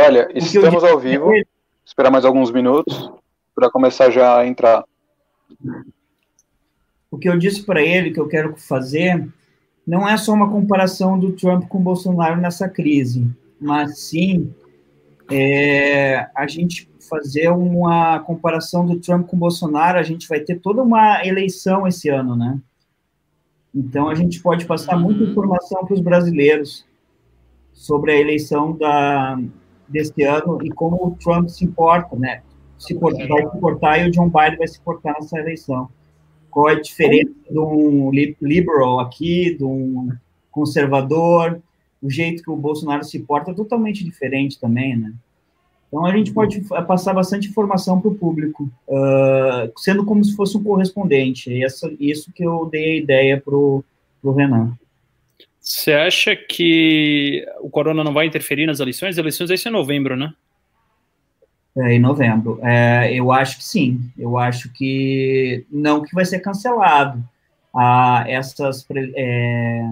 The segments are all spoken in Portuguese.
Olha, estamos ao vivo. Esperar mais alguns minutos para começar já a entrar. O que eu disse para ele que eu quero fazer não é só uma comparação do Trump com o Bolsonaro nessa crise, mas sim é, a gente fazer uma comparação do Trump com o Bolsonaro. A gente vai ter toda uma eleição esse ano, né? Então a gente pode passar uhum. muita informação para os brasileiros sobre a eleição da, deste ano e como o Trump se importa, né? Se portar, vai se portar e o John Biden vai se portar nessa eleição. Qual é a diferença de um liberal aqui, de um conservador? O jeito que o Bolsonaro se porta é totalmente diferente também, né? Então a gente pode passar bastante informação para o público, uh, sendo como se fosse um correspondente. E essa, isso que eu dei a ideia para o Renan. Você acha que o corona não vai interferir nas eleições? As eleições vai ser em novembro, né? É, em novembro. É, eu acho que sim. Eu acho que não que vai ser cancelado. Ah, essas é,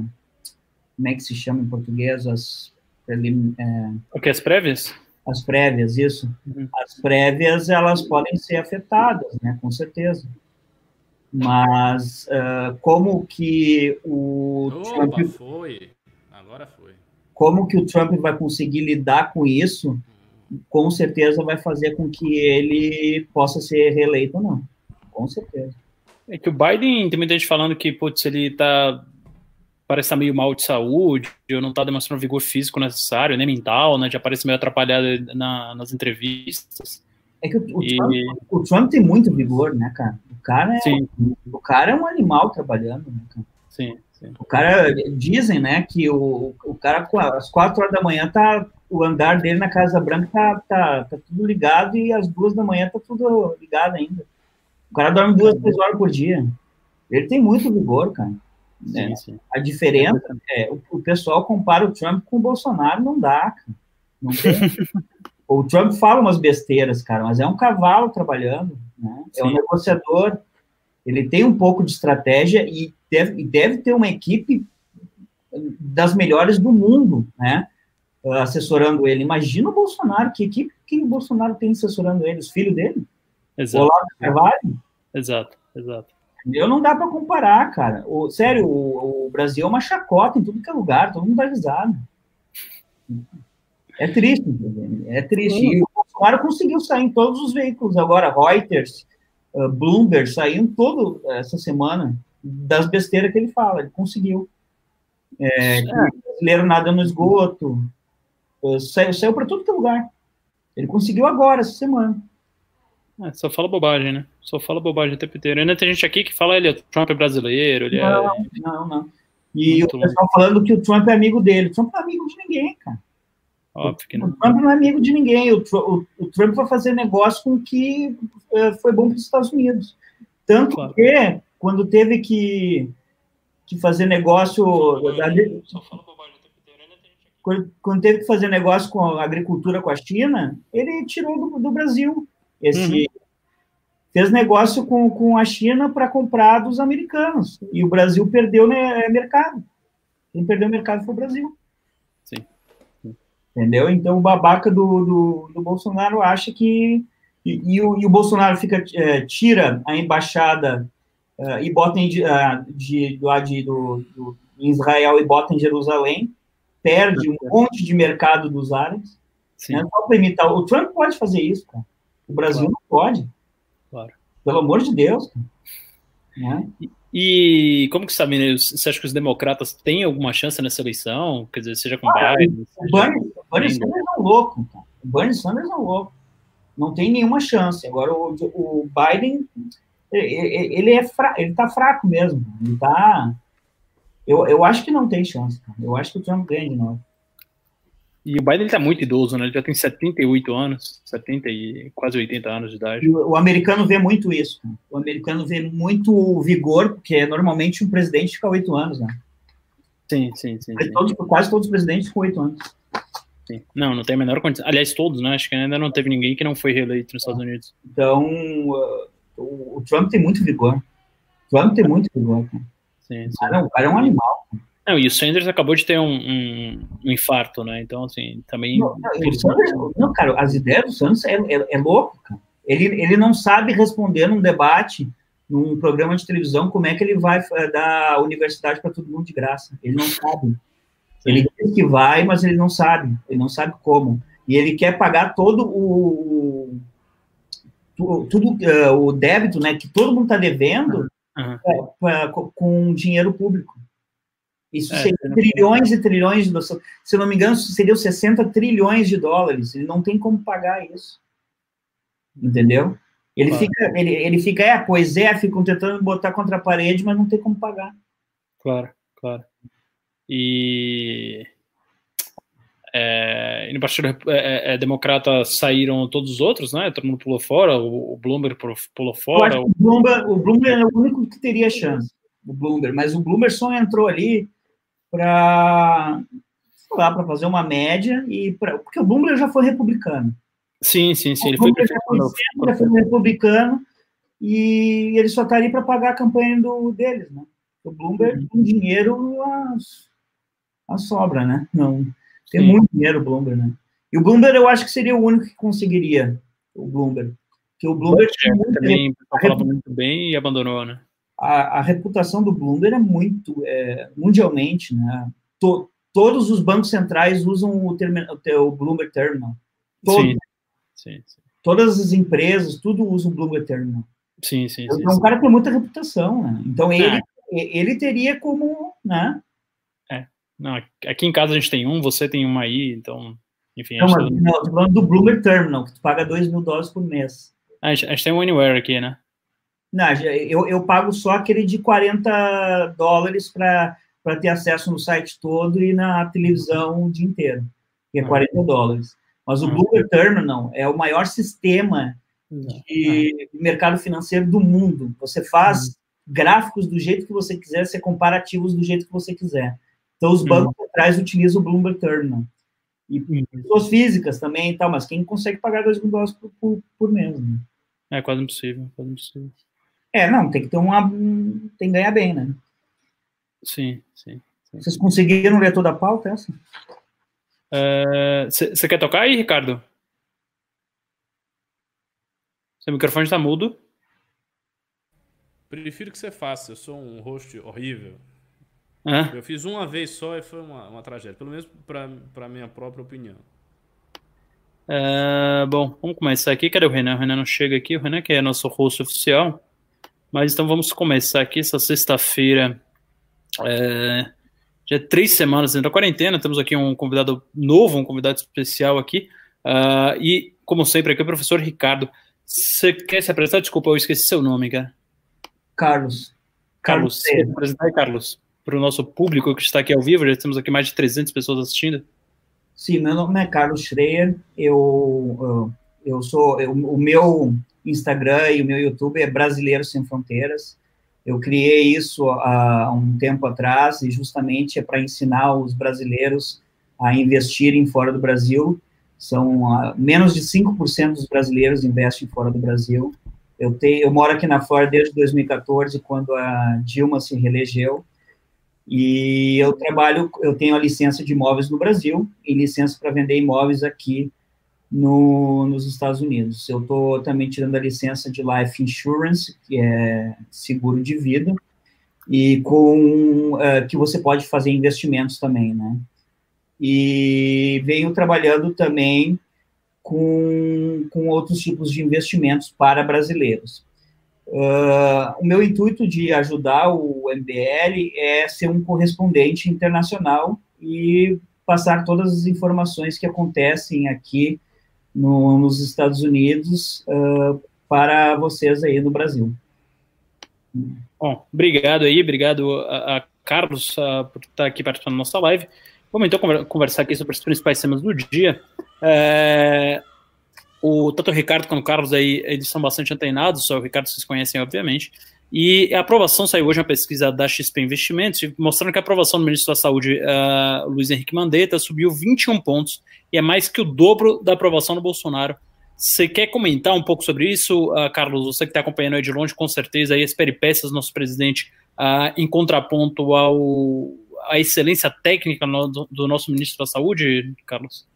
como é que se chama em português as prelim, é, o que as prévias? As prévias, isso. Uhum. As prévias elas podem ser afetadas, né? Com certeza. Mas uh, como que o Opa, Trump foi, agora foi. Como que o Trump vai conseguir lidar com isso? Com certeza vai fazer com que ele possa ser reeleito ou não. Com certeza. É que o Biden tem muita gente falando que putz, ele tá parece estar tá meio mal de saúde, ou não está demonstrando vigor físico necessário, nem mental, né? Já parece meio atrapalhado na, nas entrevistas. É que o, o, e... Trump, o, Trump, tem muito vigor, né, cara? O cara é, sim. o cara é um animal trabalhando, né? Sim, sim. O cara, dizem, né, que o, o cara, às quatro horas da manhã, tá, o andar dele na Casa Branca tá, tá, tá tudo ligado e às duas da manhã tá tudo ligado ainda. O cara dorme duas, três horas por dia. Ele tem muito vigor, cara. Sim, né? sim. A diferença é, o, o, pessoal compara o Trump com o Bolsonaro, não dá, cara. Não tem. o Trump fala umas besteiras, cara, mas é um cavalo trabalhando, né? É um negociador. Ele tem um pouco de estratégia e deve, deve ter uma equipe das melhores do mundo, né? Assessorando ele. Imagina o Bolsonaro, que equipe que o Bolsonaro tem assessorando ele? Os filhos dele? Exato. Olavo Carvalho? Exato, exato. Entendeu? Não dá para comparar, cara. O, sério, o, o, Brasil é uma chacota em tudo que é lugar, todo mundo dá risada. É triste? É triste. E o Bolsonaro conseguiu sair em todos os veículos. Agora, Reuters, uh, Bloomberg, saíram todo essa semana das besteiras que ele fala. Ele conseguiu. É, é. Brasileiro nada no esgoto. Uh, saiu saiu para todo que é lugar. Ele conseguiu agora, essa semana. É, só fala bobagem, né? Só fala bobagem o tempo inteiro. Ainda tem gente aqui que fala ele é Trump é brasileiro, ele não, é. Não, não. E Muito o pessoal falando que o Trump é amigo dele. O Trump não é amigo de ninguém, cara. Óbvio que não. O Trump não é amigo de ninguém. O, o, o Trump vai fazer negócio com o que é, foi bom para os Estados Unidos. Tanto claro. que, quando teve que, que fazer negócio. Só fala bobagem o tempo inteiro. Ainda tem gente aqui. Quando, teve que fazer negócio com a agricultura com a China, ele tirou do, do Brasil esse uhum. fez negócio com, com a China para comprar dos americanos e o Brasil perdeu né, mercado. Quem perdeu o mercado foi o Brasil. Entendeu? Então o babaca do, do, do Bolsonaro acha que e, e, o, e o Bolsonaro fica é, tira a embaixada uh, e bota em, uh, de, lá de, do, do, Israel e bota em Jerusalém, perde um monte de mercado dos árabes. Né, só para imitar. O Trump pode fazer isso, cara. O Brasil claro. não pode. Claro. Pelo amor de Deus. Né? E, como que você sabe, né? você acha que os democratas têm alguma chance nessa eleição? Quer dizer, seja com ah, Biden? O Bernie, Bernie Sanders é um louco. Cara. O Bernie Sanders é um louco. Não tem nenhuma chance. Agora, o, o Biden, ele, é fra, ele tá fraco mesmo. Ele tá... Eu, eu acho que não tem chance. Cara. Eu acho que o Trump ganha de novo. E o Biden está muito idoso, né? Ele já tem 78 anos, 70 e quase 80 anos de idade. O, o, americano vê muito isso. O americano vê muito vigor, porque normalmente um presidente fica oito anos, né? Sim, sim, sim. sim. Todos, quase todos os presidentes ficam oito anos. Sim. Não, não tem a menor condição. Aliás, todos, né? Acho que ainda não teve ninguém que não foi reeleito nos Estados Unidos. Então, uh, o, o, Trump tem muito vigor. O Trump tem muito vigor, cara. Sim, sim. O, cara, o cara é um animal. Não, e o Sanders acabou de ter um, um, um infarto, né? Então, assim, também. Não, não, Sanders, não cara, as ideias do Sanders é, é, é louco, cara. Ele, ele não sabe responder num debate, num programa de televisão, como é que ele vai eh, dar universidade para todo mundo de graça. Ele não sabe. Ele diz que vai, mas ele não sabe. Ele não sabe como. E ele quer pagar todo o, tudo uh, o débito, né, que todo mundo está devendo uhum. é, pra, com dinheiro público. Isso é, seria trilhões e trilhões, de, se não me engano, seria 60 trilhões de dólares. Ele não tem como pagar isso. Entendeu? Ele claro. fica, ele, ele fica, é, pois é, ficam tentando botar contra a parede, mas não tem como pagar. Claro, claro. E é, e no Partido é, é, é, Democrata saíram todos os outros, né? Todo mundo pulou fora, o, o Bloomberg pulou fora. O Bloomberg, o Bloomberg é o único que teria chance, o Bloomberg, mas o Bloomberg só entrou ali para para fazer uma média e pra, porque o Bloomberg já foi republicano. Sim, sim, sim. Ele foi, já foi, sempre, já foi republicano e ele só está ali para pagar a campanha do, deles, né? O Bloomberg uhum. tem dinheiro a, a sobra, né? Não tem Sim. muito dinheiro o Bloomberg, né? E o Bloomberg eu acho que seria o único que conseguiria, o Bloomberg. Que o Bloomberg é, também falava muito bem e abandonou, né? A, a reputação do Bloomberg é muito, é, mundialmente, né? To, todos os bancos centrais usam o, termi, o Bloomberg Terminal. Todos. Sim. Sim, sim. Todas as empresas, tudo usa o Bloomberg Terminal. Sim, sim, então, sim. É um cara com muita reputação, né? Então ele, é. ele teria como, né? Não, aqui em casa a gente tem um, você tem uma aí, então, enfim. Não, mas, não, tô falando do Bloomberg Terminal, que tu paga 2 mil dólares por mês. A, gente, a gente tem um Anywhere aqui, né? Não, eu, eu pago só aquele de 40 dólares para ter acesso no site todo e na televisão o dia inteiro, que é 40 ah. dólares. Mas o ah. Bloomberg Terminal é o maior sistema de ah. mercado financeiro do mundo. Você faz uhum. gráficos do jeito que você quiser, você comparativos do jeito que você quiser. Então, os bancos uhum. atrás utilizam o Bloomberg Terminal. E uhum. pessoas físicas também e tal, mas quem consegue pagar 2 mil dólares por, por, por mês, né? É quase impossível, quase impossível. É, não, tem que ter uma. Tem que ganhar bem, né? Sim, sim. sim. Vocês conseguiram ler toda a pauta essa? Você uh, quer tocar aí, Ricardo? Seu microfone está mudo. Prefiro que você faça, eu sou um host horrível. É. Eu fiz uma vez só e foi uma, uma tragédia, pelo menos para minha própria opinião. É, bom, vamos começar aqui. Cadê o Renan? O Renan não chega aqui. O Renan que é nosso host oficial. Mas então vamos começar aqui essa sexta-feira. É, já três semanas dentro da quarentena. Temos aqui um convidado novo, um convidado especial aqui. Uh, e, como sempre, aqui o professor Ricardo. Você quer se apresentar? Desculpa, eu esqueci seu nome, cara. Carlos. Carlos. Carlos. Se apresentar, Carlos para o nosso público que está aqui ao vivo, já temos aqui mais de 300 pessoas assistindo. Sim, meu nome é Carlos Schreier, eu, eu sou, eu, o meu Instagram e o meu YouTube é Brasileiro Sem Fronteiras, eu criei isso há um tempo atrás e justamente é para ensinar os brasileiros a investirem fora do Brasil, são uh, menos de 5% dos brasileiros investem fora do Brasil, eu, tenho, eu moro aqui na Flórida desde 2014, quando a Dilma se reelegeu, e eu trabalho, eu tenho a licença de imóveis no Brasil e licença para vender imóveis aqui no, nos Estados Unidos. Eu estou também tirando a licença de Life Insurance, que é seguro de vida, e com uh, que você pode fazer investimentos também, né? E venho trabalhando também com, com outros tipos de investimentos para brasileiros. Uh, o meu intuito de ajudar o MBL é ser um correspondente internacional e passar todas as informações que acontecem aqui no, nos Estados Unidos uh, para vocês aí no Brasil. Bom, obrigado aí, obrigado a, a Carlos uh, por estar aqui participando da nossa live. Vamos então conversar aqui sobre os principais temas do dia. É, o, tanto o Ricardo quanto o Carlos aí, eles são bastante antenados, só o Ricardo vocês conhecem, obviamente. E a aprovação saiu hoje uma pesquisa da XP Investimentos, mostrando que a aprovação do ministro da Saúde, uh, Luiz Henrique Mandetta, subiu 21 pontos, e é mais que o dobro da aprovação do Bolsonaro. Você quer comentar um pouco sobre isso, uh, Carlos? Você que está acompanhando aí de longe, com certeza, aí as peripécias do nosso presidente uh, em contraponto ao, a excelência técnica no, do, do, nosso ministro da Saúde, Carlos?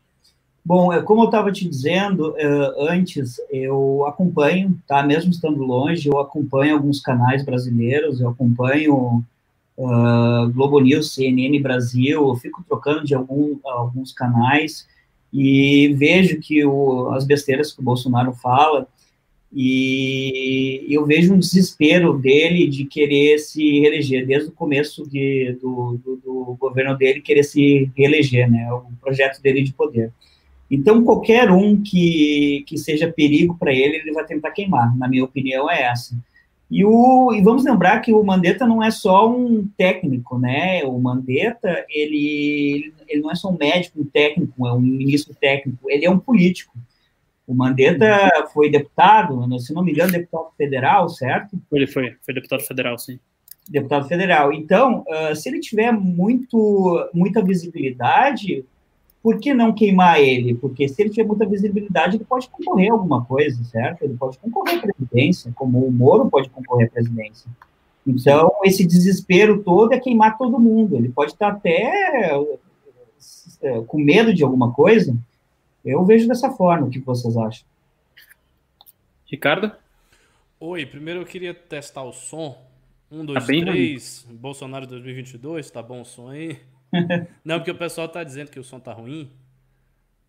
Bom, é, como eu estava te dizendo uh, antes, eu acompanho, tá? Mesmo estando longe, eu acompanho alguns canais brasileiros, eu acompanho uh, Globo News, CNN Brasil, eu fico trocando de algum, alguns canais e vejo que o, as besteiras que o Bolsonaro fala e eu vejo um desespero dele de querer se reeleger, desde o começo de, do, do, do, governo dele, querer se reeleger, né, o projeto dele de poder. Então, qualquer um que, que seja perigo para ele, ele vai tentar queimar, na minha opinião, é essa. E, o, e vamos lembrar que o Mandetta não é só um técnico, né? O Mandetta, ele, ele não é só um médico, um técnico, é um ministro técnico, ele é um político. O Mandetta foi deputado, se não me engano, deputado federal, certo? Ele foi, foi deputado federal, sim. Deputado federal. Então, uh, se ele tiver muito, muita visibilidade, por que não queimar ele? Porque se ele tiver muita visibilidade, ele pode concorrer a alguma coisa, certo? Ele pode concorrer à presidência, como o Moro pode concorrer à presidência. Então, esse desespero todo é queimar todo mundo. Ele pode estar até uh, com medo de alguma coisa, eu vejo dessa forma. O que vocês acham? Ricardo? Oi, primeiro eu queria testar o som. Um, dois, tá três. Ruim. Bolsonaro 2022, tá bom o som aí? Não, porque o pessoal tá dizendo que o som tá ruim.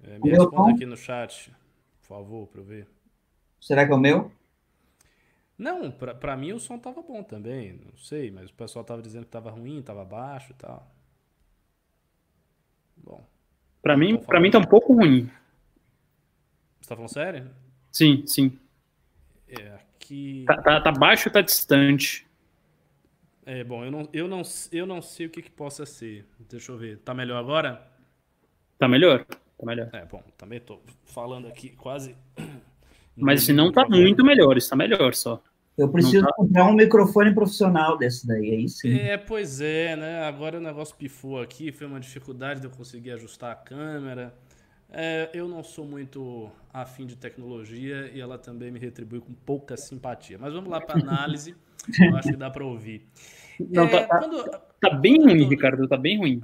É, me responda aqui no chat, por favor, para eu ver. Será que é o meu? Não, pra, pra mim o som tava bom também, não sei, mas o pessoal tava dizendo que tava ruim, tava baixo e tal. Bom. Pra mim, pra mim tá um pouco ruim. Você tá falando sério? Sim, sim. É, aqui. Tá, tá, tá baixo ou tá distante? É, bom, eu não, eu não, eu não sei o que, que possa ser. Deixa eu ver. Tá melhor agora? Tá melhor. Tá melhor. É, bom, também tô falando aqui quase. Mas se não tá muito melhor, está melhor só. Eu preciso tá... comprar um microfone profissional desse daí, aí sim. É, pois é, né? Agora o negócio pifou aqui, foi uma dificuldade de eu conseguir ajustar a câmera. É, eu não sou muito afim de tecnologia e ela também me retribui com pouca simpatia. Mas vamos lá para análise. eu acho que dá para ouvir. Não, tá, é, tá, quando, tá, bem quando ruim. Ricardo. Tá bem ruim.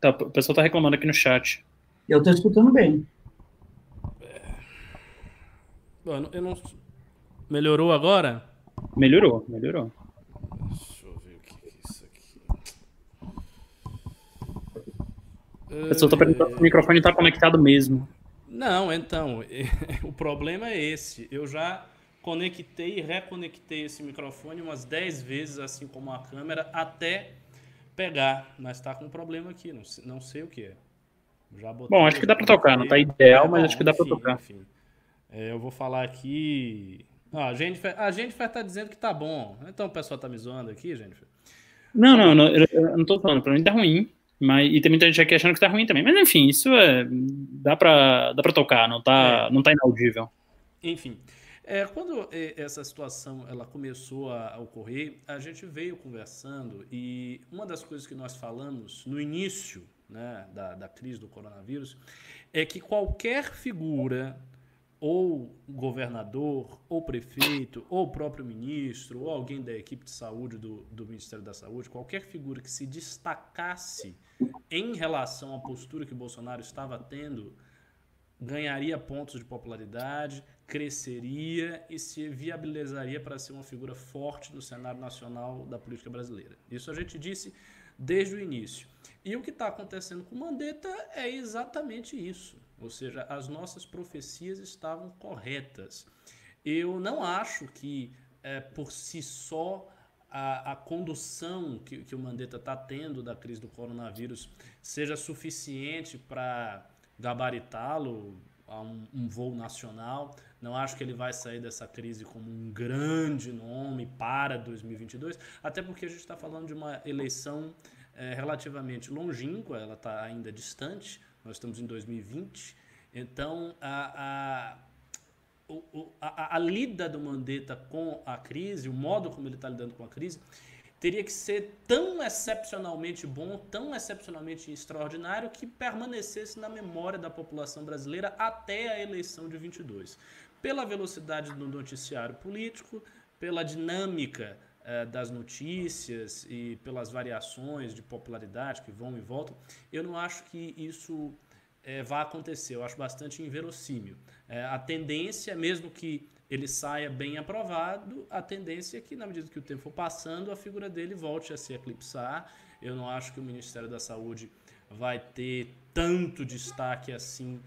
Tá, o pessoal tá reclamando aqui no chat. Eu tô escutando bem. É... Bom, eu não. Melhorou agora? Melhorou, melhorou. A pessoa está perguntando se o microfone está conectado mesmo. Não, então, o problema é esse. Eu já conectei e reconectei esse microfone umas 10 vezes, assim como a câmera, até pegar. Mas está com um problema aqui, não, não sei o que é. Bom, acho que dá para tocar, não está ideal, é, mas bom, acho que dá para tocar. Enfim. É, eu vou falar aqui. Ah, a Jennifer, a Jennifer tá dizendo que tá bom. Então o pessoal tá me zoando aqui, Jennifer? Não, não, não eu, não tô falando, para mim tá ruim. Mas, e tem muita gente aqui achando que tá ruim também. Mas enfim, isso é. dá pra, dá pra tocar, não tá, é. não tá inaudível. Enfim. É, quando essa situação ela começou a ocorrer, a gente veio conversando e uma das coisas que nós falamos no início né, da, da crise do coronavírus é que qualquer figura ou governador, ou prefeito, ou próprio ministro, ou alguém da equipe de saúde do, do Ministério da Saúde, qualquer figura que se destacasse em relação à postura que Bolsonaro estava tendo, ganharia pontos de popularidade, cresceria e se viabilizaria para ser uma figura forte no cenário nacional da política brasileira. Isso a gente disse desde o início. E o que está acontecendo com Mandetta é exatamente isso. Ou seja, as nossas profecias estavam corretas. Eu não acho que, é, por si só, a, a condução que, que o Mandetta está tendo da crise do coronavírus seja suficiente para gabaritá-lo a um, um, voo nacional. Não acho que ele vai sair dessa crise como um grande nome para 2022, até porque a gente está falando de uma eleição é, relativamente longínqua, ela está ainda distante, nós estamos em 2020, então a, a, a, a, lida do Mandetta com a crise, o modo como ele está lidando com a crise, teria que ser tão excepcionalmente bom, tão excepcionalmente extraordinário que permanecesse na memória da população brasileira até a eleição de 22. Pela velocidade do noticiário político, pela dinâmica eh, das notícias e pelas variações de popularidade que vão e voltam, eu não acho que isso é, vai acontecer. Eu acho bastante inverossímil. É, a tendência, mesmo que ele saia bem aprovado, a tendência é que, na medida que o tempo for passando, a figura dele volte a se eclipsar. Eu não acho que o Ministério da Saúde vai ter tanto destaque assim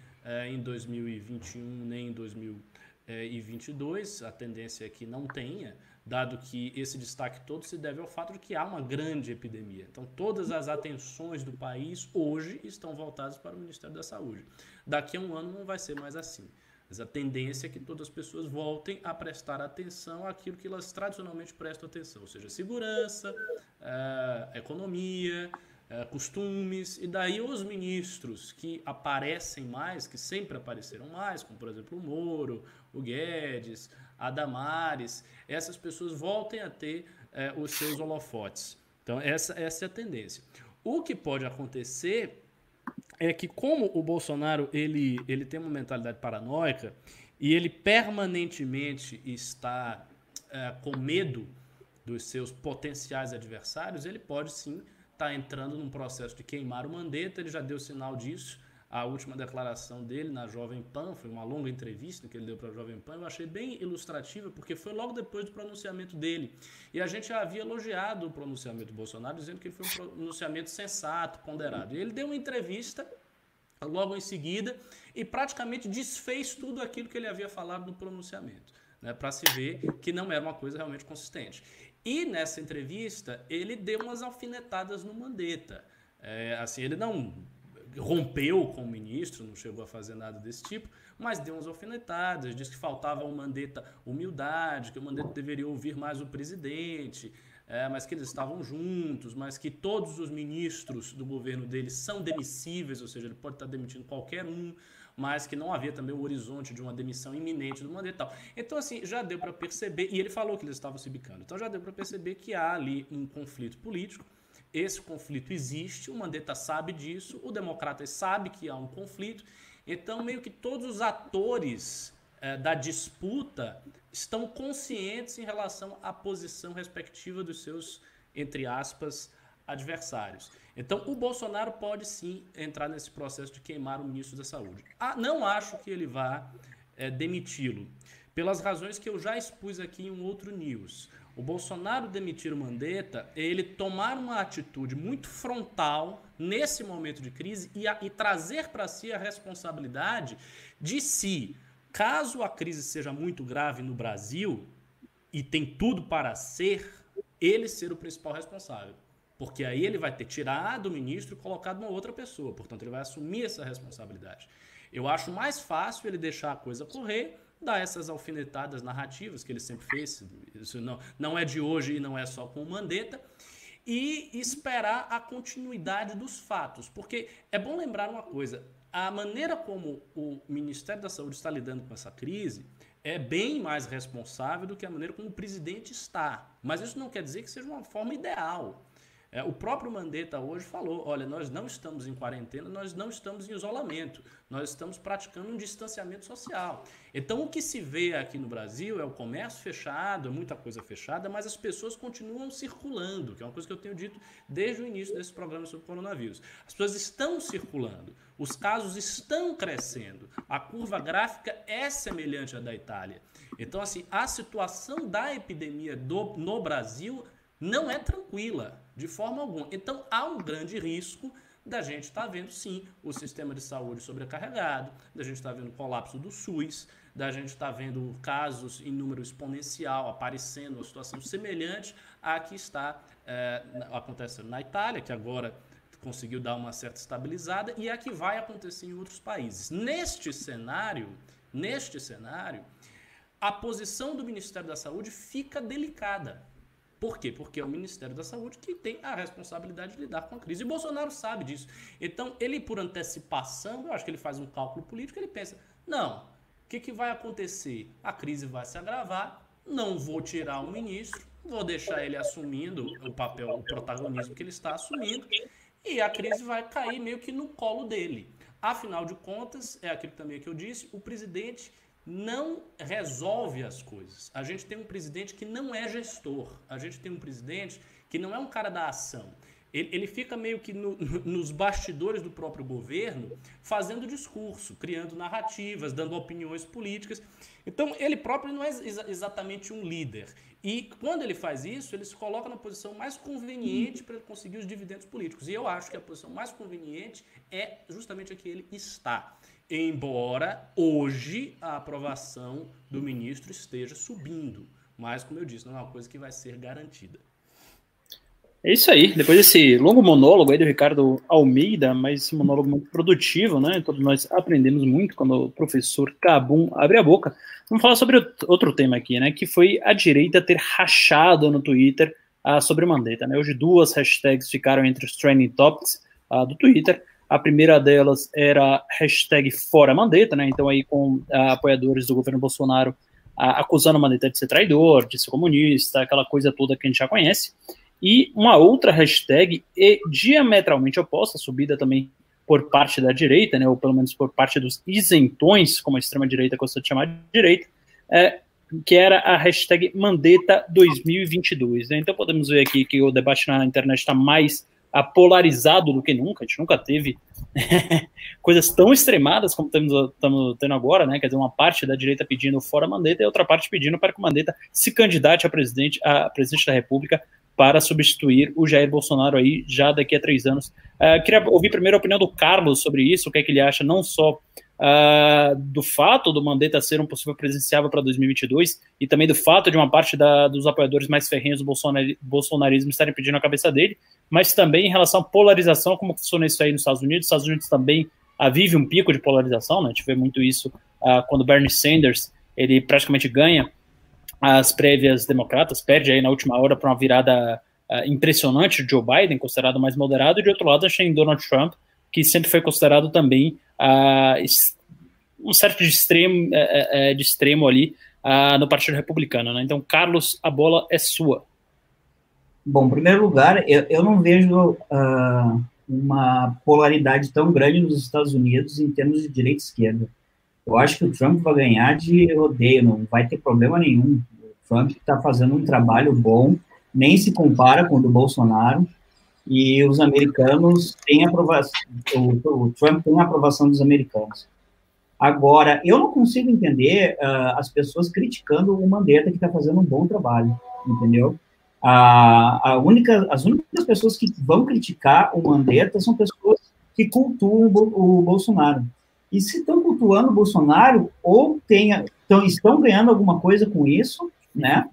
em 2021 nem em 2022. A tendência é que não tenha dado que esse destaque todo se deve ao fato de que há uma grande epidemia. Então, todas as atenções do país hoje estão voltadas para o Ministério da Saúde. Daqui a um ano não vai ser mais assim. Mas a tendência é que todas as pessoas voltem a prestar atenção àquilo que elas tradicionalmente prestam atenção, ou seja, segurança, eh, economia, eh, costumes, e daí os ministros que aparecem mais, que sempre apareceram mais, como por exemplo o Moro, o Guedes, a Damares, essas pessoas voltem a ter é, os seus holofotes. Então, essa, essa é a tendência. O que pode acontecer é que, como o Bolsonaro ele, ele tem uma mentalidade paranoica e ele permanentemente está é, com medo dos seus potenciais adversários, ele pode sim estar tá entrando num processo de queimar o Mandetta. Ele já deu sinal disso a última declaração dele na Jovem Pan, foi uma longa entrevista que ele deu para a Jovem Pan, eu achei bem ilustrativa, porque foi logo depois do pronunciamento dele. E a gente já havia elogiado o pronunciamento do Bolsonaro, dizendo que ele foi um pronunciamento sensato, ponderado. E ele deu uma entrevista logo em seguida e praticamente desfez tudo aquilo que ele havia falado no pronunciamento, né, para se ver que não era uma coisa realmente consistente. E nessa entrevista, ele deu umas alfinetadas no Mandetta. É, assim, ele não rompeu com o ministro, não chegou a fazer nada desse tipo, mas deu umas alfinetadas, disse que faltava o Mandetta humildade, que o Mandetta deveria ouvir mais o presidente, é, mas que eles estavam juntos, mas que todos os ministros do governo dele são demissíveis, ou seja, ele pode estar demitindo qualquer um, mas que não havia também o horizonte de uma demissão iminente do Mandetta e tal. Então, assim, já deu para perceber, e ele falou que eles estavam se bicando, então já deu para perceber que há ali um conflito político, esse conflito existe, o Mandetta sabe disso, o democrata sabe que há um conflito, então meio que todos os atores é, da disputa estão conscientes em relação à posição respectiva dos seus, entre aspas, adversários. Então o Bolsonaro pode sim entrar nesse processo de queimar o ministro da Saúde. Ah, não acho que ele vá é, demiti-lo, pelas razões que eu já expus aqui em um outro news. O Bolsonaro demitir o Mandetta é ele tomar uma atitude muito frontal nesse momento de crise e, a, e trazer para si a responsabilidade de si, caso a crise seja muito grave no Brasil e tem tudo para ser, ele ser o principal responsável. Porque aí ele vai ter tirado o ministro e colocado uma outra pessoa. Portanto, ele vai assumir essa responsabilidade. Eu acho mais fácil ele deixar a coisa correr dar essas alfinetadas narrativas que ele sempre fez, isso não, não é de hoje e não é só com o Mandetta, e esperar a continuidade dos fatos. Porque é bom lembrar uma coisa: a maneira como o Ministério da Saúde está lidando com essa crise é bem mais responsável do que a maneira como o presidente está. Mas isso não quer dizer que seja uma forma ideal. É, o próprio Mandetta hoje falou: olha, nós não estamos em quarentena, nós não estamos em isolamento, nós estamos praticando um distanciamento social. Então, o que se vê aqui no Brasil é o comércio fechado, é muita coisa fechada, mas as pessoas continuam circulando, que é uma coisa que eu tenho dito desde o início desse programa sobre o coronavírus. As pessoas estão circulando, os casos estão crescendo, a curva gráfica é semelhante à da Itália. Então, assim, a situação da epidemia do, no Brasil não é tranquila, de forma alguma. Então há um grande risco da gente estar tá vendo, sim, o sistema de saúde sobrecarregado, da gente estar tá vendo o colapso do SUS, da gente estar tá vendo casos em número exponencial aparecendo, uma situação semelhante à que está é, acontecendo na Itália, que agora conseguiu dar uma certa estabilizada, e a que vai acontecer em outros países. Neste cenário, neste cenário, a posição do Ministério da Saúde fica delicada. Por quê? Porque é o Ministério da Saúde que tem a responsabilidade de lidar com a crise. E Bolsonaro sabe disso. Então, ele, por antecipação, eu acho que ele faz um cálculo político, ele pensa: não, o que, que vai acontecer? A crise vai se agravar, não vou tirar o ministro, vou deixar ele assumindo o papel, o protagonismo que ele está assumindo, e a crise vai cair meio que no colo dele. Afinal de contas, é aquilo também que eu disse, o presidente não resolve as coisas. A gente tem um presidente que não é gestor. A gente tem um presidente que não é um cara da ação. Ele, ele fica meio que no, nos bastidores do próprio governo, fazendo discurso, criando narrativas, dando opiniões políticas. Então, ele próprio não é ex exatamente um líder. E quando ele faz isso, ele se coloca na posição mais conveniente para conseguir os dividendos políticos. E eu acho que a posição mais conveniente é justamente a que ele está. Embora hoje a aprovação do ministro esteja subindo. Mas, como eu disse, não é uma coisa que vai ser garantida. É isso aí. Depois desse longo monólogo aí do Ricardo Almeida, mas esse monólogo muito produtivo, né? Todos nós aprendemos muito quando o professor Cabum abre a boca. Vamos falar sobre outro tema aqui, né? Que foi a direita ter rachado no Twitter uh, sobre Mandetta, né? Hoje duas hashtags ficaram entre os trending topics do Twitter. A primeira delas era hashtag fora Mandetta, né? Então aí com uh, apoiadores do governo Bolsonaro acusando a Mandetta de ser traidor, de ser comunista, aquela coisa toda que a gente já conhece. E uma outra hashtag e diametralmente oposta, subida também por parte da direita, né, ou pelo menos por parte dos isentões, como a extrema-direita gosta de chamar de direita, é, que era a hashtag Mandetta 2022. Né? Então podemos ver aqui que o debate na internet está mais polarizado do que nunca. A gente nunca teve coisas tão extremadas como estamos, tendo agora, né? Quer dizer, uma parte da direita pedindo fora Mandetta e outra parte pedindo para que o Mandetta se candidate a presidente, a presidente da República para substituir o Jair Bolsonaro aí já daqui a três anos. Uh, queria ouvir primeiro a opinião do Carlos sobre isso, o que é que ele acha não só uh, do fato do Mandetta ser um possível presidenciável para 2022 e também do fato de uma parte da, dos apoiadores mais ferrenhos do bolsonar, bolsonarismo estarem pedindo a cabeça dele, mas também em relação à polarização, como funciona isso aí nos Estados Unidos. Os Estados Unidos também uh, vive um pico de polarização, né? a gente vê muito isso quando Bernie Sanders ele praticamente ganha as prévias democratas, perde aí na última hora para uma virada uh, impressionante de Joe Biden, considerado mais moderado, e de outro lado a gente tem Donald Trump, que sempre foi considerado também uh, um certo de extremo, uh, de extremo ali no Partido Republicano. Né? Então, Carlos, a bola é sua. Bom, em primeiro lugar, eu, eu não vejo uma polaridade tão grande nos Estados Unidos em termos de direita e esquerda. Eu acho que o Trump vai ganhar de rodeio, não vai ter problema nenhum. O Trump está fazendo um trabalho bom, nem se compara com o do Bolsonaro, e os americanos têm aprovação, o, o Trump tem a aprovação dos americanos. Agora, eu não consigo entender uh, as pessoas criticando o Mandetta, que está fazendo um bom trabalho, entendeu? A, a única, as únicas pessoas que vão criticar o Mandetta são pessoas que cultuam o, o Bolsonaro. E se estão cultuando o Bolsonaro, ou tenha, tão, estão ganhando alguma coisa com isso, né?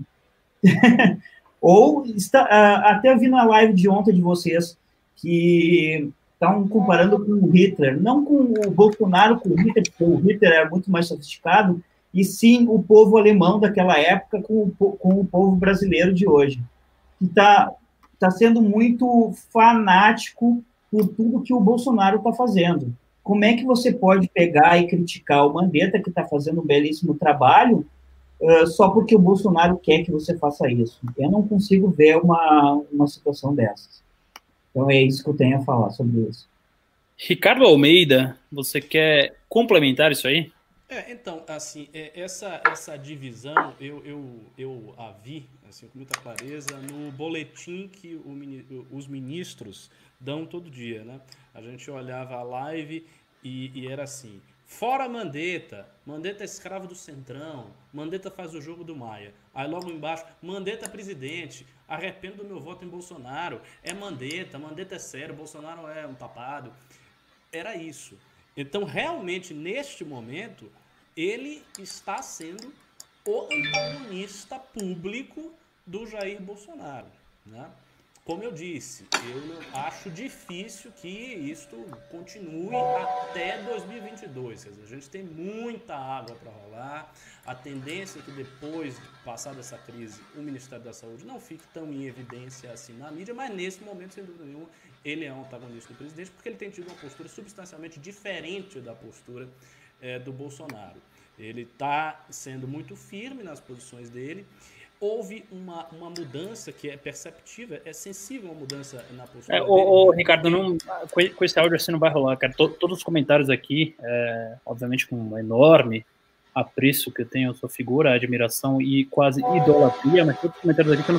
ou está, até vi na live de ontem de vocês que estão comparando com o Hitler, não com o Bolsonaro com o Hitler, porque o Hitler era muito mais sofisticado, e sim o povo alemão daquela época com o, com o povo brasileiro de hoje, que está tá sendo muito fanático por tudo que o Bolsonaro está fazendo. Como é que você pode pegar e criticar o Mandetta, que está fazendo um belíssimo trabalho, uh, só porque o Bolsonaro quer que você faça isso? Eu não consigo ver uma, uma situação dessas. Então é isso que eu tenho a falar sobre isso. Ricardo Almeida, você quer complementar isso aí? É, então, assim, é, essa, essa divisão eu, eu, eu a vi assim, com muita clareza no boletim que o, os ministros dão todo dia, né? A gente olhava a live e, e era assim: fora Mandetta, Mandetta é escravo do Centrão, Mandetta faz o jogo do Maia. Aí logo embaixo, Mandetta presidente, arrependo do meu voto em Bolsonaro, é Mandetta, Mandetta é sério, Bolsonaro é um tapado. Era isso. Então, realmente, neste momento, ele está sendo o antagonista público do Jair Bolsonaro. Né? Como eu disse, eu acho difícil que isto continue até 2022. Quer dizer, a gente tem muita água para rolar. A tendência é que depois de passar dessa crise, o Ministério da Saúde não fique tão em evidência assim na mídia, mas nesse momento, sem dúvida nenhuma, ele é um antagonista do presidente porque ele tem tido uma postura substancialmente diferente da postura é, do Bolsonaro. Ele está sendo muito firme nas posições dele houve uma, uma mudança que é perceptível, é sensível uma mudança na postura. É, ô, ô, Ricardo, não, com, com esse áudio assim não vai rolar, cara. todos os comentários aqui, é, obviamente com uma enorme apreço que eu tenho a sua figura, a admiração e quase idolatria, mas todos os comentários aqui estão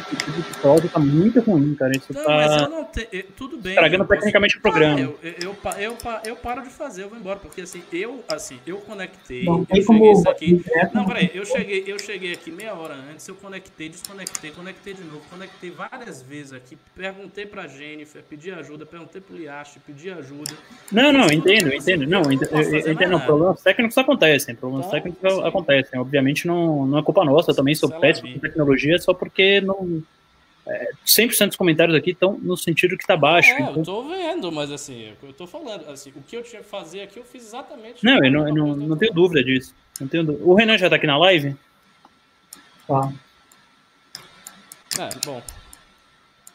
no áudio tá muito ruim, cara. Isso não, tá mas eu não te... tudo bem. Estragando tecnicamente o programa. eu, eu, eu, eu, paro de fazer, eu vou embora, porque assim, eu, assim, eu conectei, Não, eu como... cheguei aqui. Não, peraí, eu cheguei, eu cheguei aqui meia hora antes, eu conectei, desconectei, conectei de novo, conectei várias vezes aqui, perguntei pra Jennifer, pedi ajuda, perguntei pro Liache, pedi ajuda. Não, não, entendo, entendo. Não, entendo, entendo. Problemas técnicos acontecem, problemas então, técnicos acontecem. Obviamente não, não é culpa nossa, eu também sou péssimo com tecnologia, só porque não. É, 100% dos comentários aqui estão no sentido que está baixo. É, então... eu tô vendo, mas assim, eu tô falando, assim, o que eu tinha que fazer aqui, eu fiz exatamente. Não, eu não, eu não, não tenho dúvida disso. Não tenho dúvida. O Renan já está aqui na live? Tá. É, bom.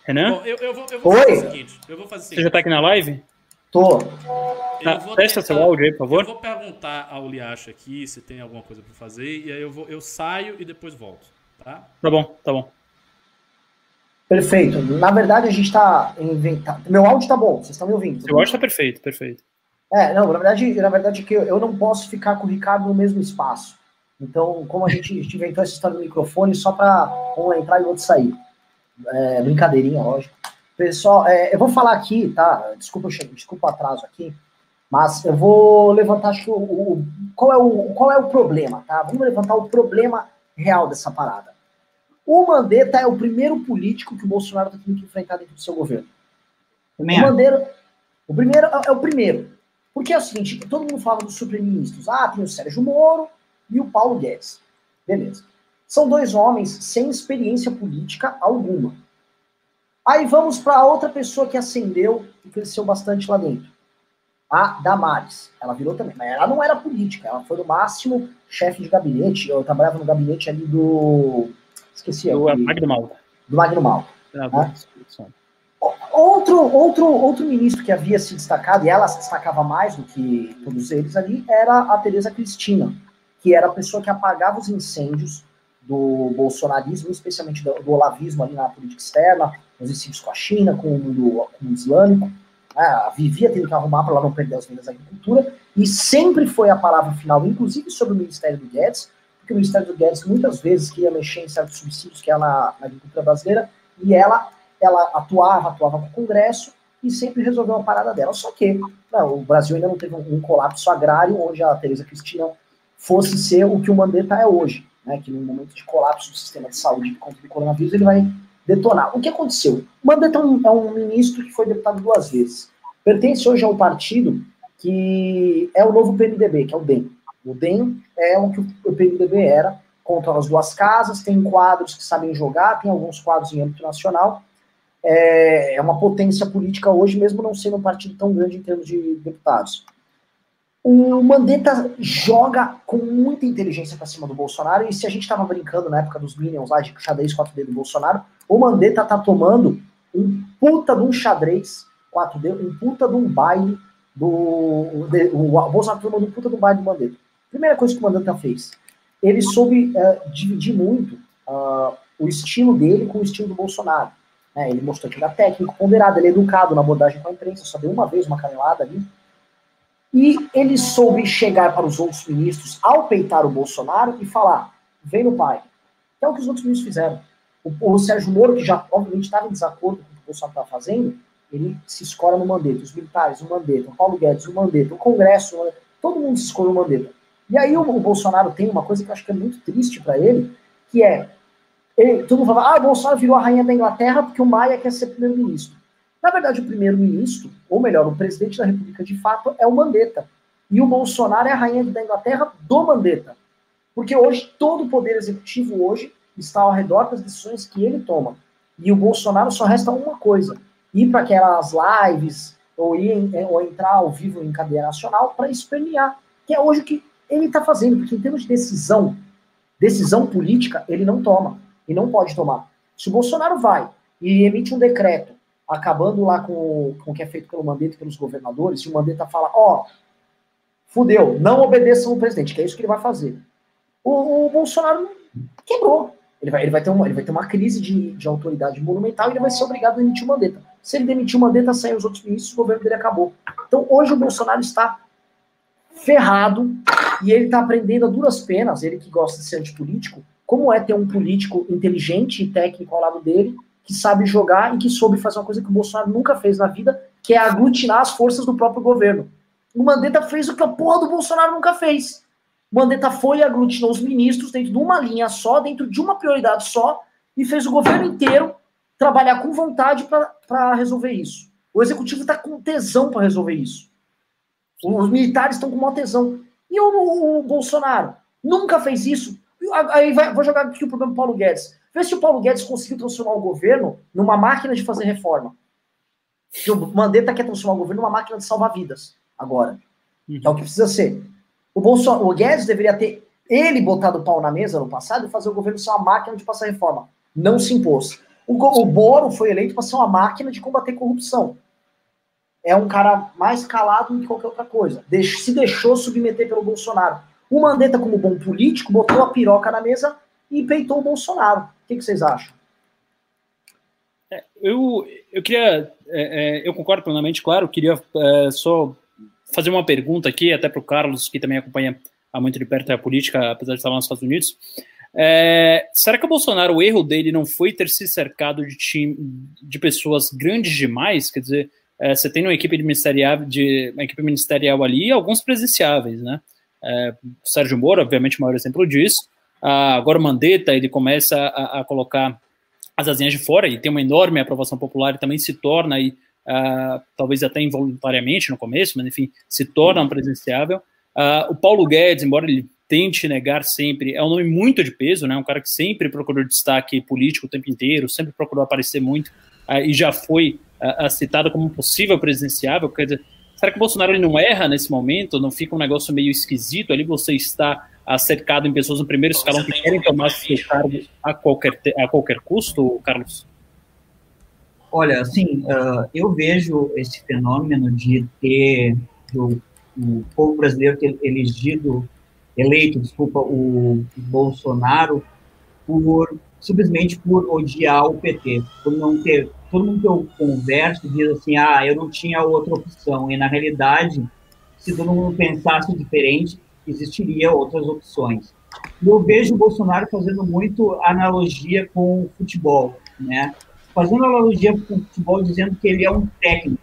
Renan? Bom, eu, eu, vou, eu vou fazer o seguinte. Eu vou fazer o seguinte. Você já está aqui na live? Tô. Ah, testa tentar, seu áudio aí, por favor. Eu vou perguntar ao Liacha aqui se tem alguma coisa para fazer, e aí eu, vou, eu saio e depois volto, tá? Tá bom, tá bom. Perfeito. Na verdade, a gente está inventando. Meu áudio tá bom, vocês estão me ouvindo? Seu áudio tá perfeito, perfeito. É, não, na verdade, na verdade que eu não posso ficar com o Ricardo no mesmo espaço. Então, como a gente, a gente inventou essa história do microfone só para um entrar e outro sair. É, brincadeirinha, lógico. Pessoal, é, eu vou falar aqui, tá? Desculpa, desculpa o atraso aqui, mas eu vou levantar acho que o, o, qual, é o, qual é o problema, tá? Vamos levantar o problema real dessa parada. O Mandetta é o primeiro político que o Bolsonaro está tendo que enfrentar dentro do seu governo. Também o Mandetta, o primeiro é, é o primeiro. Porque é o seguinte, todo mundo fala dos superministros. Ah, tem o Sérgio Moro e o Paulo Guedes. Beleza. São dois homens sem experiência política alguma. Aí vamos para outra pessoa que ascendeu e cresceu bastante lá dentro. A Damares. Ela virou também, mas ela não era política, ela foi no máximo chefe de gabinete. Eu trabalhava no gabinete ali do. Esqueci. Do ali, Magno Malta. Do Magno Malta. Ah, né? Outro, outro, outro ministro que havia se destacado, e ela se destacava mais do que todos eles ali, era a Tereza Cristina, que era a pessoa que apagava os incêndios do bolsonarismo, especialmente do, do olavismo ali na política externa, nos incídios com a China, com o mundo, com o islâmico. Né? Vivia tendo que arrumar para ela não perder as vendas da agricultura, e sempre foi a palavra final, inclusive sobre o Ministério do Guedes, porque o Ministério do Guedes muitas vezes queria mexer em certos subsídios que há na, na agricultura brasileira, e ela, ela atuava, atuava com o Congresso, e sempre resolveu uma parada dela. Só que não, o Brasil ainda não teve um, um colapso agrário onde a Tereza Cristina fosse ser o que o Mandetta é hoje né, que no momento de colapso do sistema de saúde contra o coronavírus, ele vai detonar. O que aconteceu? O Mandetta é um, é um ministro que foi deputado duas vezes. Pertence hoje ao partido que é o novo PMDB, que é o DEM. O DEM é o que o PMDB era, contra as duas casas, tem quadros que sabem jogar, tem alguns quadros em âmbito nacional. É, é uma potência política hoje, mesmo não sendo um partido tão grande em termos de deputados. O Mandetta joga com muita inteligência para cima do Bolsonaro, e se a gente estava brincando na época dos Minions lá de xadrez 4D do Bolsonaro, o Mandetta tá tomando um puta de um xadrez 4D, um puta de um baile do. O Bolsonaro tá tomando um puta de um baile do Mandetta. Primeira coisa que o Mandetta fez, ele soube uh, dividir muito uh, o estilo dele com o estilo do Bolsonaro. Né? Ele mostrou que ele era técnico, ponderado, ele é educado na abordagem com a imprensa, só deu uma vez uma canelada ali e ele soube chegar para os outros ministros ao peitar o Bolsonaro e falar: vem no pai. Que é o que os outros ministros fizeram. O, o Sérgio Moro, que já obviamente estava em desacordo com o que o Bolsonaro estava fazendo, ele se escora no Mandetta. Os militares, o Mandetta. O Paulo Guedes, o Mandetta. O Congresso, o todo mundo se escolhe no Mandetta. E aí o, o, Bolsonaro tem uma coisa que eu acho que é muito triste para ele, que é. Ele, todo mundo fala: ah, o Bolsonaro virou a rainha da Inglaterra porque o Maia quer ser primeiro-ministro. Na verdade, o primeiro-ministro, ou melhor, o presidente da República de fato, é o Mandetta. E o Bolsonaro é a rainha da Inglaterra do Mandetta. Porque hoje, todo o poder executivo hoje está ao redor das decisões que ele toma. E o Bolsonaro só resta uma coisa: ir para aquelas lives, ou, ir, ou entrar ao vivo em cadeia nacional para espernear. Que é hoje o que ele está fazendo. Porque em termos de decisão, decisão política, ele não toma. E não pode tomar. Se o Bolsonaro vai e emite um decreto acabando lá com, com o que é feito pelo Mandetta e pelos governadores, e o Mandetta fala, ó, oh, fudeu, não obedeçam o presidente, que é isso que ele vai fazer. O, o Bolsonaro quebrou. Ele vai, ele vai, ter, uma, ele vai ter uma crise de, de autoridade monumental e ele vai ser obrigado a emitir o Mandetta. Se ele demitir o Mandetta, saem os outros ministros, o governo dele acabou. Então, hoje o Bolsonaro está ferrado E ele está aprendendo a duras penas, ele que gosta de ser antipolítico, como é ter um político inteligente e técnico ao lado dele, que sabe jogar e que soube fazer uma coisa que o Bolsonaro nunca fez na vida, que é aglutinar as forças do próprio governo. O Mandetta fez o que a porra do Bolsonaro nunca fez. O Mandetta foi e aglutinou os ministros dentro de uma linha só, dentro de uma prioridade só, e fez o governo inteiro trabalhar com vontade para resolver isso. O executivo está com tesão para resolver isso. Os militares estão com maior tesão. E o, o, Bolsonaro nunca fez isso. Aí vai, vou jogar aqui o problema do Paulo Guedes. Vê se o Paulo Guedes conseguiu transformar o governo numa máquina de fazer reforma. Que o Mandetta quer transformar o governo numa máquina de salvar vidas agora. Uhum. É o que precisa ser. O, Bolsonaro, o Guedes deveria ter ele botado o pau na mesa no passado e fazer o governo ser uma máquina de passar reforma. Não se impôs. O, o Boro foi eleito para ser uma máquina de combater corrupção. É um cara mais calado do que qualquer outra coisa. se deixou submeter pelo Bolsonaro. O Mandetta, como bom político, botou a piroca na mesa e peitou o Bolsonaro. Que, que vocês acham? É, eu, eu queria. É, é, eu concordo plenamente, claro. Queria é, só fazer uma pergunta aqui, até para o Carlos, que também acompanha há muito de perto a política, apesar de estar lá nos Estados Unidos. É, será que o Bolsonaro, o erro dele não foi ter se cercado de, time, de pessoas grandes demais? Quer dizer, é, você tem uma equipe, ministerial, de, uma equipe ministerial ali e alguns presenciáveis, né? É, Sérgio Moro, obviamente, o maior exemplo disso. Agora o Mandetta, ele começa a, a, colocar as asinhas de fora e tem uma enorme aprovação popular e também se torna aí, talvez até involuntariamente no começo, mas enfim, se torna um presenciável. O Paulo Guedes, embora ele tente negar sempre, é um nome muito de peso, né? Um cara que sempre procurou destaque político o tempo inteiro, sempre procurou aparecer muito e já foi citado como possível presidenciável. Quer dizer, será que o Bolsonaro ele não erra nesse momento? Não fica um negócio meio esquisito? Ali você está cercado em pessoas no primeiro escalão que querem tomar seu cargo a qualquer, a qualquer custo, Carlos? Olha, assim, uh, eu vejo esse fenômeno de ter o, o povo brasileiro ter elegido eleito, desculpa, o Bolsonaro por simplesmente por odiar o PT, por não ter todo mundo que eu converso diz assim, ah, eu não tinha outra opção e na realidade, se todo mundo pensasse diferente, existiria outras opções. Eu vejo o Bolsonaro fazendo muito analogia com o futebol, né? Fazendo analogia com o futebol, dizendo que ele é um técnico.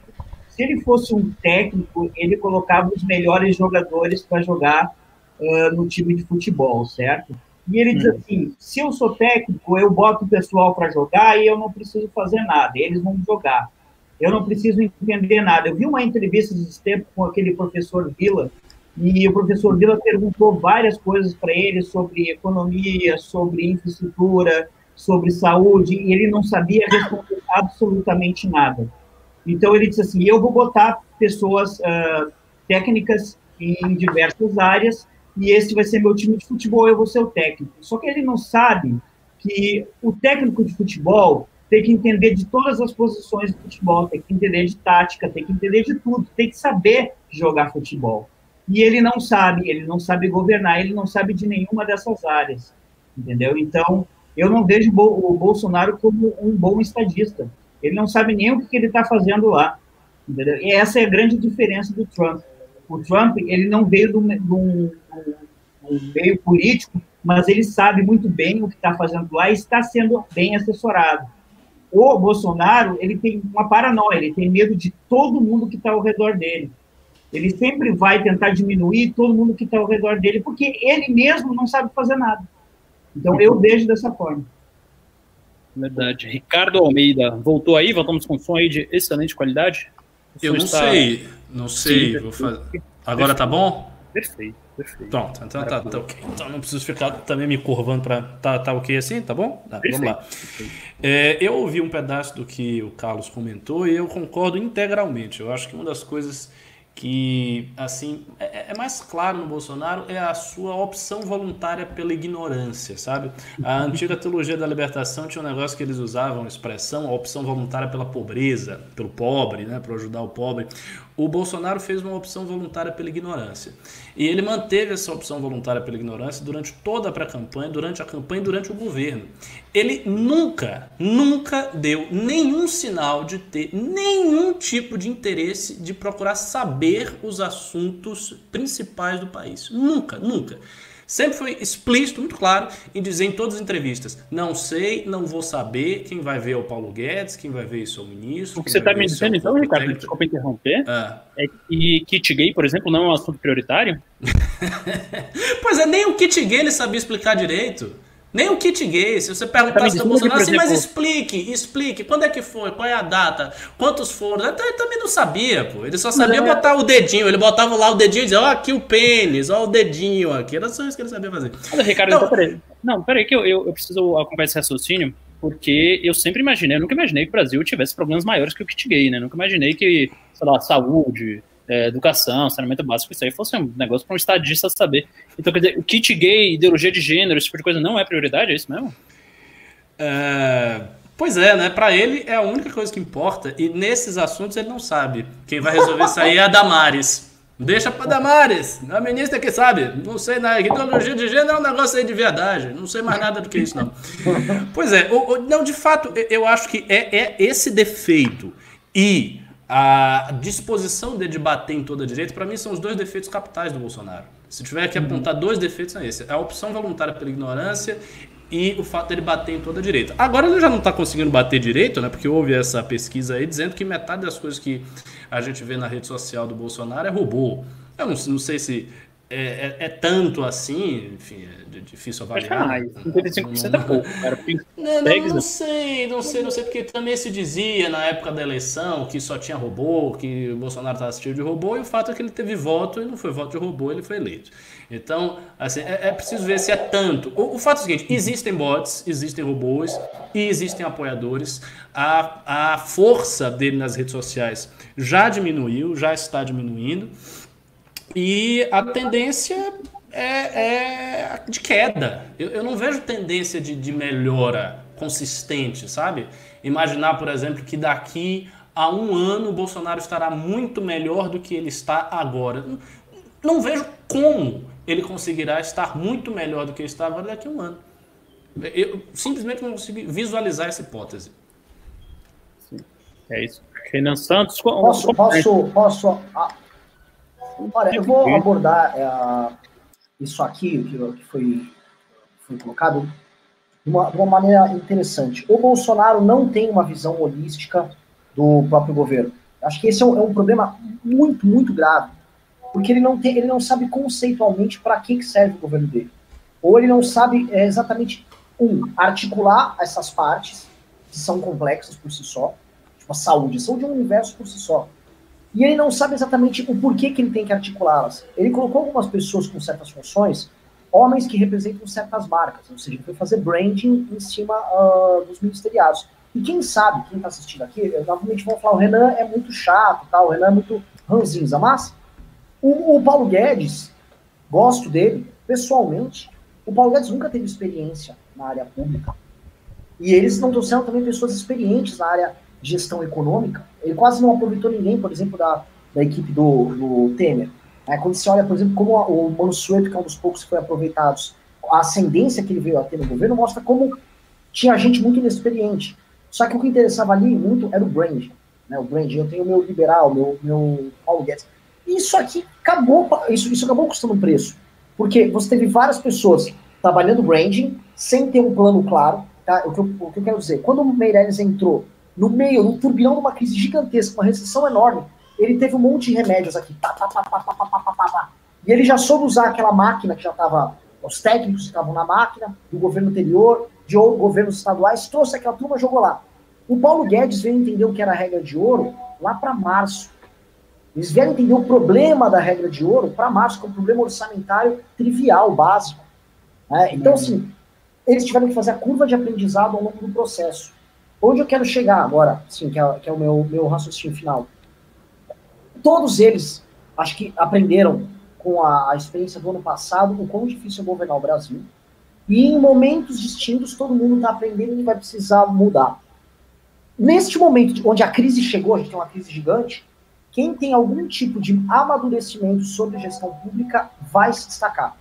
Se ele fosse um técnico, ele colocava os melhores jogadores para jogar uh, no time de futebol, certo? E ele diz hum. assim: se eu sou técnico, eu boto o pessoal para jogar e eu não preciso fazer nada, eles vão jogar. Eu não preciso entender nada. Eu vi uma entrevista desse tempo com aquele professor Vila, e o professor Vila perguntou várias coisas para ele sobre economia, sobre infraestrutura, sobre saúde, e ele não sabia responder absolutamente nada. Então ele disse assim: eu vou botar pessoas uh, técnicas em diversas áreas e esse vai ser meu time de futebol, eu vou ser o técnico. Só que ele não sabe que o técnico de futebol tem que entender de todas as posições do futebol, tem que entender de tática, tem que entender de tudo, tem que saber jogar futebol. E ele não sabe, ele não sabe governar, ele não sabe de nenhuma dessas áreas, entendeu? Então, eu não vejo o Bolsonaro como um bom estadista. Ele não sabe nem o que ele está fazendo lá, entendeu? E essa é a grande diferença do Trump o Trump ele não veio de um, meio político, mas ele sabe muito bem o que está fazendo lá e está sendo bem assessorado. O Bolsonaro ele tem uma paranoia, ele tem medo de todo mundo que está ao redor dele. Ele sempre vai tentar diminuir todo mundo que está ao redor dele, porque ele mesmo não sabe fazer nada. Então eu vejo dessa forma. Verdade. Ricardo Almeida, voltou aí? Voltamos com som aí de excelente qualidade? Eu não está... sei, não sei. Sim, vou fazer... Agora tá bom? Perfeito, perfeito. Pronto, então tá, tá, ok. Então não preciso ficar também me curvando para tá, tá ok assim, tá bom? Tá, vamos lá. É, eu ouvi um pedaço do que o Carlos comentou e eu concordo integralmente. Eu acho que uma das coisas que assim é, é, mais claro no Bolsonaro é a sua opção voluntária pela ignorância, sabe? A antiga teologia da libertação tinha um negócio que eles usavam, expressão, a opção voluntária pela pobreza, pelo pobre, né, para ajudar o pobre. O Bolsonaro fez uma opção voluntária pela ignorância. E ele manteve essa opção voluntária pela ignorância durante toda a pré-campanha, durante a campanha e durante o governo. Ele nunca, nunca deu nenhum sinal de ter nenhum tipo de interesse de procurar saber os assuntos principais do país. Nunca, nunca. Sempre foi explícito, muito claro, em dizer em todas as entrevistas: não sei, não vou saber, quem vai ver é o Paulo Guedes, quem vai ver isso é o ministro. O que você está me dizendo, então, Ricardo, desculpa interromper, ah. é que kit gay, por exemplo, não é um assunto prioritário? pois é, nem o kit gay ele sabia explicar direito. Nem o kit gay, se você perguntasse para Bolsonaro assim, mas explique, explique, quando é que foi, qual é a data, quantos foram, ele também não sabia, pô, ele só sabia é... botar o dedinho, ele botava lá o dedinho e dizia, ó, oh, aqui o pênis, ó, o dedinho aqui, era só isso que ele sabia fazer. Olha, Ricardo, então, então peraí, não, peraí que eu, eu, eu preciso acompanhar esse raciocínio, porque eu sempre imaginei, eu nunca imaginei que o Brasil tivesse problemas maiores que o kit gay, né, nunca imaginei que, sei lá, saúde, é, educação, saneamento básico, isso aí fosse um negócio para um estadista saber. Então, quer dizer, o kit gay, ideologia de gênero, esse tipo de coisa não é prioridade, é isso mesmo? É, pois é, né? Para ele é a única coisa que importa e nesses assuntos ele não sabe. Quem vai resolver isso aí é a Damares. Deixa para Damares, a ministra que sabe. Não sei nada. Ideologia de gênero é um negócio aí de verdade. Não sei mais nada do que isso, não. pois é, o, o, não, de fato, eu acho que é, é esse defeito e a disposição de debater em toda a direita, para mim, são os dois defeitos capitais do Bolsonaro. Se tiver que apontar dois defeitos, são esses: a opção voluntária pela ignorância e o fato dele bater em toda a direita. Agora ele já não está conseguindo bater direito, né? Porque houve essa pesquisa aí dizendo que metade das coisas que a gente vê na rede social do Bolsonaro é robô. Eu não, não sei se é, é, é, tanto assim, enfim, é difícil avaliar. Ah, 55% é pouco, cara. Não, não, não, sei, não sei, não sei, porque também se dizia na época da eleição que só tinha robô, que o Bolsonaro estava assistindo de robô, e o fato é que ele teve voto e não foi voto de robô, ele foi eleito. Então, assim, é, é preciso ver se é tanto. O, o, fato é o seguinte: existem bots, existem robôs e existem apoiadores. A, a força dele nas redes sociais já diminuiu, já está diminuindo. E a tendência é, é de queda. Eu, eu, não vejo tendência de, de melhora consistente, sabe? Imaginar, por exemplo, que daqui a um ano o Bolsonaro estará muito melhor do que ele está agora. Não, não vejo como ele conseguirá estar muito melhor do que ele está agora daqui a um ano. Eu simplesmente não consigo visualizar essa hipótese. Sim. É isso. Renan Santos. Posso, posso, posso Olha, eu vou abordar é, isso aqui, que, foi, foi colocado, de uma, de uma maneira interessante. O Bolsonaro não tem uma visão holística do próprio governo. Acho que esse é um, é um problema muito, muito grave, porque ele não, tem, ele não sabe conceitualmente para que, que serve o governo dele. Ou ele não sabe é, exatamente, um, articular essas partes, que são complexas por si só, tipo a saúde. A saúde é um universo por si só e ele não sabe exatamente o porquê que ele tem que articulá-las. Ele colocou algumas pessoas com certas funções, homens que representam certas marcas, ou seja, ele foi fazer branding em cima uh, dos ministeriados. E quem sabe, quem está assistindo aqui, eu, novamente vão falar, o Renan é muito chato, tá? o Renan é muito ranzinza, mas o, o Paulo Guedes, gosto dele, pessoalmente, o Paulo Guedes nunca teve experiência na área pública. E eles não trouxeram também pessoas experientes na área gestão econômica, ele quase não aproveitou ninguém, por exemplo, da, da equipe do, do Temer. É, quando você olha, por exemplo, como o Mansueto, que é um dos poucos que foi aproveitado, a ascendência que ele veio a ter no governo mostra como tinha gente muito inexperiente. Só que o que interessava ali muito era o brand. Né? O brand, eu tenho o meu liberal, meu, meu Paulo Guedes. Isso aqui acabou, isso, isso acabou custando um preço. Porque você teve várias pessoas trabalhando branding sem ter um plano claro. Tá? O, que eu, o que eu quero dizer, quando o Meirelles entrou no meio, no turbilhão de uma crise gigantesca, uma recessão enorme, ele teve um monte de remédios aqui. Pá, pá, pá, e ele já soube usar aquela máquina que já estava, os técnicos que estavam na máquina, do governo anterior, de governos estaduais, trouxe aquela turma e jogou lá. O Paulo Guedes veio entender o que era a regra de ouro lá para março. Eles vieram entender o problema da regra de ouro para março, que é um problema orçamentário trivial, básico. É, então, assim, eles tiveram que fazer a curva de aprendizado ao longo do processo. Onde eu quero chegar agora, sim, que é, que é o meu, meu raciocínio final. Todos eles, acho que aprenderam com a, a experiência do ano passado o quão difícil é governar o Brasil. E em momentos distintos, todo mundo está aprendendo e vai precisar mudar. Neste momento onde a crise chegou, a gente tem uma crise gigante, quem tem algum tipo de amadurecimento sobre gestão pública vai se destacar.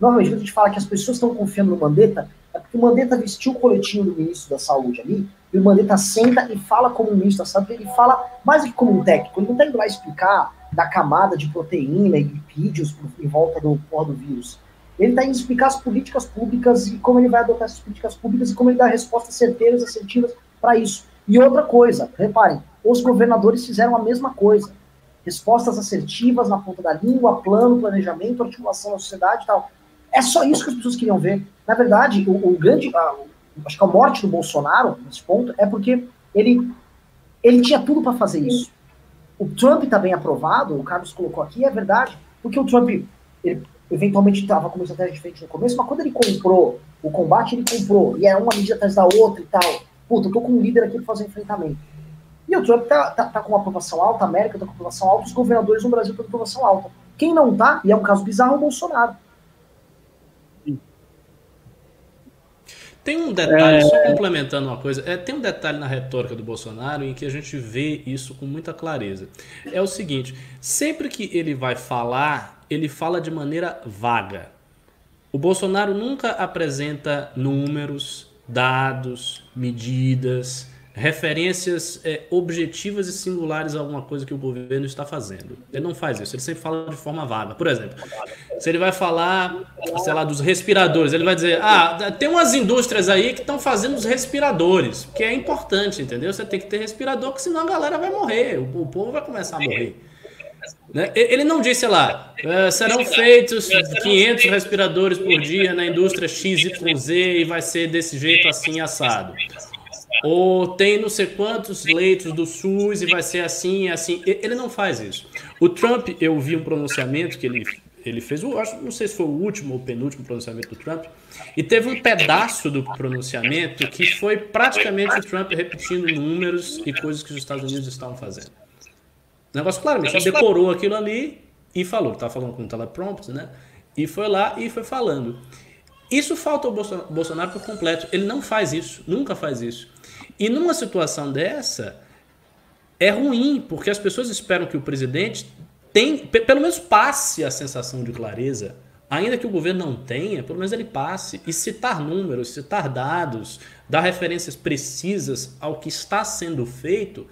Normalmente, quando a gente fala que as pessoas estão confiando no Mandetta, é porque o Mandetta vestiu o coletinho do ministro da Saúde ali, e o Mandetta senta e fala como ministro da Saúde, ele fala mais do que como um técnico, ele não está indo lá explicar da camada de proteína e lipídios em volta do porra do vírus. Ele está indo explicar as políticas públicas e como ele vai adotar essas políticas públicas e como ele dá respostas certeiras, assertivas para isso. E outra coisa, reparem, os governadores fizeram a mesma coisa. Respostas assertivas na ponta da língua, plano, planejamento, articulação da sociedade e tal. É só isso que as pessoas queriam ver. Na verdade, o, o grande. A, acho que a morte do Bolsonaro, nesse ponto, é porque ele, ele tinha tudo para fazer isso. O Trump está bem aprovado, o Carlos colocou aqui, é verdade, porque o Trump, ele eventualmente estava com uma estratégia diferente no começo, mas quando ele comprou o combate, ele comprou, e é uma medida atrás da outra e tal. Puta, eu tô com um líder aqui para fazer enfrentamento. E o Trump tá, tá, tá, com uma aprovação alta, a América tá com aprovação alta, os governadores no Brasil estão com aprovação alta. Quem não tá, e é um caso bizarro, é o Bolsonaro. Tem um detalhe, é... só complementando uma coisa, é, tem um detalhe na retórica do Bolsonaro em que a gente vê isso com muita clareza. É o seguinte: sempre que ele vai falar, ele fala de maneira vaga. O Bolsonaro nunca apresenta números, dados, medidas, referências é, objetivas e singulares a alguma coisa que o governo está fazendo. Ele não faz isso, ele sempre fala de forma vaga. Por exemplo, se ele vai falar, sei lá, dos respiradores, ele vai dizer: ah, tem umas indústrias aí que estão fazendo os respiradores, que é importante, entendeu? Você tem que ter respirador, porque senão a galera vai morrer, o, o povo vai começar a morrer. Né? Ele não disse lá, é, serão feitos 500 respiradores por dia na indústria XYZ e vai ser desse jeito assim assado. Ou tem não sei quantos leitos do SUS e vai ser assim, assim. Ele não faz isso. O Trump, eu vi um pronunciamento que ele, ele fez, eu acho, não sei se foi o último ou penúltimo pronunciamento do Trump, e teve um pedaço do pronunciamento que foi praticamente o Trump repetindo números e coisas que os Estados Unidos estavam fazendo. O negócio claramente, ele decorou aquilo ali e falou, estava falando com o teleprompter, né? E foi lá e foi falando. Isso falta ao Bolsonaro por completo. Ele não faz isso, nunca faz isso. E numa situação dessa, é ruim, porque as pessoas esperam que o presidente tem, pelo menos passe a sensação de clareza. Ainda que o governo não tenha, pelo menos ele passe. E citar números, citar dados, dar referências precisas ao que está sendo feito,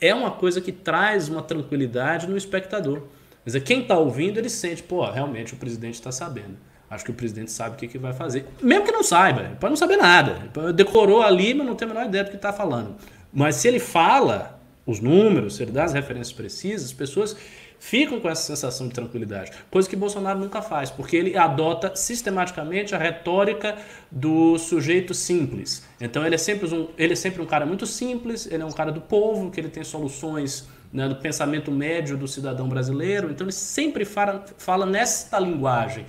é uma coisa que traz uma tranquilidade no espectador. Quer dizer, quem está ouvindo, ele sente, pô, realmente o presidente está sabendo. Acho que o presidente sabe o que, que vai fazer. Mesmo que não saiba, pode não saber nada. Decorou ali, mas não tem a menor ideia do que está falando. Mas se ele fala os números, se ele dá as referências precisas, as pessoas ficam com essa sensação de tranquilidade. Coisa que Bolsonaro nunca faz, porque ele adota sistematicamente a retórica do sujeito simples. Então ele é sempre um, ele é sempre um cara muito simples, ele é um cara do povo, que ele tem soluções né, do pensamento médio do cidadão brasileiro. Então ele sempre fala, fala nesta linguagem.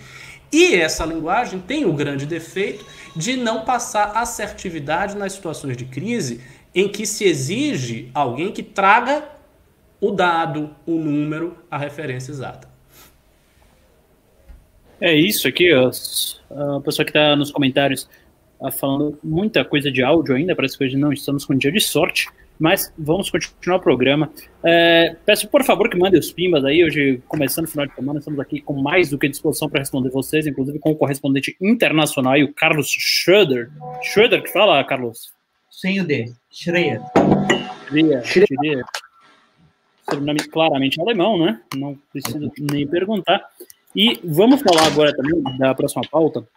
E essa linguagem tem o grande defeito de não passar assertividade nas situações de crise em que se exige alguém que traga o dado, o número, a referência exata. É isso aqui, a pessoa que está nos comentários tá falando muita coisa de áudio ainda, parece que hoje não estamos com um dia de sorte mas vamos continuar o programa. É, peço, por favor, que mandem os pimbas aí. Hoje, começando o final de semana, estamos aqui com mais do que disposição para responder vocês, inclusive com o correspondente internacional, o Carlos Schroeder. Schroeder, que fala, Carlos? Sem o D. Schreier. Schreier. Schreier. Sobrenome claramente alemão, né? Não preciso nem perguntar. E vamos falar agora também da próxima pauta,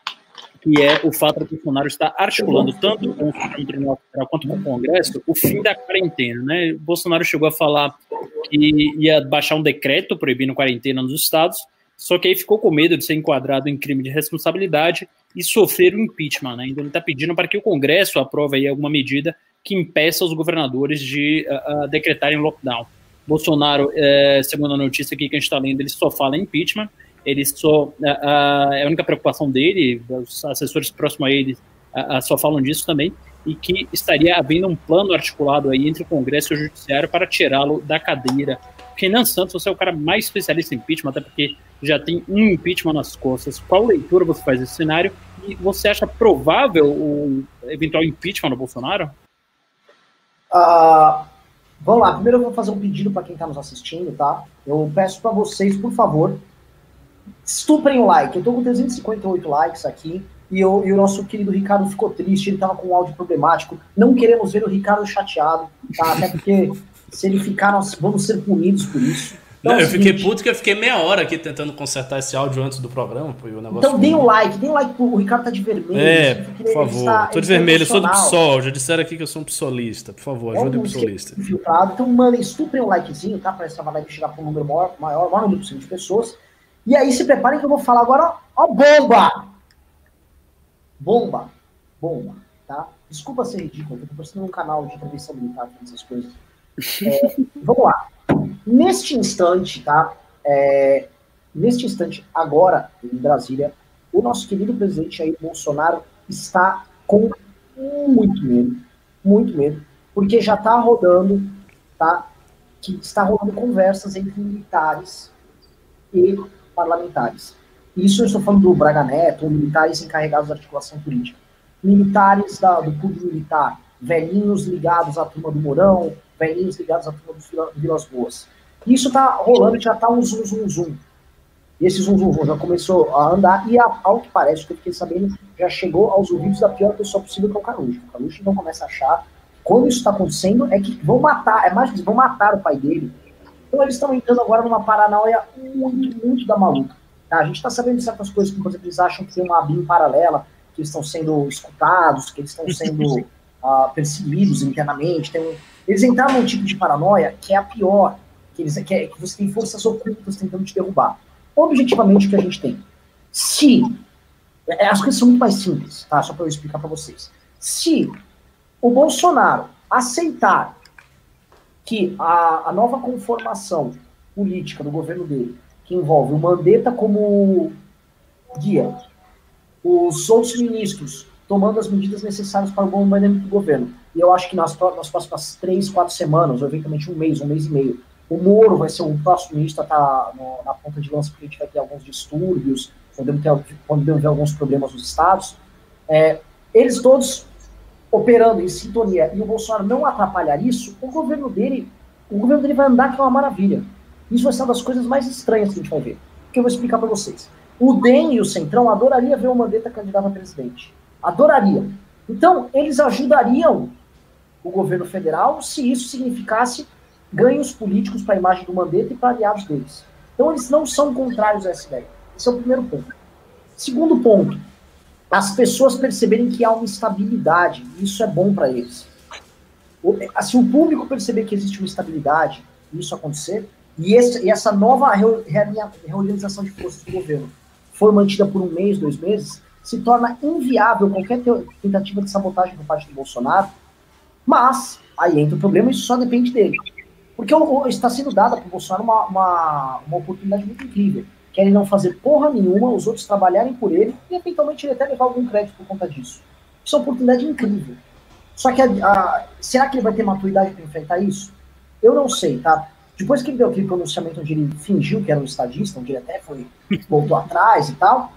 que é o fato do Bolsonaro estar articulando tanto com o Tribunal Federal quanto com o Congresso o fim da quarentena. Né? O Bolsonaro chegou a falar que ia baixar um decreto proibindo quarentena nos estados, só que aí ficou com medo de ser enquadrado em crime de responsabilidade e sofrer o impeachment. Né? Então ele está pedindo para que o Congresso aprove aí alguma medida que impeça os governadores de uh, uh, decretarem lockdown. Bolsonaro, é, segundo a notícia aqui que a gente está lendo, ele só fala em impeachment, ele só a, é a única preocupação dele, os assessores próximos a ele a, a, só falam disso também, e que estaria havendo um plano articulado aí entre o Congresso e o Judiciário para tirá-lo da cadeira. Renan Santos, você é o cara mais especialista em impeachment, até porque já tem um impeachment nas costas. Qual leitura você faz desse cenário? E você acha provável o eventual impeachment do Bolsonaro? Uh, vamos lá, primeiro eu vou fazer um pedido para quem está nos assistindo, tá? Eu peço para vocês, por favor, Estuprem o like. Eu tô com 358 likes aqui. E, eu, e o nosso querido Ricardo ficou triste, ele tava com um áudio problemático. Não queremos ver o Ricardo chateado, tá? Até porque se ele ficar, nós vamos ser punidos por isso. Então, não, é eu fiquei puto que eu fiquei meia hora aqui tentando consertar esse áudio antes do programa, pô, o negócio Então dê um like, dê um like o Ricardo tá de vermelho. É, por favor. Está, Tô de vermelho, eu sou do PSOL, já disseram aqui que eu sou um psolista. Por favor, é um o psolista. Então mandem, estuprem um likezinho, tá? Para essa live chegar para um número maior, maior, maior número possível de pessoas. E aí se preparem que eu vou falar agora, ó, bomba! Bomba. Bomba, tá? Desculpa ser ridículo, eu tô parecendo um canal de entrevista militar, essas coisas. É, vamos lá. Neste instante, tá? É, neste instante, agora, em Brasília, o nosso querido presidente Jair Bolsonaro está com muito medo, muito medo, porque já está rodando, tá? Que está rolando conversas entre militares e parlamentares. Isso eu estou falando do Braga Neto, militares encarregados da articulação política. Militares da, do clube militar, velhinhos ligados à turma do Mourão, velhinhos ligados à turma do Vilas Boas. Isso está rolando, já está um zum, zum, zum. E esse zum, zum, zum já começou a andar e, ao que parece, que eu fiquei sabendo, já chegou aos ouvidos da pior pessoa possível, que é o Caruso. O Caruso não começa a achar, quando isso está acontecendo, é que vão matar, é mais vão matar o pai dele. Então eles estão entrando agora numa paranoia muito, muito da maluca. Tá? A gente está sabendo de certas coisas, como por exemplo, eles acham que tem uma BIM paralela, que eles estão sendo escutados, que eles estão sendo uh, perseguidos internamente. Um... Eles entraram num tipo de paranoia que é a pior, que, eles, que, é, que você tem forças ocultas tentando te derrubar. Objetivamente, o que a gente tem? Se. É, as coisas são muito mais simples, tá? Só para eu explicar para vocês. Se o Bolsonaro aceitar que a, a nova conformação política do governo dele, que envolve o Mandetta como guia, os outros ministros tomando as medidas necessárias para o bom andamento do governo. E eu acho que nas, nas próximas três, quatro semanas, ou eventualmente um mês, um mês e meio, o Moro vai ser o próximo ministro a estar tá na ponta de lança, porque a gente vai ter alguns distúrbios, podemos ter, podemos ver alguns problemas nos estados. É, eles todos operando em sintonia e o Bolsonaro não atrapalhar isso, o governo dele, o governo dele vai andar que é uma maravilha. Isso vai ser uma das coisas mais estranhas que a gente vai ver. Que eu vou explicar para vocês. O DEM e o Centrão adoraria ver o Mandetta candidato a presidente. Adoraria. Então, eles ajudariam o governo federal se isso significasse ganhos políticos para a imagem do Mandetta e para aliados deles. Então, eles não são contrários a essa ideia. Esse é o primeiro ponto. Segundo ponto, as pessoas perceberem que há uma instabilidade. Isso é bom para eles. Se o público perceber que existe uma estabilidade, isso acontecer, e, esse, e essa nova reorganização de forças do governo for mantida por um mês, dois meses, se torna inviável qualquer tentativa de sabotagem por parte do Bolsonaro. Mas, aí entra o problema, isso só depende dele. Porque está sendo dada para o Bolsonaro uma, uma, uma oportunidade muito incrível querem não fazer porra nenhuma, os outros trabalharem por ele e eventualmente ele até levar algum crédito por conta disso. Isso é uma oportunidade incrível. Só que a, a, será que ele vai ter maturidade para enfrentar isso? Eu não sei, tá? Depois que ele deu aquele pronunciamento onde ele fingiu que era um estadista, onde ele até foi, voltou atrás e tal,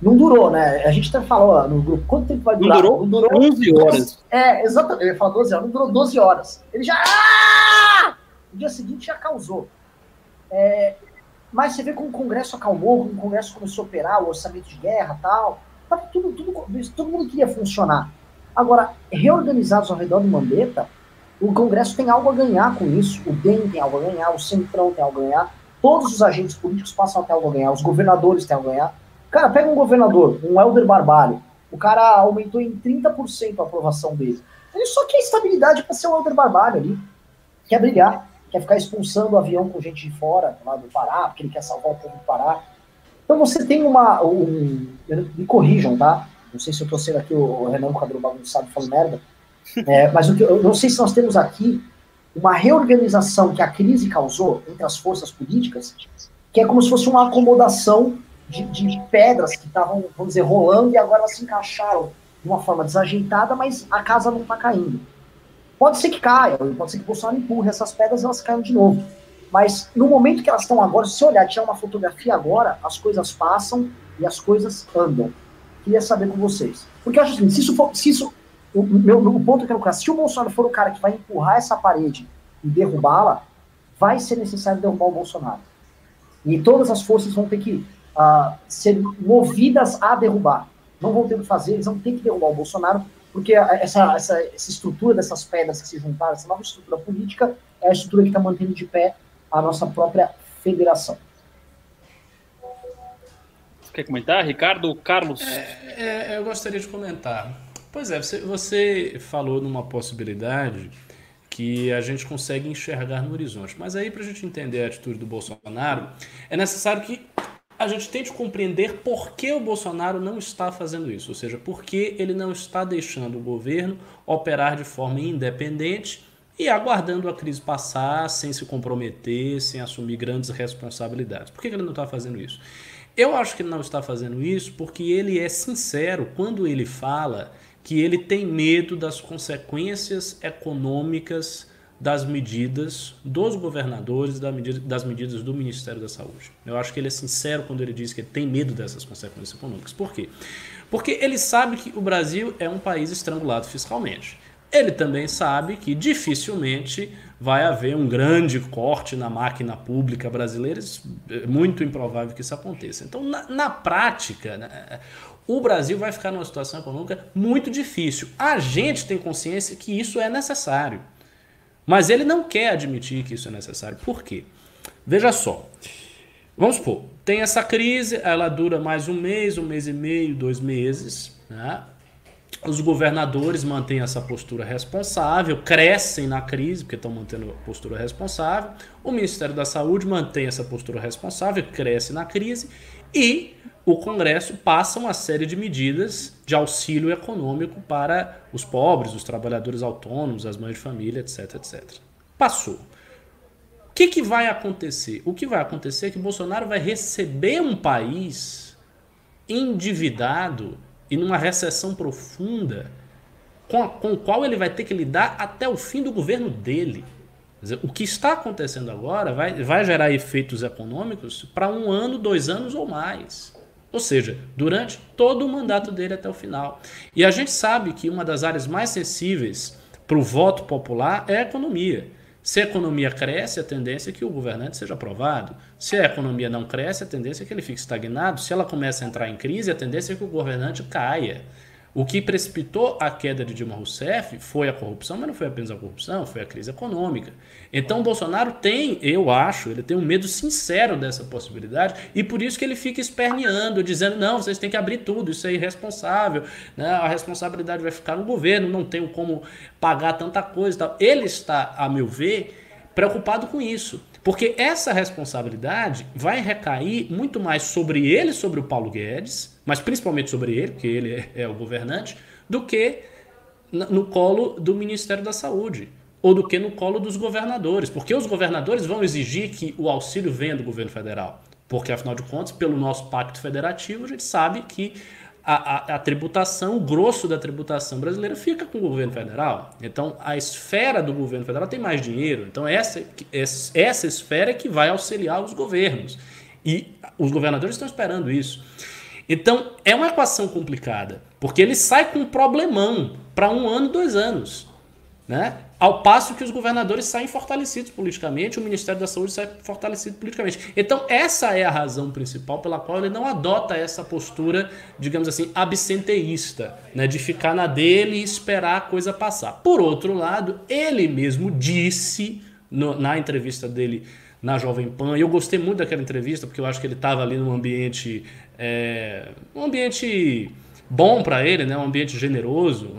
não durou, né? A gente até falou no grupo, quanto tempo vai durar? Não durou, não durou 11 horas. É, exatamente, eu ia falar 12 horas, não durou 12 horas. Ele já... Ah! No dia seguinte já causou. É, mas você vê como o Congresso acalmou, como o Congresso começou a operar, o orçamento de guerra tal. Tava tudo, tudo, todo mundo queria funcionar. Agora, reorganizados ao redor do Mandetta, o Congresso tem algo a ganhar com isso, o DEM tem algo a ganhar, o Centrão tem algo a ganhar, todos os agentes políticos passam a ter algo a ganhar, os governadores têm algo a ganhar. Cara, pega um governador, um Helder Barbalho, o cara aumentou em 30% a aprovação dele. Ele só quer estabilidade para ser o Helder Barbalho ali. Quer brigar quer ficar expulsando o avião com gente de fora, lá do Pará, porque ele quer salvar o povo do Pará. Então você tem uma. Um, me corrijam, tá? Não sei se eu tô sendo aqui o Renan Quadro bagunçado falando merda. É, mas o que, eu não sei se nós temos aqui uma reorganização que a crise causou entre as forças políticas, que é como se fosse uma acomodação de, de pedras que estavam, vamos dizer, rolando e agora elas se encaixaram de uma forma desajeitada, mas a casa não está caindo. Pode ser que caia, pode ser que o Bolsonaro empurre essas pedras e elas caiam de novo. Mas no momento que elas estão agora, se olhar, tirar uma fotografia agora, as coisas passam e as coisas andam. Queria saber com vocês. Porque eu acho assim, se isso for, se isso, o, meu, o ponto que eu quero se o Bolsonaro for o cara que vai empurrar essa parede e derrubá-la, vai ser necessário derrubar o Bolsonaro. E todas as forças vão ter que uh, ser movidas a derrubar. Não vão ter o que fazer, eles vão ter que derrubar o Bolsonaro, porque essa, essa, essa estrutura dessas pedras que se juntaram, essa nova estrutura política, é a estrutura que está mantendo de pé a nossa própria federação. Você quer comentar, Ricardo? Carlos? É, é, eu gostaria de comentar. Pois é, você, você falou numa possibilidade que a gente consegue enxergar no horizonte. Mas aí, para a gente entender a atitude do Bolsonaro, é necessário que a gente tente compreender por que o Bolsonaro não está fazendo isso, ou seja, por que ele não está deixando o governo operar de forma independente e aguardando a crise passar sem se comprometer, sem assumir grandes responsabilidades. Por que ele não está fazendo isso? Eu acho que ele não está fazendo isso porque ele é sincero quando ele fala que ele tem medo das consequências econômicas das medidas dos governadores das medidas do Ministério da Saúde. Eu acho que ele é sincero quando ele diz que tem medo dessas consequências econômicas. Por quê? Porque ele sabe que o Brasil é um país estrangulado fiscalmente. Ele também sabe que dificilmente vai haver um grande corte na máquina pública brasileira. É muito improvável que isso aconteça. Então, na, na prática, né, o Brasil vai ficar numa situação econômica muito difícil. A gente tem consciência que isso é necessário. Mas ele não quer admitir que isso é necessário. Por quê? Veja só. Vamos supor, tem essa crise, ela dura mais um mês, um mês e meio, dois meses. Né? Os governadores mantêm essa postura responsável, crescem na crise, porque estão mantendo a postura responsável. O Ministério da Saúde mantém essa postura responsável, cresce na crise. E o Congresso passa uma série de medidas de auxílio econômico para os pobres, os trabalhadores autônomos, as mães de família, etc, etc. Passou. O que, que vai acontecer? O que vai acontecer é que Bolsonaro vai receber um país endividado e numa recessão profunda com, a, com o qual ele vai ter que lidar até o fim do governo dele. Dizer, o que está acontecendo agora vai, vai gerar efeitos econômicos para um ano, dois anos ou mais. Ou seja, durante todo o mandato dele até o final. E a gente sabe que uma das áreas mais sensíveis para o voto popular é a economia. Se a economia cresce, a tendência é que o governante seja aprovado. Se a economia não cresce, a tendência é que ele fique estagnado. Se ela começa a entrar em crise, a tendência é que o governante caia. O que precipitou a queda de Dilma Rousseff foi a corrupção, mas não foi apenas a corrupção, foi a crise econômica. Então Bolsonaro tem, eu acho, ele tem um medo sincero dessa possibilidade e por isso que ele fica esperneando, dizendo: não, vocês têm que abrir tudo, isso é irresponsável, né? a responsabilidade vai ficar no governo, não tenho como pagar tanta coisa. Tal. Ele está, a meu ver, preocupado com isso. Porque essa responsabilidade vai recair muito mais sobre ele, sobre o Paulo Guedes, mas principalmente sobre ele, porque ele é, é o governante, do que no colo do Ministério da Saúde ou do que no colo dos governadores, porque os governadores vão exigir que o auxílio venha do governo federal, porque afinal de contas, pelo nosso pacto federativo, a gente sabe que a, a, a, tributação, o grosso da tributação brasileira fica com o governo federal. Então, a esfera do governo federal tem mais dinheiro. Então, essa, essa esfera é que vai auxiliar os governos. E os governadores estão esperando isso. Então, é uma equação complicada, porque ele sai com um problemão para um ano, dois anos. Né? Ao passo que os governadores saem fortalecidos politicamente, o Ministério da Saúde sai fortalecido politicamente. Então, essa é a razão principal pela qual ele não adota essa postura, digamos assim, absenteísta, né, de ficar na dele e esperar a coisa passar. Por outro lado, ele mesmo disse no, na entrevista dele na Jovem Pan, e eu gostei muito daquela entrevista, porque eu acho que ele estava ali num ambiente. É, um ambiente bom para ele, né? um ambiente generoso.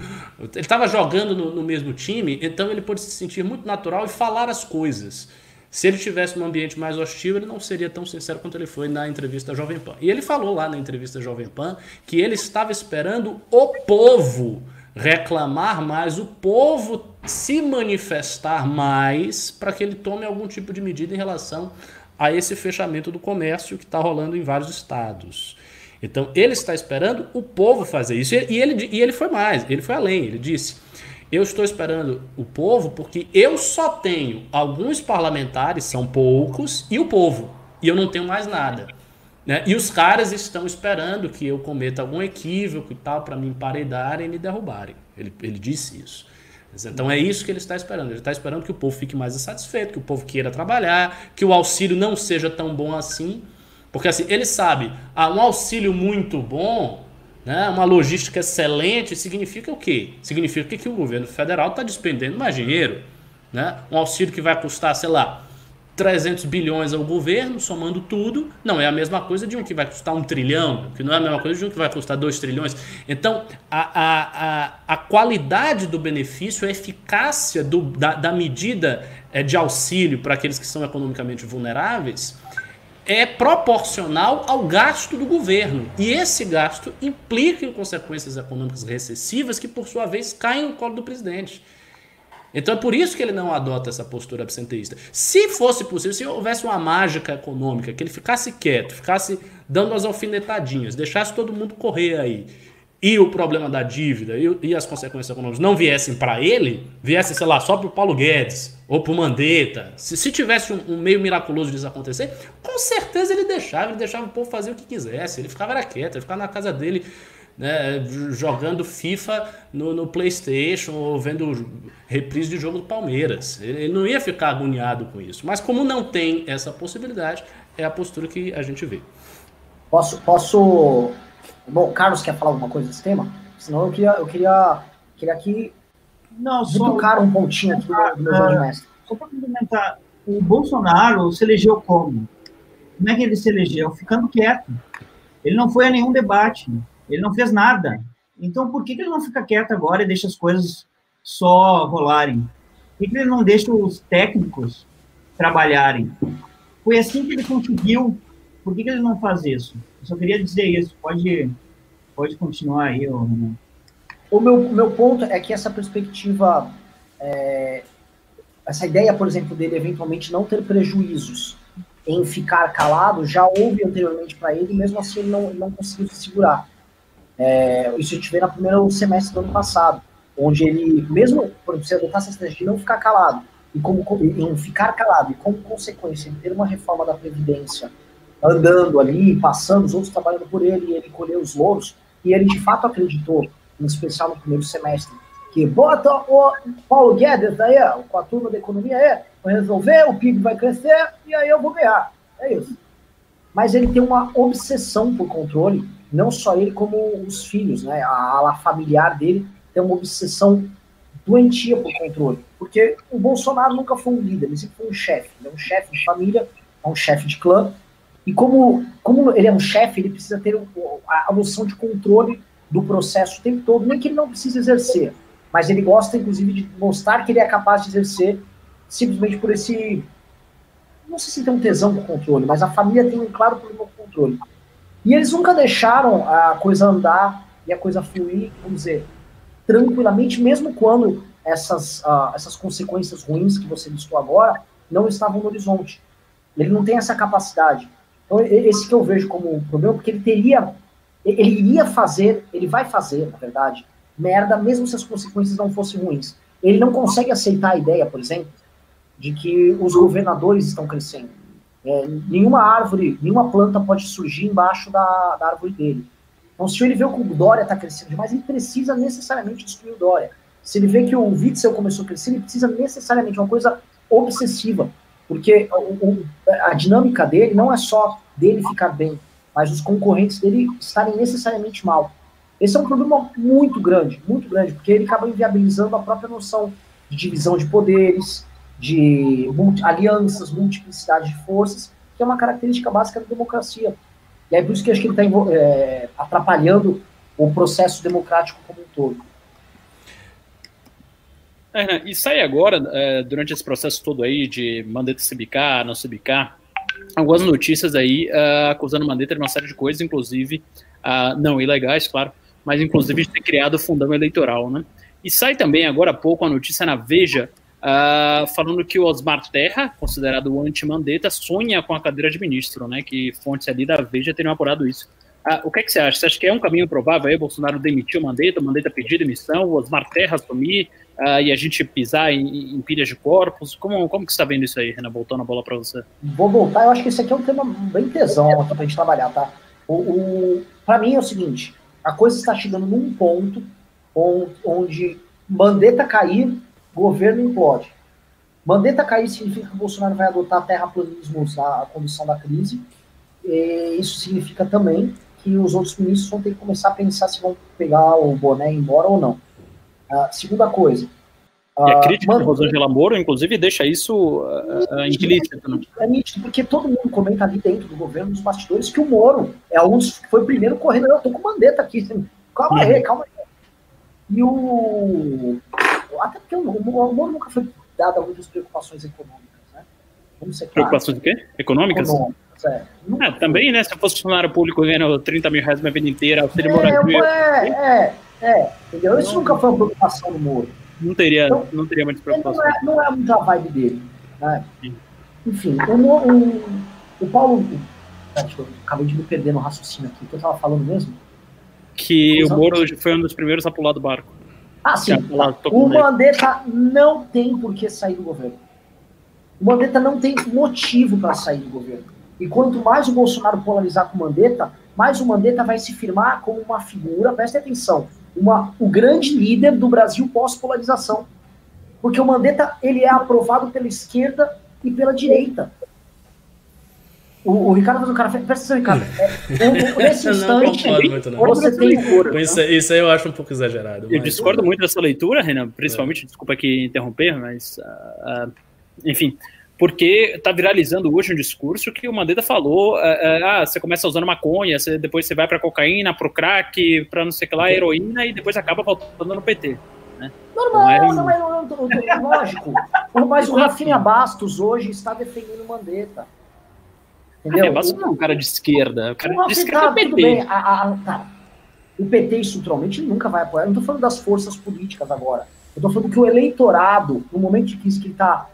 ele estava jogando no, no, mesmo time, então ele pôde se sentir muito natural e falar as coisas. Se ele tivesse um ambiente mais hostil, ele não seria tão sincero quanto ele foi na entrevista da Jovem Pan. E ele falou lá na entrevista da Jovem Pan que ele estava esperando o povo reclamar mais, o povo se manifestar mais para que ele tome algum tipo de medida em relação a esse fechamento do comércio que está rolando em vários estados. Então ele está esperando o povo fazer isso. E ele, e ele foi mais, ele foi além. Ele disse: Eu estou esperando o povo porque eu só tenho alguns parlamentares, são poucos, e o povo. E eu não tenho mais nada. Né? E os caras estão esperando que eu cometa algum equívoco e tal para me emparedarem e me derrubarem. Ele, ele disse isso. Então é isso que ele está esperando. Ele está esperando que o povo fique mais insatisfeito, que o povo queira trabalhar, que o auxílio não seja tão bom assim porque assim, ele sabe, ah, um auxílio muito bom, né, uma logística excelente, significa o quê? Significa que, o governo federal está despendendo mais dinheiro. Né? Um auxílio que vai custar, sei lá, 300 bilhões ao governo, somando tudo, não é a mesma coisa de um que vai custar um trilhão, que não é a mesma coisa de um que vai custar dois trilhões. Então, a, a, a, a qualidade do benefício, a eficácia do, da, da medida é, de auxílio para aqueles que são economicamente vulneráveis é proporcional ao gasto do governo. E esse gasto implica em consequências econômicas recessivas que, por sua vez, caem no colo do presidente. Então é por isso que ele não adota essa postura absenteísta. Se fosse possível, se houvesse uma mágica econômica, que ele ficasse quieto, ficasse dando as alfinetadinhas, deixasse todo mundo correr aí, e o problema da dívida e, e as consequências econômicas não viessem para ele, viessem, sei lá, só para o Paulo Guedes ou para o Mandetta, se, se tivesse um, um, meio miraculoso disso acontecer, com certeza ele deixava, ele deixava o povo fazer o que quisesse, ele ficava era quieto, ele ficava na casa dele né, jogando FIFA no, no, PlayStation ou vendo reprise de jogo do Palmeiras. Ele, não ia ficar agoniado com isso. Mas como não tem essa possibilidade, é a postura que a gente vê. Posso. posso... Bom, Carlos quer falar alguma coisa desse tema? Senão eu queria, eu queria, queria aqui não, tocar um pontinho aqui do, meu mestre. Só para complementar, o Bolsonaro se elegeu como? Como é que ele se elegeu? Ficando quieto. Ele não foi a nenhum debate. Ele não fez nada. Então, por que, que ele não fica quieto agora e deixa as coisas só rolarem? Por que, que ele não deixa os técnicos trabalharem? Foi assim que ele conseguiu. Por que, que ele não faz isso? Eu só queria dizer isso. Pode, pode continuar aí, Renan. O meu, meu ponto é que essa perspectiva, é, essa ideia, por exemplo, dele eventualmente não ter prejuízos em ficar calado, já houve anteriormente para ele, mesmo assim ele não, não conseguiu se segurar. É, isso a gente vê no primeiro semestre do ano passado, onde ele, mesmo por você adotar essa estratégia de não ficar calado, e como em ficar calado, e como consequência, ele ter uma reforma da Previdência andando ali, passando, os outros trabalhando por ele, e ele colher os louros, e ele de fato acreditou, em especial no primeiro semestre, que bota o Paulo Guedes aí, com a turma da economia aí, vai resolver, o PIB vai crescer, e aí eu vou ganhar. É isso. Mas ele tem uma obsessão por controle, não só ele, como os filhos, né? A ala familiar dele tem uma obsessão doentia por controle. Porque o Bolsonaro nunca foi um líder, ele sempre foi um chefe. Ele é um chefe de família, é um chefe de clã. E como, como ele é um chefe, ele precisa ter a, noção de controle do processo o tempo todo, nem que ele não precise exercer. Mas ele gosta, inclusive, de mostrar que ele é capaz de exercer simplesmente por esse. Não sei se tem um tesão com controle, mas a família tem um claro problema com controle. E eles nunca deixaram a coisa andar e a coisa fluir, vamos dizer, tranquilamente, mesmo quando essas, uh, essas consequências ruins que você listou agora não estavam no horizonte. Ele não tem essa capacidade. Então, esse que eu vejo como um problema, porque ele teria, ele iria fazer, ele vai fazer, na verdade, merda, mesmo se as consequências não fossem ruins. Ele não consegue aceitar a ideia, por exemplo, de que os governadores estão crescendo. É, nenhuma árvore, nenhuma planta pode surgir embaixo da, da árvore dele. Então, se ele vê que o Dória está crescendo demais, ele precisa necessariamente destruir o Dória. Se ele vê que o Witzel começou a crescer, ele precisa necessariamente uma coisa obsessiva, porque o, o, a dinâmica dele não é só dele ficar bem, mas os concorrentes dele estarem necessariamente mal. Esse é um problema muito grande, muito grande, porque ele acaba inviabilizando a própria noção de divisão de poderes, de multi, alianças, multiplicidade de forças, que é uma característica básica da democracia. E é por isso que acho que ele está é, atrapalhando o processo democrático como um todo. É, e sai agora, é, durante esse processo todo aí de Mandetta se bicar, não se bicar, algumas notícias aí uh, acusando Mandetta de uma série de coisas, inclusive, uh, não ilegais, claro, mas inclusive de ter criado o fundão eleitoral, né? E sai também agora há pouco a notícia na Veja Uh, falando que o Osmar Terra, considerado o anti-Mandetta, sonha com a cadeira de ministro, né? Que fontes ali da Veja teriam apurado isso. Uh, o que, é que você acha? Você acha que é um caminho provável aí Bolsonaro demitir o Mandetta, o Mandetta pedir demissão, o Osmar Terra assumir uh, e a gente pisar em, em pilhas de corpos? Como, como que você está vendo isso aí, Renan? Voltando a bola para você. Vou voltar, eu acho que esse aqui é um tema bem tesão aqui para a gente trabalhar, tá? O, o para mim é o seguinte, a coisa está chegando num ponto onde Mandetta cair governo implode. Mandetta cair significa que o Bolsonaro vai adotar terraplanismo a condição da crise. E isso significa também que os outros ministros vão ter que começar a pensar se vão pegar o boné e ir embora ou não. Uh, segunda coisa, E a crítica uh, Rosângela Moro, inclusive, deixa isso uh, implícito. Né? É nítido, porque todo mundo comenta ali dentro do governo, dos bastidores, que o Moro é um dos, foi o primeiro correndo. Eu tô com mandeta aqui. Calma aí, uhum. calma aí. E o. Até porque o, Moro nunca foi dado a muitas preocupações econômicas, né? Vamos ser Preocupações de quê? Econômicas? Econômicas, é. é também, né? Se eu fosse funcionário público ganhando 30 mil reais minha vida inteira, auxílio é, moradia. É, é, é, entendeu? Isso nunca foi uma preocupação do Moro. Não teria, então, não teria muita preocupação. Não é, não é muito a vibe dele. Né? Enfim, o, o, o Paulo. Eu acabei de me perder no raciocínio aqui. Que eu estava falando mesmo? Que o Moro foi um dos primeiros a pular do barco. Ah, sim. o Mandetta não tem por que sair do governo. O Mandetta não tem motivo para sair do governo. E quanto mais o Bolsonaro polarizar com o Mandetta, mais o Mandetta vai se firmar como uma figura, preste atenção, uma, o grande líder do Brasil pós-polarização. Porque o Mandetta ele é aprovado pela esquerda e pela direita. O, o Ricardo faz um cara. Presta atenção, Ricardo. É, nesse instante, não muito, não. você tem. Isso, isso aí eu acho um pouco exagerado. Eu discordo muito dessa leitura, Renan, principalmente, é. desculpa aqui interromper, mas. Uh, uh, enfim porque está viralizando hoje um discurso que o Mandetta falou, é, é, ah, você começa usando maconha, você, depois você vai para cocaína, para o crack, para não sei o que lá, heroína, e depois acaba voltando no PT. Né? Normal, não, é, não, não, não, lógico. Mas o Rafinha Bastos hoje está defendendo o Mandetta. Entendeu? É um cara de esquerda, o cara o de esquerda tá, é PT. Bem, a, a, tá. O PT estruturalmente nunca vai apoiar, eu não estou falando das forças políticas agora, eu estou falando que o eleitorado, no momento de crise que ele está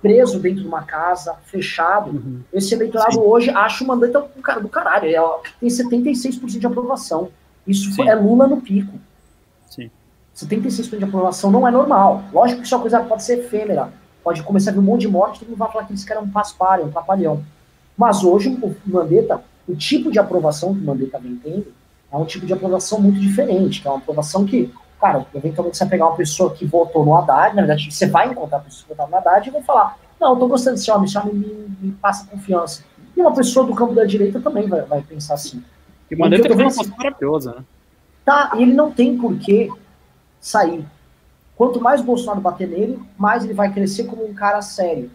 preso dentro de uma casa, fechado. Uhum. Esse eleitorado Sim. hoje acha o mandante um cara do caralho. É, tem 76% de aprovação. Isso Sim. é Lula no pico. Sim. 76% de aprovação não é normal. Lógico que isso é uma coisa pode ser efêmera. Pode começar a vir um monte de morte, todo mundo vai falar que esse cara é um paspalho, um trapalhão. Mas hoje o Mandetta, o tipo de aprovação que o Mandetta vem tendo, é um tipo de aprovação muito diferente, que é uma aprovação que Cara, eventualmente você vai pegar uma pessoa que votou no Haddad, na verdade, você vai encontrar pessoas que votaram no Haddad e vai falar: Não, eu tô gostando desse homem, esse homem me, me passa confiança. E uma pessoa do campo da direita também vai, vai pensar assim. De maneira que uma coisa maravilhosa, né? Tá, e ele não tem por que sair. Quanto mais o Bolsonaro bater nele, mais ele vai crescer como um cara sério.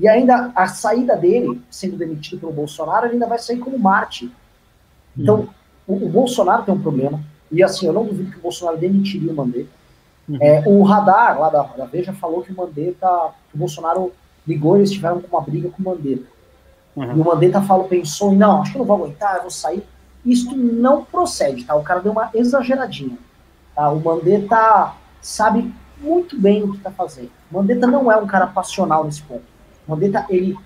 E ainda a saída dele, sendo demitido pelo Bolsonaro, ele ainda vai sair como Marte. Então, hum. o, o Bolsonaro tem um problema, e assim, eu não duvido que o Bolsonaro demitiria o Mandetta. Uhum. É, o Radar, lá da, da, Veja, falou que o Mandetta, que o Bolsonaro ligou e eles tiveram uma briga com o Mandetta. Uhum. E o Mandetta falou, pensou, não, acho que eu não vou aguentar, eu vou sair. Isso não procede, tá? O cara deu uma exageradinha. Tá? O Mandetta sabe muito bem o que tá fazendo. O Mandetta não é um cara passional nesse ponto. Mandetta, ele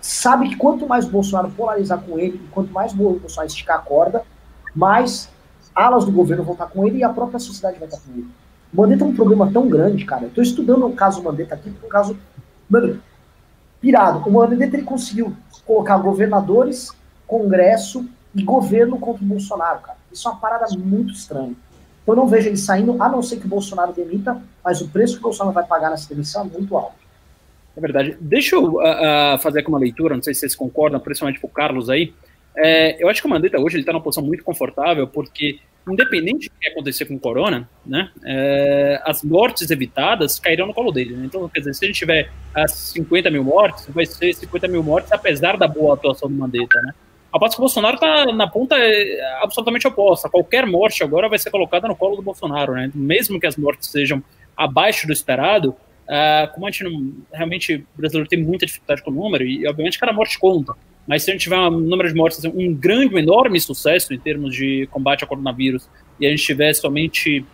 sabe que quanto mais o Bolsonaro polarizar com ele, quanto mais o Bolsonaro esticar a corda, mais alas do governo vão estar com ele e a própria sociedade vai estar com ele. Mandetta é um problema tão grande, cara. Eu estudando o caso Mandetta aqui, um caso, mano, pirado. O Mandetta ele conseguiu colocar governadores, congresso e governo contra o Bolsonaro, cara. Isso é uma parada muito estranha. Eu não vejo ele saindo, a não ser que o Bolsonaro demita, mas o preço que o Bolsonaro vai pagar nessa demissão é muito alto. É verdade. Deixa eu uh, uh, fazer aqui uma leitura, não sei se vocês concordam, principalmente pro Carlos aí. É, eu acho que o Mandetta hoje ele está numa posição muito confortável, porque independente do que acontecer com o Corona, né, é, as mortes evitadas cairão no colo dele. Né? Então, quer dizer, se a gente tiver as 50 mil mortes, vai ser 50 mil mortes, apesar da boa atuação do Mandetta, né? A parte que o Bolsonaro está na ponta é, absolutamente oposta. Qualquer morte agora vai ser colocada no colo do Bolsonaro, né? Mesmo que as mortes sejam abaixo do esperado, uh, como a gente não, realmente o brasileiro tem muita dificuldade com o número, e obviamente cada morte conta mas se a gente tiver um número de mortes, um grande, um enorme sucesso em termos de combate ao coronavírus, e a gente tiver somente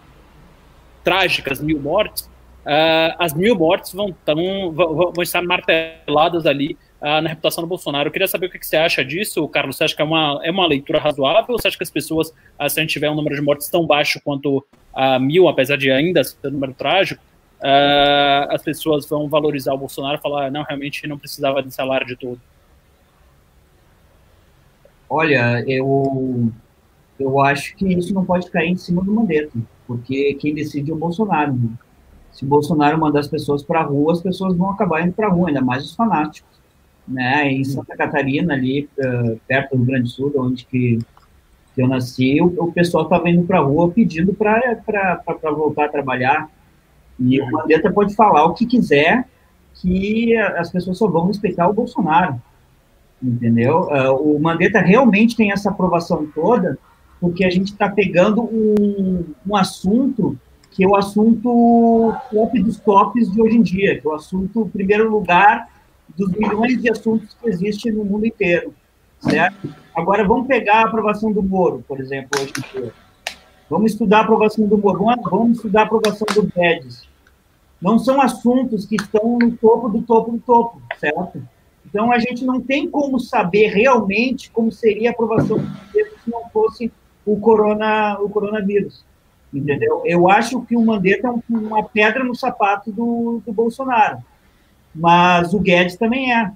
trágicas mil mortes, uh, as mil mortes vão, tão, vão, vão estar marteladas ali uh, na reputação do Bolsonaro. Eu queria saber o que, você acha disso, Carlos. Você acha que é uma, é uma leitura razoável ou você acha que as pessoas, uh, se a gente tiver um número de mortes tão baixo quanto a mil, apesar de ainda ser um número trágico, as pessoas vão valorizar o Bolsonaro e falar, não, realmente não precisava desse alarde todo? Olha, eu, eu acho que isso não pode cair em cima do Mandetta, porque quem decide é o Bolsonaro. Se o Bolsonaro mandar as pessoas para a rua, as pessoas vão acabar indo para a rua, ainda mais os fanáticos. Né? Em Santa Catarina, ali uh, perto do Grande Sul, onde que, eu nasci, o, o pessoal estava indo para a rua pedindo para voltar a trabalhar. E o Mandetta pode falar o que quiser, que as pessoas só vão respeitar o Bolsonaro. Entendeu? Uh, o Mandetta realmente tem essa aprovação toda, porque a gente está pegando um, um assunto que é o assunto top dos tops de hoje em dia, que é o assunto, primeiro lugar, dos milhões de assuntos que existem no mundo inteiro, certo? Agora, vamos pegar a aprovação do Moro, por exemplo, hoje em dia. Vamos estudar a aprovação do Moro, vamos estudar a aprovação do Guedes. Não são assuntos que estão no topo do topo do topo, certo? Então, a gente não tem como saber realmente como seria a aprovação do Guedes se não fosse o, corona, o coronavírus entendeu? Eu acho que o Mandetta é uma pedra no sapato do, do Bolsonaro, mas o Guedes também é,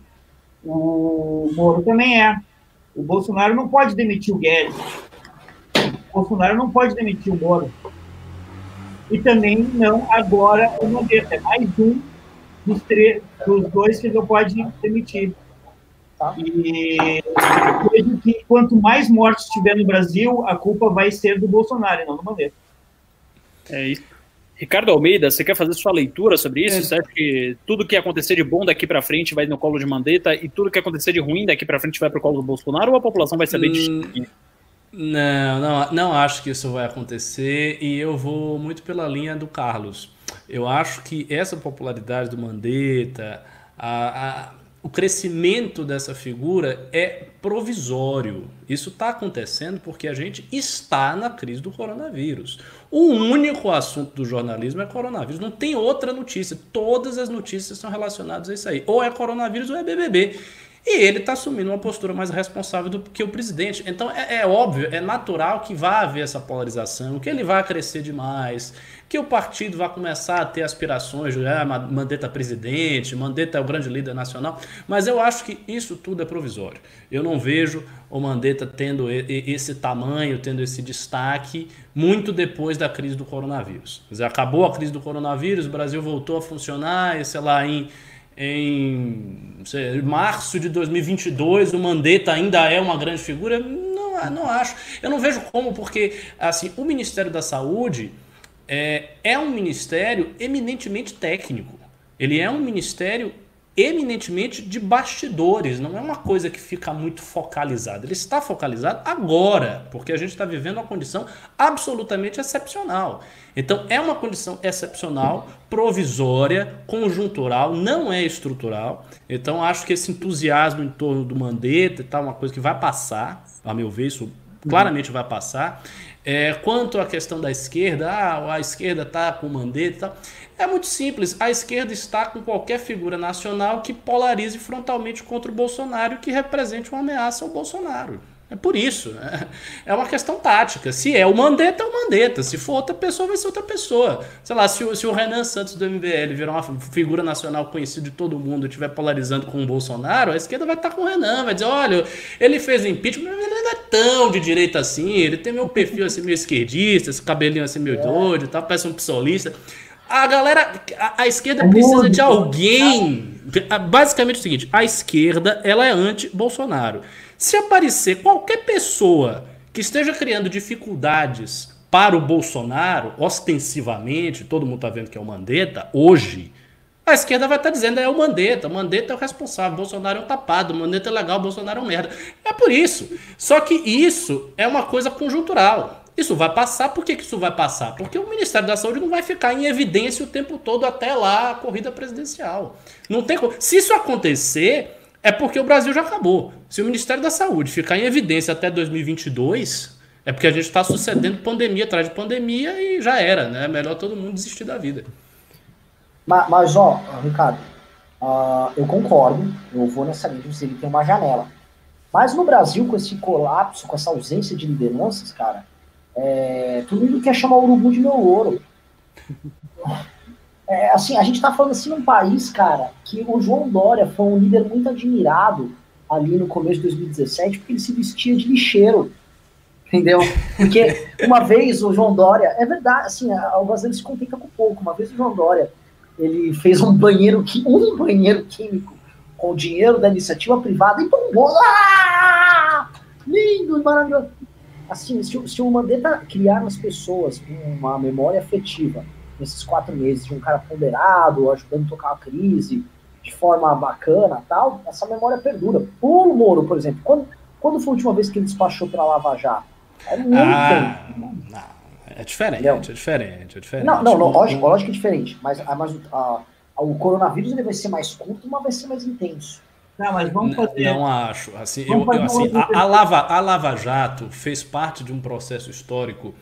o Moro também é. O Bolsonaro não pode demitir o Guedes, Bolsonaro não pode demitir o Moro. E também não agora o Mandetta, é mais um dos, três, dos dois que não pode demitir. Tá. E vejo que quanto mais mortes tiver no Brasil, a culpa vai ser do Bolsonaro, não do Mandetta. É isso. Ricardo Almeida, você quer fazer sua leitura sobre isso? É. Você acha que tudo que acontecer de bom daqui para frente vai no colo de Mandetta e tudo que acontecer de ruim daqui para frente vai para o colo do Bolsonaro ou a população vai saber hum, Não, não, não acho que isso vai acontecer e eu vou muito pela linha do Carlos. Eu acho que essa popularidade do Mandetta, a, a o crescimento dessa figura é provisório. Isso está acontecendo porque a gente está na crise do coronavírus. O único assunto do jornalismo é coronavírus. Não tem outra notícia. Todas as notícias são relacionadas a isso aí. Ou é coronavírus ou é BBB. E ele está assumindo uma postura mais responsável do que o presidente. Então é, é, óbvio, é natural que vá haver essa polarização, que ele vai crescer demais, que o partido vai começar a ter aspirações de ah, Mandetta presidente, Mandetta é o grande líder nacional. Mas eu acho que isso tudo é provisório. Eu não vejo o Mandetta tendo esse tamanho, tendo esse destaque, muito depois da crise do coronavírus. Quer dizer, acabou a crise do coronavírus, o Brasil voltou a funcionar, e sei lá, em em sei, março de 2022 o Mandetta ainda é uma grande figura? Não, não acho. Eu não vejo como, porque assim, o Ministério da Saúde é, é um ministério eminentemente técnico. Ele é um ministério eminentemente de bastidores, não é uma coisa que fica muito focalizada. Ele está focalizado agora, porque a gente está vivendo uma condição absolutamente excepcional. Então, é uma condição excepcional, provisória, conjuntural, não é estrutural. Então, acho que esse entusiasmo em torno do Mandetta e tal, uma coisa que vai passar, a meu ver, isso claramente vai passar. É, quanto à questão da esquerda, ah, a esquerda está com o Mandetta e tal. É muito simples. A esquerda está com qualquer figura nacional que polarize frontalmente contra o Bolsonaro que represente uma ameaça ao Bolsonaro. É por isso. É uma questão tática. Se é o Mandetta, é o Mandetta. Se for outra pessoa, vai ser outra pessoa. Sei lá, se o, se o Renan Santos do MBL virar uma figura nacional conhecida de todo mundo e estiver polarizando com o Bolsonaro, a esquerda vai estar com o Renan. Vai dizer: olha, ele fez impeachment, mas ele não é tão de direita assim. Ele tem meu perfil assim meio esquerdista, esse cabelinho assim meio doido, tá? parece um psolista. A galera, a, a esquerda é precisa de alguém. Basicamente é o seguinte: a esquerda ela é anti-Bolsonaro. Se aparecer qualquer pessoa que esteja criando dificuldades para o Bolsonaro, ostensivamente, todo mundo está vendo que é o Mandetta, hoje, a esquerda vai estar tá dizendo é o Mandetta, o Mandetta é o responsável, o Bolsonaro é um tapado, o Mandetta é legal, o Bolsonaro é um merda. É por isso. Só que isso é uma coisa conjuntural. Isso vai passar, por que, que isso vai passar? Porque o Ministério da Saúde não vai ficar em evidência o tempo todo até lá a corrida presidencial. Não tem Se isso acontecer, é porque o Brasil já acabou. Se o Ministério da Saúde ficar em evidência até 2022, é porque a gente está sucedendo pandemia atrás de pandemia e já era, né? É melhor todo mundo desistir da vida. Mas, mas ó, Ricardo, uh, eu concordo, eu vou nessa linha de ele tem uma janela. Mas no Brasil, com esse colapso, com essa ausência de lideranças, cara, é, todo mundo quer chamar o urubu de meu ouro. É, assim, a gente está falando assim num país, cara, que o João Dória foi um líder muito admirado ali no começo de 2017, porque ele se vestia de lixeiro. Entendeu? Porque uma vez o João Dória, é verdade, assim, o brasileiro se contenta com pouco. Uma vez o João Dória, ele fez um banheiro, um banheiro químico com o dinheiro da iniciativa privada e bombou lá! Lindo, maravilhoso assim, se, se o Mandetta criar nas pessoas uma memória afetiva nesses quatro meses, de um cara ponderado, ajudando a tocar a crise de forma bacana tal, essa memória perdura. O Moro, por exemplo, quando, quando foi a última vez que ele despachou para Lava Jato? É muito ah, tempo. Não, é diferente, não. é diferente, é diferente. Não, não, lógico, lógico que é diferente, mas, mas a, a, o coronavírus ele vai ser mais curto, mas vai ser mais intenso. Não, mas vamos fazer. Não, acho. Assim, eu, eu, assim a, a, Lava, a Lava Jato fez parte de um processo histórico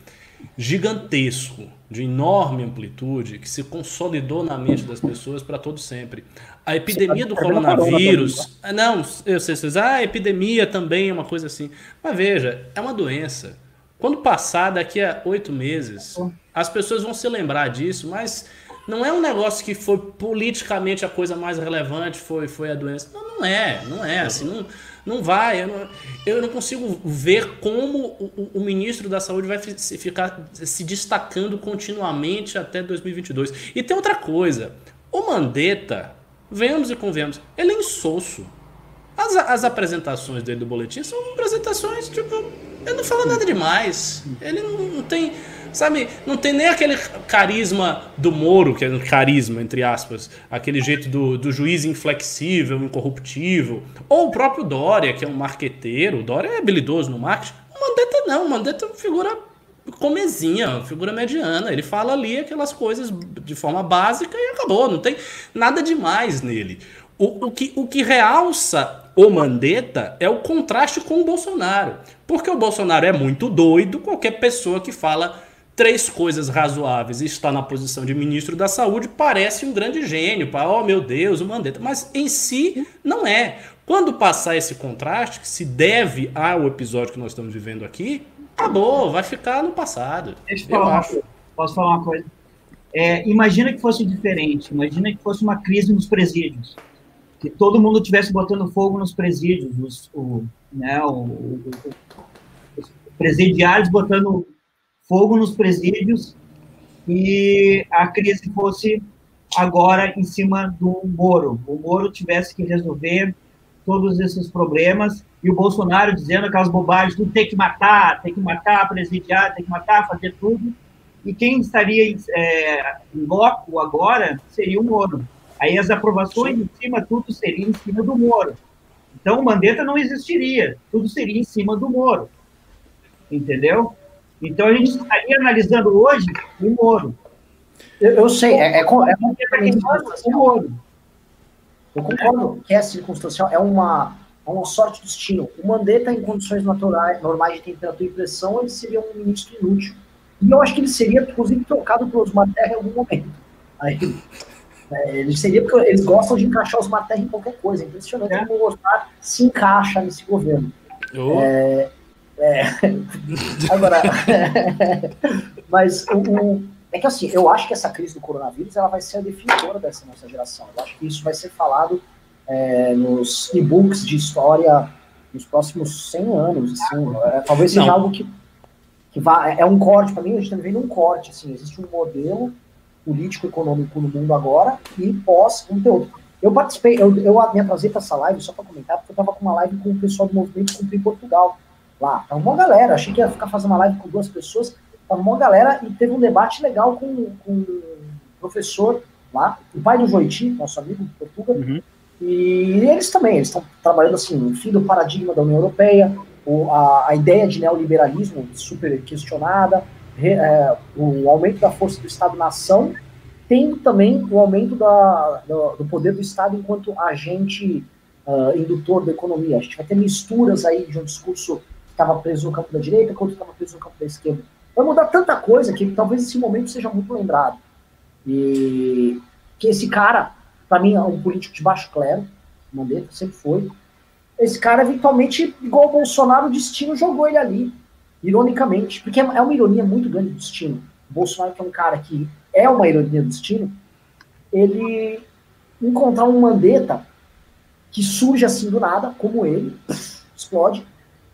gigantesco, de enorme amplitude, que se consolidou na mente das pessoas para todo sempre. A epidemia do coronavírus. Né? Não, eu sei, vocês. Ah, a epidemia também é uma coisa assim. Mas veja, é uma doença. Quando passar daqui a oito meses, as pessoas vão se lembrar disso, mas não é um negócio que foi politicamente a coisa mais relevante, foi, foi a doença. Não, não é, não é. Assim, não, não vai. Eu não, eu não consigo ver como o, o, ministro da Saúde vai ficar se destacando continuamente até 2022. E tem outra coisa. O Mandetta, venhamos e convenhamos, ele é insosso. As, as apresentações dele do boletim são apresentações, tipo, ele não fala nada demais. Ele não, não tem Sabe, não tem nem aquele carisma do Moro, que é um carisma, entre aspas, aquele jeito do, do juiz inflexível, incorruptível. Ou o próprio Dória, que é um marqueteiro. O Dória é habilidoso no marketing. O Mandetta não, o Mandetta é uma figura comezinha, figura mediana. Ele fala ali aquelas coisas de forma básica e acabou. Não tem nada demais nele. O, o, que, o que realça o Mandetta é o contraste com o Bolsonaro. Porque o Bolsonaro é muito doido, qualquer pessoa que fala três coisas razoáveis e está na posição de ministro da Saúde, parece um grande gênio, para, oh meu Deus, o Mandetta. Mas em si não é. Quando passar esse contraste, que se deve ao episódio que nós estamos vivendo aqui, acabou, vai ficar no passado. Deixa eu, falar acho. Posso falar uma coisa? É, imagina que fosse diferente, imagina que fosse uma crise nos presídios, que todo mundo tivesse botando fogo nos presídios, os, o, né, o, o, os presidiários botando fogo nos presídios e a crise fosse agora em cima do Moro. O Moro tivesse que resolver todos esses problemas e o Bolsonaro dizendo aquelas bobagens do tem que matar, tem que matar, presidiar, tem que matar, fazer tudo. E quem estaria é, em loco agora seria o Moro. Aí as aprovações em cima, tudo seria em cima do Moro. Então o Mandetta não existiria, tudo seria em cima do Moro. Entendeu? Então a gente estaria analisando hoje o Moro. Eu, eu sei, é, é, é, é o Moro. Eu concordo que é circunstancial, é uma, é uma sorte do destino. O Mandetta, em condições naturais, normais de temperatura e pressão, ele seria um ministro inútil. E eu acho que ele seria, inclusive, trocado por Osmar Terra em algum momento. Aí, é, ele seria porque eles gostam de encaixar os Terra em qualquer coisa. É impressionante é. como o Osmar se encaixa nesse governo. Oh. É, é. Agora, mas o, é que assim, eu acho que essa crise do coronavírus ela vai ser a definidora dessa nossa geração. Eu acho que isso vai ser falado é, nos e-books de história nos próximos 100 anos. Assim, é, talvez seja Não. algo que, que vá, é um corte, para mim, a gente está vivendo um corte. Assim, existe um modelo político-econômico no mundo agora e pós-conteúdo. Eu participei, eu, eu me atrasei para essa live só para comentar, porque eu estava com uma live com o pessoal do Movimento Cumprir Portugal lá. Tava uma galera, achei que ia ficar fazendo uma live com duas pessoas, tava uma galera e teve um debate legal com, com um professor lá, o pai do Joiti, nosso amigo de Portugal, uhum. e eles também, eles estão trabalhando assim, no fim do paradigma da União Europeia, o, a, a ideia de neoliberalismo super questionada, re, é, o aumento da força do Estado-nação, tendo também o aumento da, do, do poder do Estado enquanto agente uh, indutor da economia. A gente vai ter misturas aí de um discurso estava preso no campo da direita, quanto estava preso no campo da esquerda. Vai mudar tanta coisa que talvez esse momento seja muito lembrado. E que esse cara, para mim, é um político de baixo clero, Mandetta sempre foi. Esse cara, eventualmente, igual o Bolsonaro, o destino jogou ele ali, ironicamente, porque é uma ironia muito grande do destino. O Bolsonaro, que é um cara que é uma ironia do destino, ele encontrar um Mandetta que surge assim do nada, como ele, explode,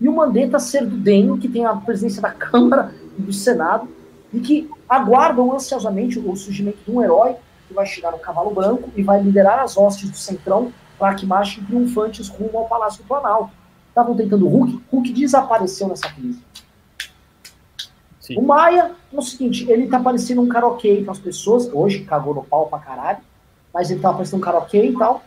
e o Mandetta ser do DEM, que tem a presidência da Câmara e do Senado, e que aguardam ansiosamente o surgimento de um herói que vai chegar no cavalo branco e vai liderar as hostes do Centrão para que marchem triunfantes rumo ao Palácio do Planalto. Estavam tentando o Hulk, Hulk desapareceu nessa crise. Sim. O Maia, é o seguinte, ele tá parecendo um karaokê para as pessoas, hoje cagou no pau pra caralho, mas ele tá parecendo um karaokê e tal.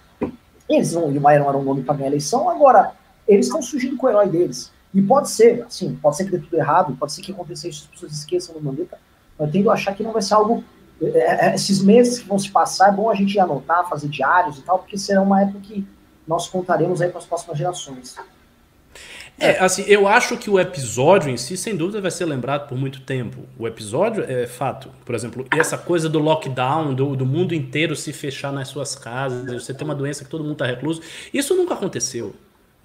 Eles não, e o Maia não era um nome para ganhar eleição, agora, eles estão surgindo com o herói deles. E pode ser, assim, pode ser que dê tudo errado, pode ser que aconteça isso, as pessoas esqueçam do Mandetta, eu tendo a achar que não vai ser algo. É, é, esses meses que vão se passar, é bom a gente anotar, fazer diários e tal, porque será uma época que nós contaremos aí para as próximas gerações. É, assim, eu acho que o episódio em si, sem dúvida, vai ser lembrado por muito tempo. O episódio é fato. Por exemplo, essa coisa do lockdown, do, do mundo inteiro se fechar nas suas casas, você ter uma doença que todo mundo está recluso, isso nunca aconteceu.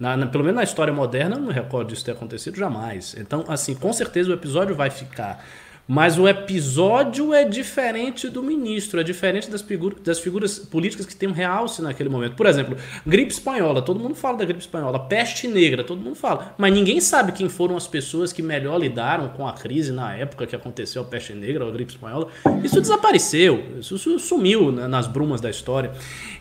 Na, na, pelo menos na história moderna, eu não recordo disso ter acontecido jamais. Então, assim, com certeza o episódio vai ficar mas o episódio é diferente do ministro, é diferente das, das figuras políticas que tem um realce naquele momento. Por exemplo, gripe espanhola, todo mundo fala da gripe espanhola. Peste negra, todo mundo fala. Mas ninguém sabe quem foram as pessoas que melhor lidaram com a crise na época que aconteceu a peste negra a gripe espanhola. Isso desapareceu, isso sumiu nas brumas da história.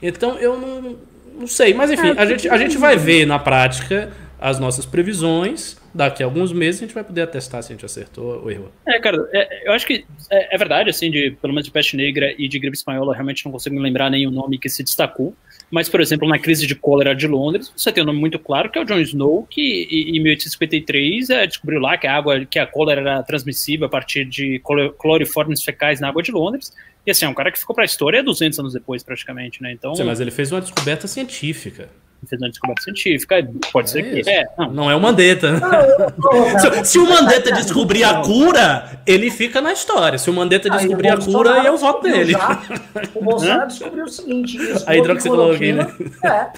Então eu não, não sei, mas enfim, a gente, a gente vai ver na prática as nossas previsões. Daqui a alguns meses a gente vai poder atestar se a gente acertou ou errou. É, cara, é, eu acho que é, é, verdade, assim, de, pelo menos de peste negra e de gripe espanhola, realmente não consigo me lembrar nenhum nome que se destacou. Mas, por exemplo, na crise de cólera de Londres, você tem um nome muito claro, que é o John Snow, que em 1853 é, descobriu lá que a água, que a cólera era transmissível a partir de cloriformes fecais na água de Londres. E assim, é um cara que ficou para a história 200 anos depois, praticamente, né? Então, Sim, mas ele fez uma descoberta científica fez uma descoberta científica, pode é ser isso. que. É, não. não é o Mandetta. se, se, o Mandetta descobrir a cura, ele fica na história. Se o Mandetta descobrir a cura, eu voto nele. o Bolsonaro descobriu o seguinte: a hidroxicloroquina. É.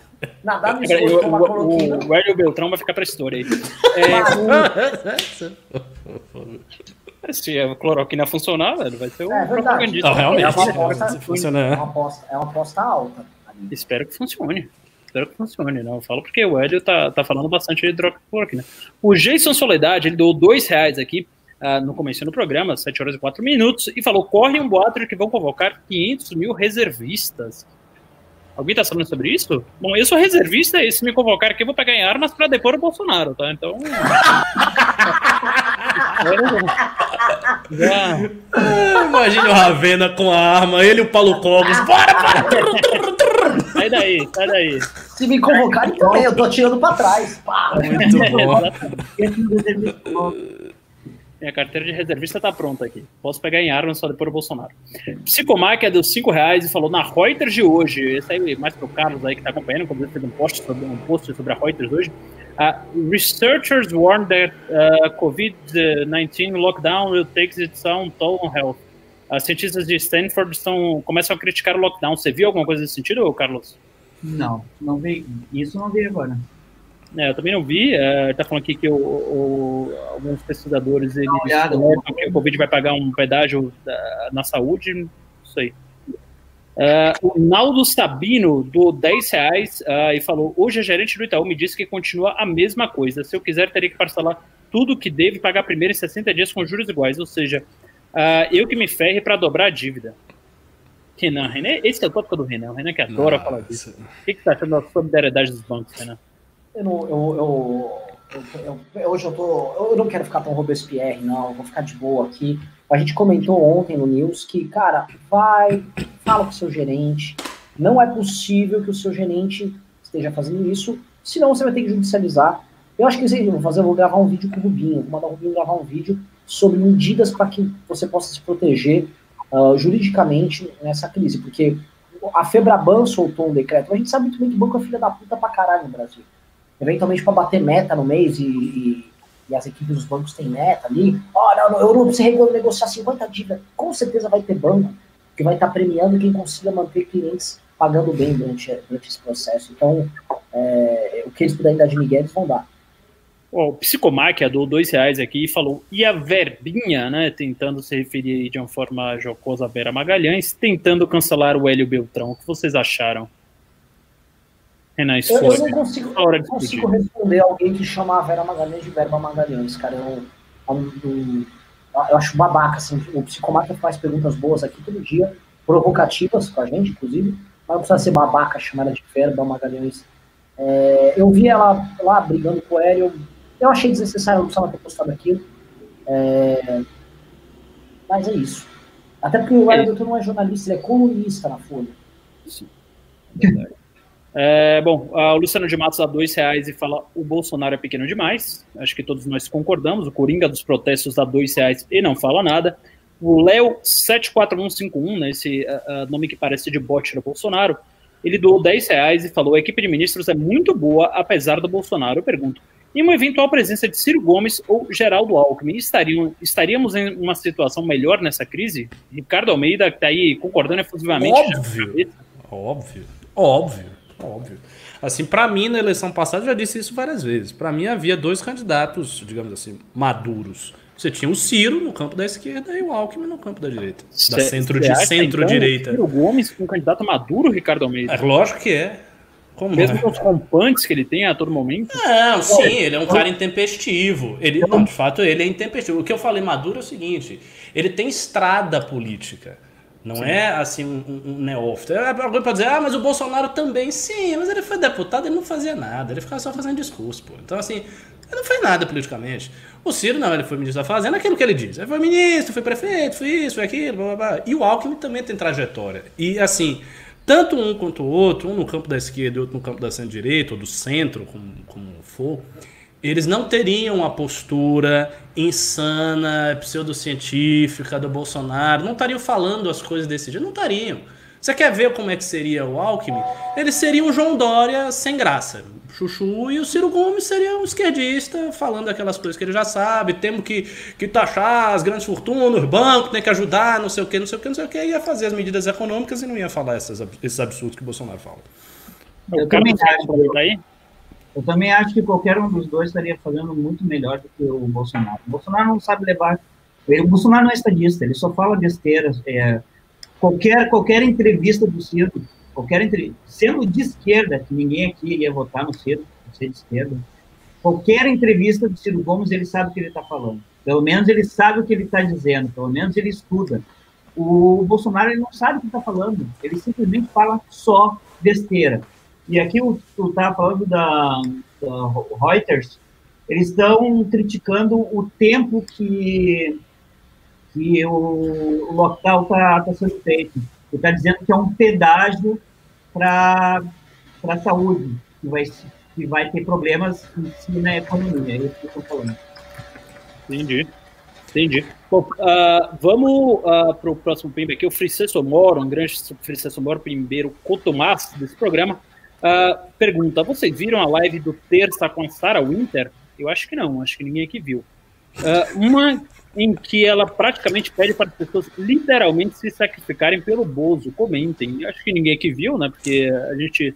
Nadar no esgoto, tomar cloroquina. O Hélio Beltrão vai ficar pra história aí. É, se a cloroquina funcionar, velho, vai ser um é, propagandista. Não, realmente. É uma aposta, é uma aposta, é uma aposta alta. Espero que funcione espero que funcione, não. Eu falo porque o Hélio tá, tá falando bastante de hidroxicloroquina. Né? O Jason Soledade, ele deu dois reais aqui uh, no começo do programa, 7 horas e 4 minutos, e falou: corre um boato de que vão convocar 500 mil reservistas. Alguém tá falando sobre isso? Bom, eu sou reservista e se me convocar aqui eu vou pegar em armas para depor o Bolsonaro, tá? Então. Já... Imagina o Ravena com a arma, ele e o Paulo Cogos. Bora, bora! Sai daí, sai daí. Se me convocarem também, eu tô tirando pra trás. Pá. Muito bom. Minha carteira de reservista tá pronta aqui. Posso pegar em armas só depois do Bolsonaro. Psicomáquia deu 5 reais e falou na Reuters de hoje. Esse aí, mais pro Carlos aí que tá acompanhando, como fez um post sobre, um post sobre a Reuters hoje. Uh, researchers warn that uh, COVID-19 lockdown will take its own toll on health. As cientistas de Stanford estão, começam a criticar o lockdown. Você viu alguma coisa nesse sentido, Carlos? Não, não vi. Isso não vi agora. É, eu também não vi. É, está falando aqui que o, o, alguns pesquisadores eles olhada, que o Covid vai pagar um pedágio da, na saúde. Não sei. Uh, o Naldo Sabino do 10 reais uh, e falou: Hoje a gerente do Itaú me disse que continua a mesma coisa. Se eu quiser, teria que parcelar tudo que deve pagar primeiro em 60 dias com juros iguais. Ou seja, Uh, eu que me ferre para dobrar a dívida. Renan, Renan, esse é o tópico do Renan. O Renan que adora Nossa. falar disso. O que, que você tá achando da solidariedade dos bancos, Renan? Eu não, eu, eu, eu, hoje eu tô. Eu não quero ficar tão Robespierre, não. Vou ficar de boa aqui. A gente comentou ontem no News que, cara, vai, fala com o seu gerente. Não é possível que o seu gerente esteja fazendo isso, senão você vai ter que judicializar. Eu acho que eles vão fazer, eu vou gravar um vídeo com o Rubinho, vou mandar o Rubinho gravar um vídeo sobre medidas para que você possa se proteger uh, juridicamente nessa crise, porque a Febraban soltou um decreto, a gente sabe muito bem que banco é filha da puta pra caralho no Brasil. Eventualmente para bater meta no mês e, e, e, as equipes dos bancos têm meta ali, ó, oh, não, não, eu não negociar 50 dívidas, com certeza vai ter banco que vai estar tá premiando quem consiga manter clientes pagando bem durante, durante esse processo. Então, é, o que eles puderem dar de Miguel, eles vão dar. O Psicomáquia deu dois reais aqui e falou, e a Verbinha, né, tentando se referir de uma forma jocosa a Vera Magalhães, tentando cancelar o Hélio Beltrão. O que vocês acharam? Renan, eu, eu não consigo, não consigo responder alguém que chama a Vera Magalhães de Verba Magalhães, cara. Eu, eu, eu acho babaca, assim, o Psicomáquia faz perguntas boas aqui todo dia, provocativas com a gente, inclusive, mas não precisa ser babaca chamar ela de Verba Magalhães. É, eu vi ela lá brigando com o Hélio, eu achei desnecessário, não precisava ter postado aquilo. É, Mas é isso. Até porque o Eduardo é. não é jornalista, ele é colunista na Folha. Sim. É, bom, o Luciano de Matos dá dois reais e fala o Bolsonaro é pequeno demais. Acho que todos nós concordamos. O Coringa dos protestos dá dois reais e não fala nada. O Léo 74151, né, esse uh, nome que parece de bot do Bolsonaro, ele doou 10 reais e falou: a equipe de ministros é muito boa, apesar do Bolsonaro. Eu pergunto: em uma eventual presença de Ciro Gomes ou Geraldo Alckmin, estariam, estaríamos em uma situação melhor nessa crise? Ricardo Almeida está aí concordando efusivamente. Óbvio, óbvio, óbvio, óbvio. Assim, para mim, na eleição passada, eu já disse isso várias vezes. Para mim, havia dois candidatos, digamos assim, maduros. Você tinha o Ciro no campo da esquerda e o Alckmin no campo da direita. Da centro-direita. Centro, -direita. Ciro Gomes um candidato maduro, Ricardo Almeida? É lógico que é. Como Mesmo é? com os rompantes que ele tem a todo momento? Não, sim, ele é um cara intempestivo. Ele, não, de fato, ele é intempestivo. O que eu falei maduro é o seguinte: ele tem estrada política. Não sim. é assim um, um, neófito. É, alguém pode dizer, ah, mas o Bolsonaro também. Sim, mas ele foi deputado, ele não fazia nada, ele ficava só fazendo discurso, pô. Então, assim, ele não fez nada politicamente. O Ciro, não, ele foi ministro da Fazenda, aquilo que ele diz. Ele foi ministro, foi prefeito, foi isso, foi aquilo, blá, blá, blá. E o Alckmin também tem trajetória. E, assim, tanto um quanto o outro, um no campo da esquerda e outro no campo da centro-direita, ou do centro, como, como for, eles não teriam a postura insana, pseudocientífica do Bolsonaro, não estariam falando as coisas desse jeito, não estariam. Você quer ver como é que seria o Alckmin? Ele seria um João Dória sem graça. Chuchu e o Ciro Gomes seria um esquerdista falando aquelas coisas que ele já sabe, temos que, que taxar as grandes fortunas, os bancos, tem que ajudar, não sei o que, não sei o que, não sei o que, ia fazer as medidas econômicas e não ia falar essas, esses absurdos que o Bolsonaro fala. Eu, também acho, aí? Eu também acho que qualquer um dos dois estaria fazendo muito melhor do que o Bolsonaro. O Bolsonaro não sabe levar. O Bolsonaro não é estadista, ele só fala besteiras. É, qualquer, qualquer entrevista do Ciro qualquer entre sendo de esquerda, que ninguém aqui iria votar no Ciro, ser de esquerda, qualquer entrevista do Ciro Gomes, ele sabe o que ele está falando. Pelo menos ele sabe o que ele está dizendo, pelo menos ele estuda. O Bolsonaro ele não sabe o que está falando, ele simplesmente fala só besteira. E aqui tu está falando da, da Reuters, eles estão criticando o tempo que, que o, o local está tá sendo feito. Ele está dizendo que é um pedágio para a saúde, que vai, que vai ter problemas em si na economia. É isso que eu estou falando. Entendi. Entendi. Bom, uh, vamos uh, ah, para o próximo PIB aqui. O Fricesso Moro, um grande Fricesso Moro, primeiro cotomás desse programa, uh, pergunta: vocês viram a live do Terça com a Sarah Winter? Eu acho que não, acho que ninguém aqui viu. uma em que ela praticamente pede para as pessoas literalmente se sacrificarem pelo Bozo. Comentem. Acho que ninguém aqui viu, né? Porque a gente,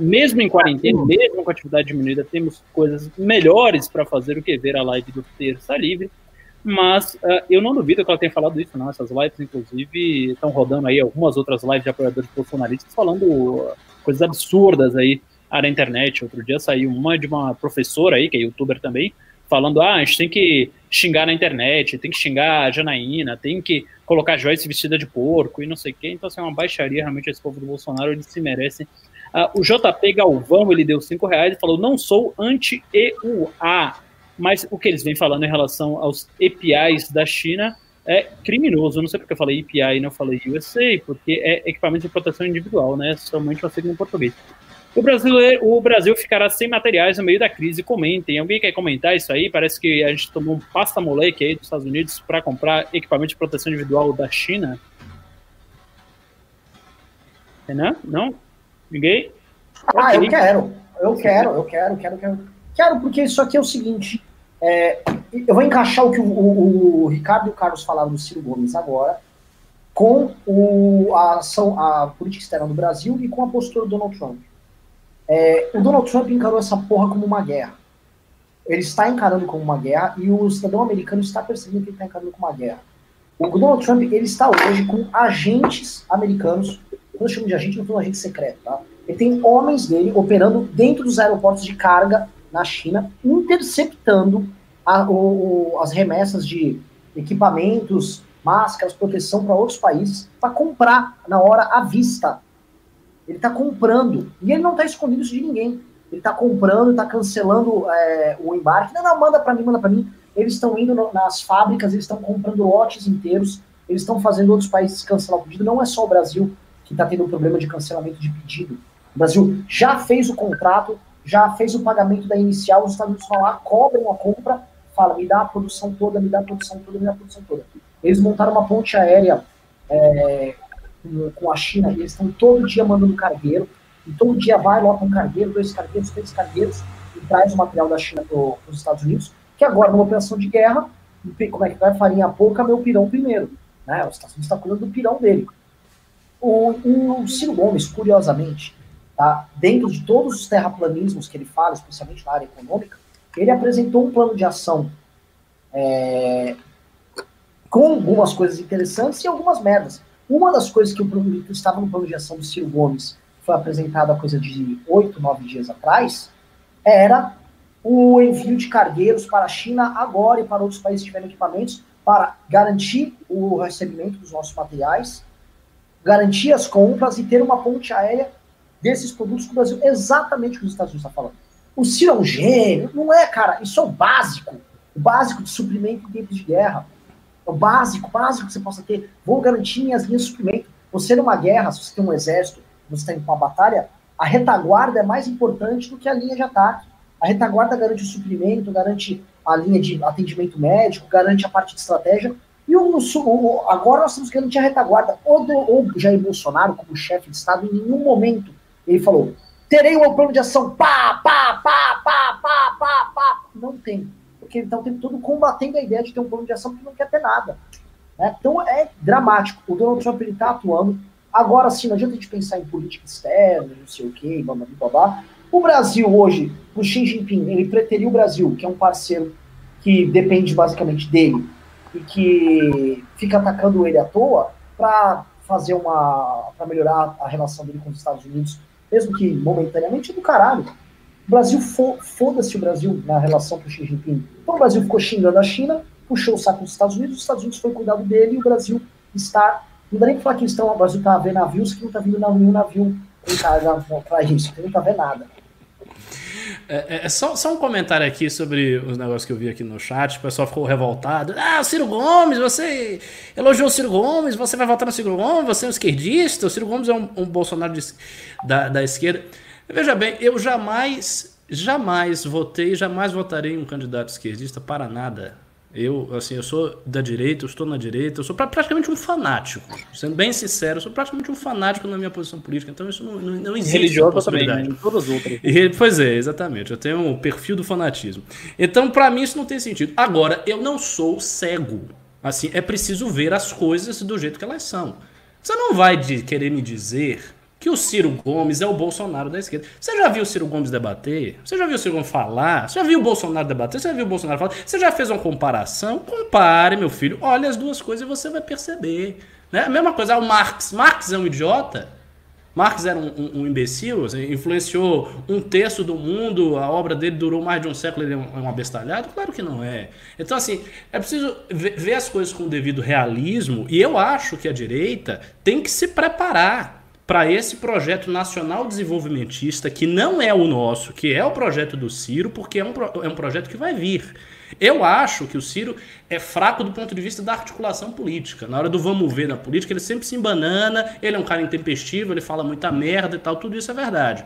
mesmo em quarentena, mesmo com atividade diminuída, temos coisas melhores para fazer do que ver a live do Terça Livre. Mas uh, eu não duvido que ela tenha falado isso, não. Essas lives, inclusive, estão rodando aí algumas outras lives de apoiadores bolsonaristas falando coisas absurdas aí na internet. Outro dia saiu uma de uma professora aí, que é youtuber também, falando: ah, a gente tem que xingar na internet, tem que xingar a Janaína, tem que colocar Joyce vestida de porco e não sei o quê. Então, assim, é uma baixaria realmente esse povo do Bolsonaro, eles se merecem. Uh, o JP Galvão, ele deu cinco reais e falou: não sou anti-EUA, mas o que eles vêm falando em relação aos EPIs da China é criminoso. Não sei porque eu falei EPI e não falei USA, porque é equipamento de proteção individual, né? Somente uma sigla em português. O, brasileiro, o Brasil ficará sem materiais no meio da crise. Comentem. Alguém quer comentar isso aí? Parece que a gente tomou um pasta moleque aí dos Estados Unidos para comprar equipamento de proteção individual da China. Renan? Não? Ninguém? Ah, okay. eu quero. Eu quero, eu quero, quero, quero. Quero, porque isso aqui é o seguinte. É, eu vou encaixar o que o, o, o, Ricardo e o Carlos falaram do Ciro Gomes agora com o, a, ação, a política externa do Brasil e com a postura do Donald Trump. É, o Donald Trump encarou essa porra como uma guerra. Ele está encarando como uma guerra e o cidadão americano está percebendo que ele está encarando como uma guerra. O Donald Trump ele está hoje com agentes americanos. Quando eu chamo de agente, não estou agente secreto, tá? Ele tem homens dele operando dentro dos aeroportos de carga na China, interceptando a, o, as remessas de equipamentos, máscaras, proteção para outros países, para comprar na hora à vista ele está comprando. E ele não está escondendo isso de ninguém. Ele está comprando, está cancelando é, o embarque. Não, não, manda para mim, manda para mim. eles estão indo no, nas fábricas, eles estão comprando lotes inteiros, eles estão fazendo outros países cancelar o pedido. Não é só o Brasil que está tendo um problema de cancelamento de pedido. O Brasil já fez o contrato, já fez o pagamento da inicial, os Estados Unidos vão lá, cobrem a compra, fala, me dá a produção toda, me dá a produção toda, me dá a produção toda. Eles montaram uma ponte aérea é, com a China, e eles estão todo dia mandando cargueiro, e todo dia vai, lá um cargueiro, dois cargueiros, três cargueiros, e traz o material da China para os Estados Unidos, que agora, numa operação de guerra, como é que vai? Farinha pouca, meu pirão primeiro. Né? Os Estados Unidos está cuidando do pirão dele. O, o Ciro Gomes, curiosamente, tá? dentro de todos os terraplanismos que ele fala, especialmente na área econômica, ele apresentou um plano de ação é, com algumas coisas interessantes e algumas merdas. Uma das coisas que, eu, que estava no plano de ação do Ciro Gomes, foi apresentado há coisa de oito, nove dias atrás, era o envio de cargueiros para a China agora e para outros países que tiverem equipamentos para garantir o recebimento dos nossos materiais, garantir as compras e ter uma ponte aérea desses produtos com o Brasil. Exatamente o que os Estados Unidos estão falando. O Ciro é um gênio. Não é, cara. Isso é o básico. O básico de suprimento em tempos de guerra. É o básico, básico que você possa ter. Vou garantir minhas linhas de suprimento. Você numa guerra, se você tem um exército, você está em uma batalha, a retaguarda é mais importante do que a linha de ataque. A retaguarda garante o suprimento, garante a linha de atendimento médico, garante a parte de estratégia. E o, o, agora nós temos que garantir a retaguarda. O, o Jair Bolsonaro, como chefe de Estado, em nenhum momento ele falou: terei um plano de ação, pá, pá, pá, pá, pá, pá, pá. Não tem. Porque ele está o tempo todo combatendo a ideia de ter um plano de ação porque não quer ter nada. Né? Então é dramático. O Donald Trump está atuando. Agora sim, não adianta a gente pensar em política externa, não sei o quê, blá, blá. O Brasil hoje, o Xi Jinping, ele preteriu o Brasil, que é um parceiro que depende basicamente dele e que fica atacando ele à toa para fazer uma para melhorar a relação dele com os Estados Unidos, mesmo que momentaneamente é do caralho. O Brasil foda-se o Brasil na relação com o Xi Jinping. Então o Brasil ficou xingando a China, puxou o saco dos Estados Unidos, os Estados Unidos foi cuidado dele e o Brasil está não dá nem pra falar que estão, o Brasil tá vendo navios que não tá vindo nenhum navio para isso, que não tá vendo nada. É, é, é, só, só, um comentário aqui sobre os negócios que eu vi aqui no chat. O pessoal ficou revoltado. Ah, o Ciro Gomes, você elogiou o Ciro Gomes, você vai votar no Ciro Gomes, você é um esquerdista. O Ciro Gomes é um, um Bolsonaro de, da, da esquerda. Veja bem, eu jamais, jamais votei, jamais votarei em um candidato esquerdista para nada. Eu, assim, eu sou da direita, eu estou na direita, eu sou praticamente um fanático. Sendo bem sincero, eu sou praticamente um fanático na minha posição política, então isso não, não, não existe. Religioso também, né? todas as outras. E, pois é, exatamente. Eu tenho o um perfil do fanatismo. Então, para mim, isso não tem sentido. Agora, eu não sou cego. Assim, é preciso ver as coisas do jeito que elas são. Você não vai de, querer me dizer que o Ciro Gomes é o Bolsonaro da esquerda. Você já viu o Ciro Gomes debater? Você já viu o Ciro Gomes falar? Você já viu o Bolsonaro debater? Você já viu o Bolsonaro falar? Você já fez uma comparação? Compare, meu filho. Olha as duas coisas e você vai perceber. Né? A mesma coisa, ah, o Marx. Marx é um idiota? Marx era um, um, um imbecil, influenciou um terço do mundo, a obra dele durou mais de um século, ele é um, é um abestalhado? Claro que não é. Então, assim, é preciso ver, ver as coisas com o devido realismo, e eu acho que a direita tem que se preparar para esse projeto nacional desenvolvimentista, que não é o nosso, que é o projeto do Ciro, porque é um, é um projeto que vai vir. Eu acho que o Ciro é fraco do ponto de vista da articulação política. Na hora do vamos ver na política, ele sempre se embanana, ele é um cara intempestivo, ele fala muita merda e tal, tudo isso é verdade.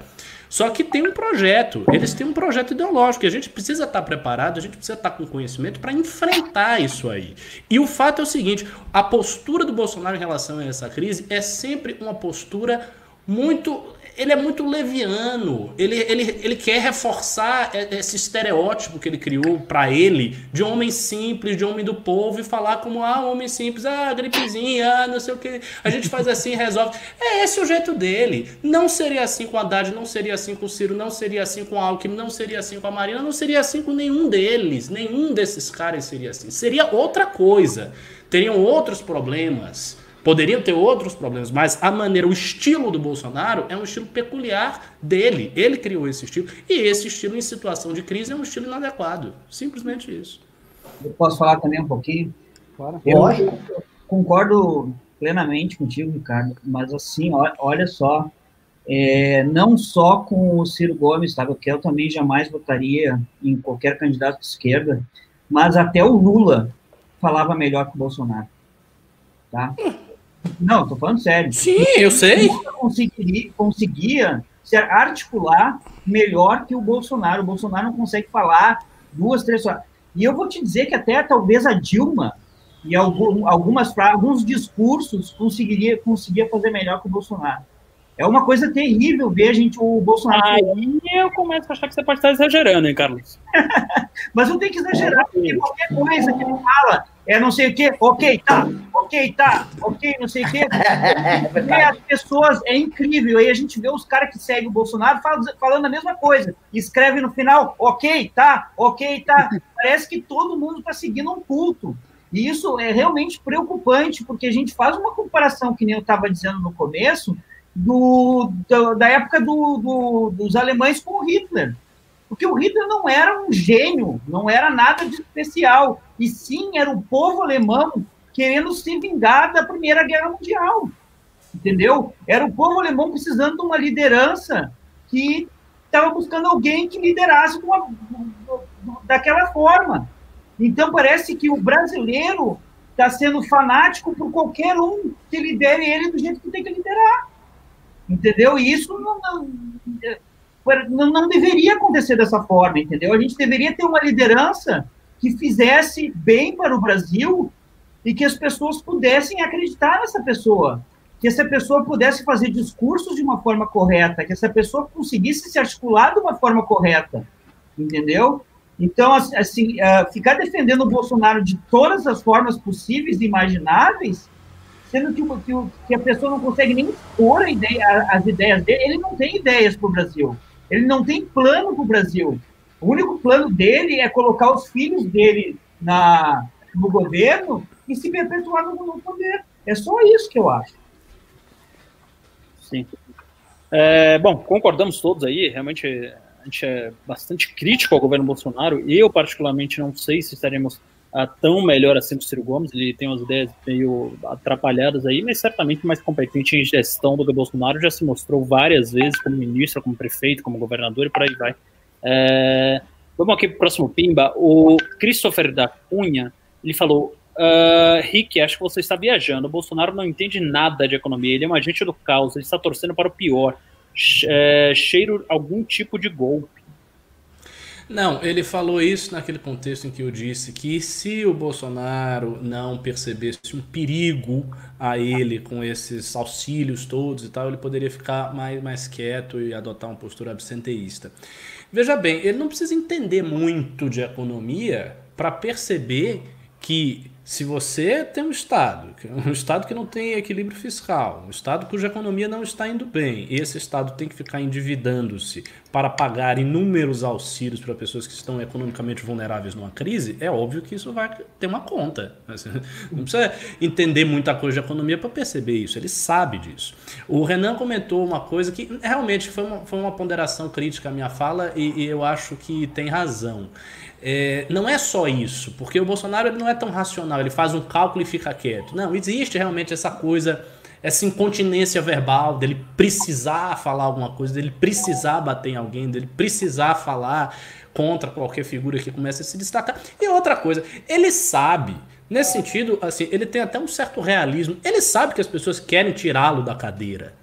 Só que tem um projeto, eles têm um projeto ideológico, e a gente precisa estar preparado, a gente precisa estar com conhecimento para enfrentar isso aí. E o fato é o seguinte: a postura do Bolsonaro em relação a essa crise é sempre uma postura muito ele é muito leviano. Ele, ele, ele quer reforçar esse estereótipo que ele criou para ele de homem simples, de homem do povo, e falar como, ah, homem simples, ah, gripezinha, ah, não sei o que. A gente faz assim resolve. É esse o jeito dele. Não seria assim com a Haddad, não seria assim com o Ciro, não seria assim com a Alckmin, não seria assim com a Marina, não seria assim com nenhum deles. Nenhum desses caras seria assim. Seria outra coisa. Teriam outros problemas. Poderiam ter outros problemas, mas a maneira, o estilo do Bolsonaro é um estilo peculiar dele. Ele criou esse estilo. E esse estilo, em situação de crise, é um estilo inadequado. Simplesmente isso. Eu posso falar também um pouquinho? Claro. Eu concordo plenamente contigo, Ricardo, mas assim, olha só, é, não só com o Ciro Gomes, sabe, que eu também jamais votaria em qualquer candidato de esquerda, mas até o Lula falava melhor que o Bolsonaro. Tá? Não, estou falando sério. Sim, eu sei. Conseguiria, conseguia se articular melhor que o Bolsonaro. O Bolsonaro não consegue falar duas, três horas. E eu vou te dizer que até talvez a Dilma e algumas alguns discursos conseguiria conseguia fazer melhor que o Bolsonaro. É uma coisa terrível ver a gente, o Bolsonaro. Aí eu começo a achar que você pode estar exagerando, hein, Carlos? Mas não tem que exagerar, porque qualquer coisa que ele fala é não sei o quê, ok, tá, ok, tá, ok, não sei o quê. É as pessoas, é incrível. Aí a gente vê os caras que seguem o Bolsonaro falando a mesma coisa. Escreve no final, ok, tá, ok, tá. Parece que todo mundo está seguindo um culto. E isso é realmente preocupante, porque a gente faz uma comparação, que nem eu estava dizendo no começo, do, do da época do, do, dos alemães com Hitler. Porque o Hitler não era um gênio, não era nada de especial, e sim era o povo alemão querendo se vingar da Primeira Guerra Mundial. Entendeu? Era o povo alemão precisando de uma liderança que estava buscando alguém que liderasse uma, daquela forma. Então parece que o brasileiro está sendo fanático por qualquer um que lidere ele do jeito que tem que liderar. Entendeu? E isso não, não, não, não deveria acontecer dessa forma, entendeu? A gente deveria ter uma liderança que fizesse bem para o Brasil e que as pessoas pudessem acreditar nessa pessoa, que essa pessoa pudesse fazer discursos de uma forma correta, que essa pessoa conseguisse se articular de uma forma correta, entendeu? Então, assim, uh, ficar defendendo o Bolsonaro de todas as formas possíveis e imagináveis, sendo que, que, que a pessoa não consegue nem expor ideia, as ideias dele, ele não tem ideias para o Brasil. Ele não tem plano para o Brasil. O único plano dele é colocar os filhos dele na, no governo e se perpetuar no, no poder. É só isso que eu acho. Sim. É, bom, concordamos todos aí. Realmente a gente é bastante crítico ao governo Bolsonaro. Eu, particularmente, não sei se estaremos tão melhor assim que o Ciro Gomes. Ele tem umas ideias meio atrapalhadas aí, mas certamente mais competente em gestão do que o Bolsonaro. Já se mostrou várias vezes como ministro, como prefeito, como governador e por aí vai. É, vamos aqui para o próximo Pimba. O Christopher da Cunha, ele falou: uh, Rick, acho que você está viajando. O Bolsonaro não entende nada de economia. Ele é um agente do caos. Ele está torcendo para o pior. É, cheiro algum tipo de golpe. Não, ele falou isso naquele contexto em que eu disse que se o Bolsonaro não percebesse um perigo a ele com esses auxílios todos e tal, ele poderia ficar mais, mais quieto e adotar uma postura absenteísta. Veja bem, ele não precisa entender muito de economia para perceber que se você tem um Estado, um Estado que não tem equilíbrio fiscal, um Estado cuja economia não está indo bem, esse Estado tem que ficar endividando-se para pagar inúmeros auxílios para pessoas que estão economicamente vulneráveis numa crise, é óbvio que isso vai ter uma conta. Não precisa entender muita coisa de economia para perceber isso, ele sabe disso. O Renan comentou uma coisa que realmente foi uma, foi uma ponderação crítica à minha fala e, e eu acho que tem razão. É, não é só isso, porque o Bolsonaro ele não é tão racional, ele faz um cálculo e fica quieto. Não, existe realmente essa coisa, essa incontinência verbal dele precisar falar alguma coisa, dele precisar bater em alguém, dele precisar falar contra qualquer figura que comece a se destacar. E outra coisa, ele sabe, nesse sentido, assim, ele tem até um certo realismo, ele sabe que as pessoas querem tirá-lo da cadeira.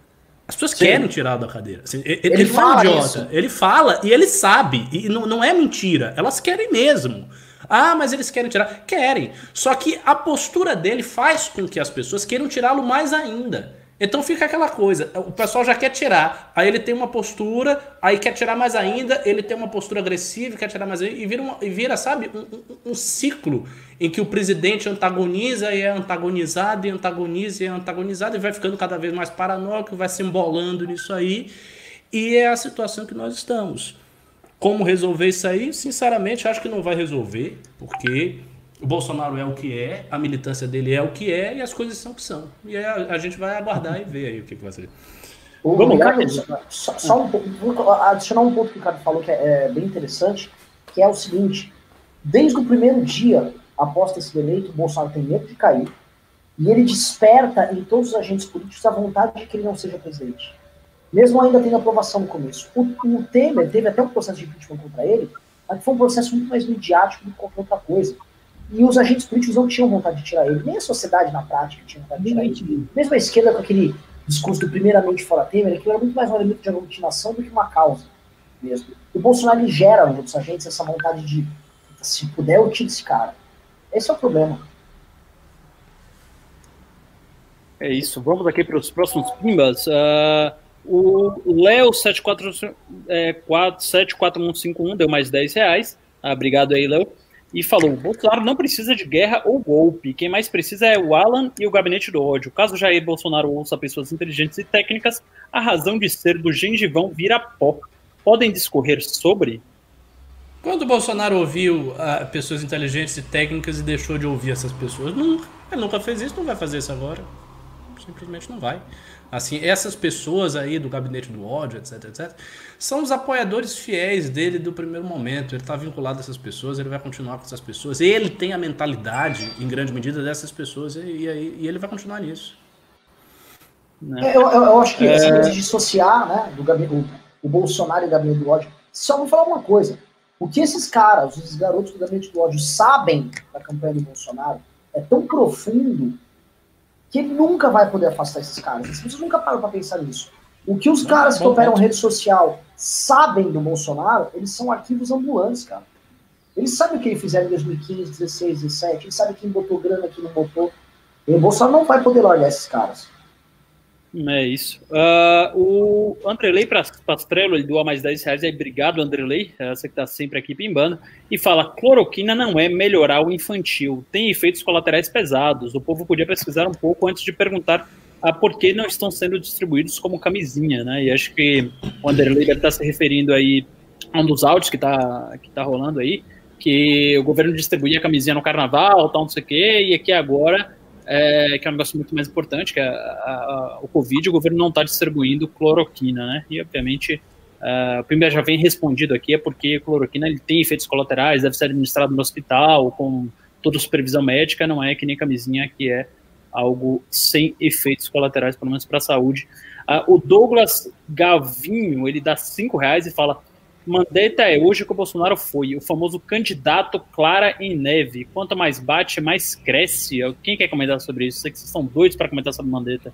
As pessoas Sim. querem tirar da cadeira. Assim, ele, ele, ele fala é um idiota. Isso. Ele fala e ele sabe. E não, não é mentira. Elas querem mesmo. Ah, mas eles querem tirar. Querem. Só que a postura dele faz com que as pessoas queiram tirá-lo mais ainda. Então fica aquela coisa, o pessoal já quer tirar, aí ele tem uma postura, aí quer tirar mais ainda, ele tem uma postura agressiva, quer tirar mais ainda, e vira, uma, e vira sabe, um, um, um, ciclo em que o presidente antagoniza e é antagonizado, e antagoniza e é antagonizado, e vai ficando cada vez mais paranoico, vai se embolando nisso aí, e é a situação que nós estamos. Como resolver isso aí? Sinceramente, acho que não vai resolver, porque o Bolsonaro é o que é, a militância dele é o que é e as coisas são o que são. E a, a gente vai aguardar e ver aí o que, que vai ser. O, Vamos, Carlos, só, só um pouco, adicionar um ponto que o cara falou que é, é, bem interessante, que é o seguinte: desde o primeiro dia após ter sido eleito, o Bolsonaro tem medo de cair e ele desperta em todos os agentes políticos a vontade de que ele não seja presidente. Mesmo ainda tendo aprovação no começo. O, o Temer teve até um processo de impeachment contra ele, Aqui foi um processo muito mais midiático do que qualquer outra coisa. E os agentes políticos não tinham vontade de tirar ele, nem a sociedade na prática tinha vontade de tirar ele. Mesmo a esquerda com aquele discurso do primeiramente fora Temer, aquilo era muito mais um elemento de aglutinação do que uma causa mesmo. O Bolsonaro ele gera nos outros agentes essa vontade de, se puder, eu tiro esse cara. Esse é o problema. É isso. Vamos aqui para os próximos pimbas. Uh, o Léo 745151 é, deu mais 10 reais. Ah, obrigado aí, Léo. E falou: Bolsonaro não precisa de guerra ou golpe. Quem mais precisa é o Alan e o gabinete do ódio. Caso Jair Bolsonaro ouça pessoas inteligentes e técnicas, a razão de ser do gengivão vira pó. Podem discorrer sobre? Quando o Bolsonaro ouviu uh, pessoas inteligentes e técnicas e deixou de ouvir essas pessoas? Nunca. Ele nunca fez isso, não vai fazer isso agora. Simplesmente não vai. Assim, essas pessoas aí do gabinete do ódio, etc, etc, são os apoiadores fiéis dele do primeiro momento. Ele está vinculado a essas pessoas, ele vai continuar com essas pessoas. Ele tem a mentalidade, em grande medida, dessas pessoas e, e, e ele vai continuar nisso. É, eu, eu, acho que é... de dissociar né, do gabinete, o, o Bolsonaro e o gabinete do ódio, só vou falar uma coisa. O que esses caras, os garotos do gabinete do ódio, sabem da campanha do Bolsonaro é tão profundo que ele nunca vai poder afastar esses caras. As pessoas nunca param para pensar nisso. O que os não, caras que operam rede social sabem do Bolsonaro, eles são arquivos ambulantes, cara. Eles sabem o que ele fizeram em 2015, 16, 17, eles sabem quem botou grana, quem não botou. E o Bolsonaro não vai poder largar esses caras. É isso. Uh, o Andrelei Pastrello, ele doa mais 10 reais. Aí, obrigado, Andrelei, você que está sempre aqui pimbando. E fala: cloroquina não é melhorar o infantil, tem efeitos colaterais pesados. O povo podia pesquisar um pouco antes de perguntar a por que não estão sendo distribuídos como camisinha, né? E acho que o Andrelei deve estar se referindo aí a um dos áudios que está que tá rolando aí, que o governo distribuía camisinha no carnaval, tal, não sei o quê, e aqui agora é, que é um negócio muito mais importante, que é a, a, o Covid, o governo não está distribuindo cloroquina, né? E, obviamente, o primeiro já vem respondido aqui, é porque cloroquina ele tem efeitos colaterais, deve ser administrado no hospital, com toda supervisão médica, não é que nem camisinha, que é algo sem efeitos colaterais, pelo menos para a saúde. Uh, o Douglas Gavinho, ele dá cinco reais e fala Mandetta é hoje que o Bolsonaro foi, o famoso candidato clara em neve. Quanto mais bate, mais cresce. Quem quer comentar sobre isso? Sei que vocês são doidos para comentar sobre Mandetta.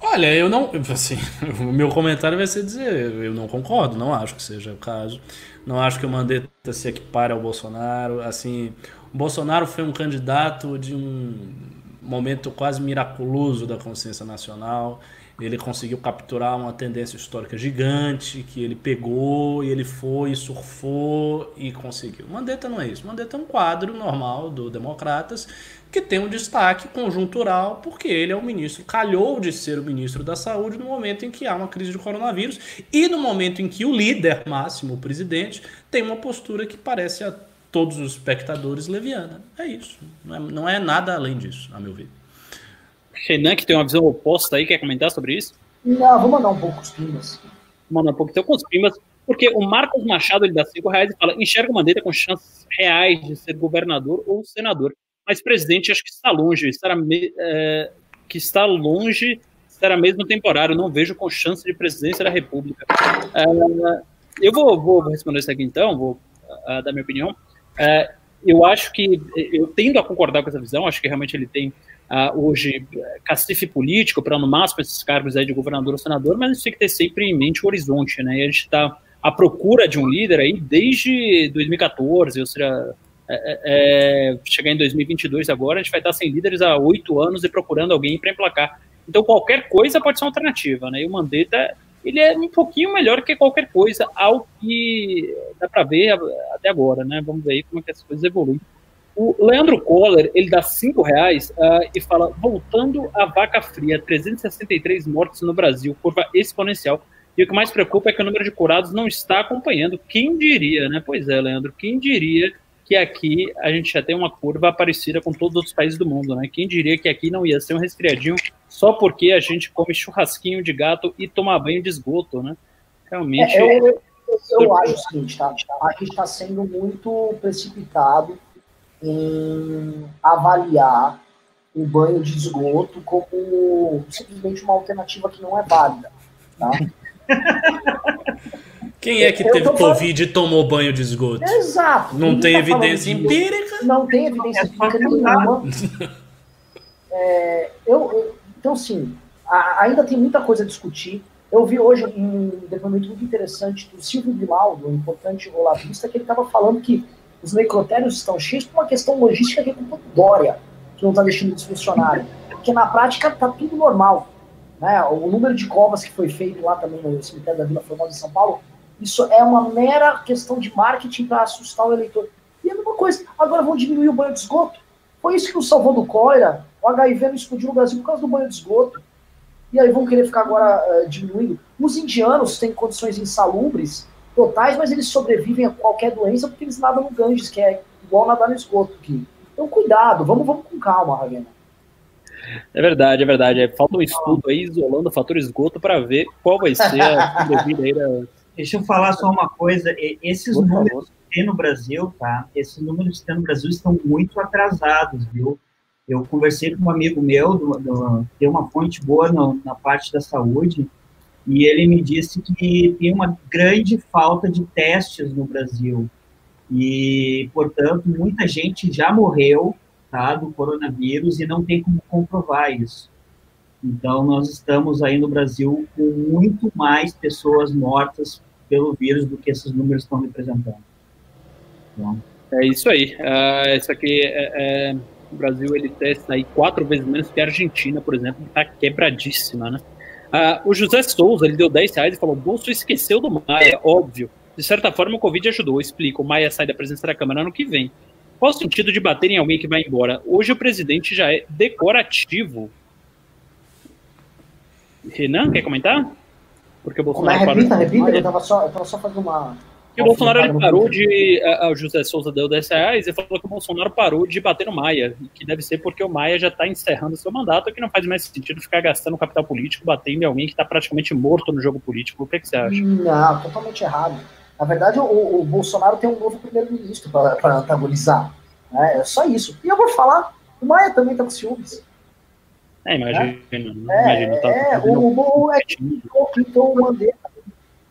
Olha, eu não. Assim, o meu comentário vai ser dizer: eu não concordo, não acho que seja o caso. Não acho que o Mandetta se equipare ao Bolsonaro. Assim, o Bolsonaro foi um candidato de um momento quase miraculoso da consciência nacional ele conseguiu capturar uma tendência histórica gigante que ele pegou e ele foi, surfou e conseguiu. Mandetta não é isso. Mandetta é um quadro normal do Democratas que tem um destaque conjuntural porque ele é o ministro, calhou de ser o ministro da Saúde no momento em que há uma crise de coronavírus e no momento em que o líder máximo, o presidente, tem uma postura que parece a todos os espectadores leviana. É isso. Não é, não é nada além disso, a meu ver. Renan, que tem uma visão oposta aí, quer comentar sobre isso? Não, vou mandar um pouco os primas. Manda um pouco então com os primas, porque o Marcos Machado ele dá cinco reais e fala: enxerga o Mandetta com chances reais de ser governador ou senador. Mas presidente acho que está longe, estará é, que está longe, será mesmo temporário. Não vejo com chance de presidência da República. É, eu vou, vou, responder isso aqui então, vou uh, dar minha opinião. É, eu acho que eu tendo a concordar com essa visão, acho que realmente ele tem uh, hoje cacife político para no máximo esses cargos aí de governador ou senador, mas a gente tem que ter sempre em mente o horizonte, né? E a gente está à procura de um líder aí desde 2014, ou seja, é, é, é, chegar em 2022 agora, a gente vai estar sem líderes há oito anos e procurando alguém para emplacar. Então qualquer coisa pode ser uma alternativa, né? E o Mandetta ele é um pouquinho melhor que qualquer coisa, ao que dá para ver até agora, né? Vamos ver como é que as coisas evoluem. O Leandro Kohler, ele dá cinco reais uh, e fala, voltando à vaca fria, 363 mortes no Brasil, curva exponencial. E o que mais preocupa é que o número de curados não está acompanhando. Quem diria, né? Pois é, Leandro, quem diria que aqui a gente já tem uma curva parecida com todos os outros países do mundo, né? Quem diria que aqui não ia ser um resfriadinho só porque a gente come churrasquinho de gato e toma banho de esgoto, né? Realmente. É, eu, eu, eu acho o seguinte, tá? A gente está sendo muito precipitado em avaliar o banho de esgoto como simplesmente uma alternativa que não é válida. Tá? Quem é que teve Covid e tomou banho de esgoto? Exato. Não tem tá evidência empírica? Não tem evidência empírica nenhuma. É, eu, então, sim, ainda tem muita coisa a discutir. Eu vi hoje um depoimento muito interessante do Silvio Grimaldo, um importante olavista, que ele estava falando que os necrotérios estão cheios por uma questão logística que é culpa Dória, que não está deixando eles funcionarem. Porque na prática está tudo normal. Né? O número de covas que foi feito lá também no cemitério da Vila Formosa de São Paulo, isso é uma mera questão de marketing para assustar o eleitor. E é a mesma coisa, agora vão diminuir o banho de esgoto. Foi isso que nos salvou do cólera. O HIV não explodiu no Brasil por causa do banho de esgoto e aí vão querer ficar agora uh, diminuindo. Os indianos têm condições insalubres totais, mas eles sobrevivem a qualquer doença porque eles nadam no Ganges, que é igual nadar no esgoto aqui. Então, cuidado, vamos, vamos com calma, Ravena. É verdade, é verdade. É, falta um estudo aí isolando o fator esgoto para ver qual vai ser a sobrevida aí da... Deixa eu falar só uma coisa. Esses Por números favor. que tem no Brasil, tá? Esses números que tem no Brasil estão muito atrasados, viu? Eu conversei com um amigo meu, do, do, tem uma fonte boa no, na parte da saúde, e ele me disse que tem uma grande falta de testes no Brasil. E, portanto, muita gente já morreu tá, do coronavírus e não tem como comprovar isso. Então, nós estamos aí no Brasil com muito mais pessoas mortas pelo vírus do que esses números estão representando. Então, é isso aí. Uh, isso aqui é, é o Brasil ele testa aí quatro vezes menos que a Argentina, por exemplo, que está quebradíssima, né? Ah, o José Souza, ele deu 10 reais e falou, Bolso esqueceu do Maia, óbvio. De certa forma, o Covid ajudou. Explica, o Maia sai da presença da Câmara ano que vem. Qual o sentido de bater em alguém que vai embora? Hoje o presidente já é decorativo. Renan, quer comentar? Porque o Bolsonaro... repita, repita, eu estava só, eu tava só fazendo uma que o Bolsonaro ele parou de. o José Souza deu 10 reais e falou que o Bolsonaro parou de bater no Maia. Que deve ser porque o Maia já está encerrando seu mandato e que não faz mais sentido ficar gastando capital político batendo em alguém que está praticamente morto no jogo político. O que, é que, você acha? Não, totalmente errado. Na verdade, o, o Bolsonaro tem um novo primeiro-ministro para antagonizar. Né? É só isso. E eu vou falar, o Maia também está com ciúmes. É, imagina. É, imagina tá, é, o, o, o, é, o Mandetta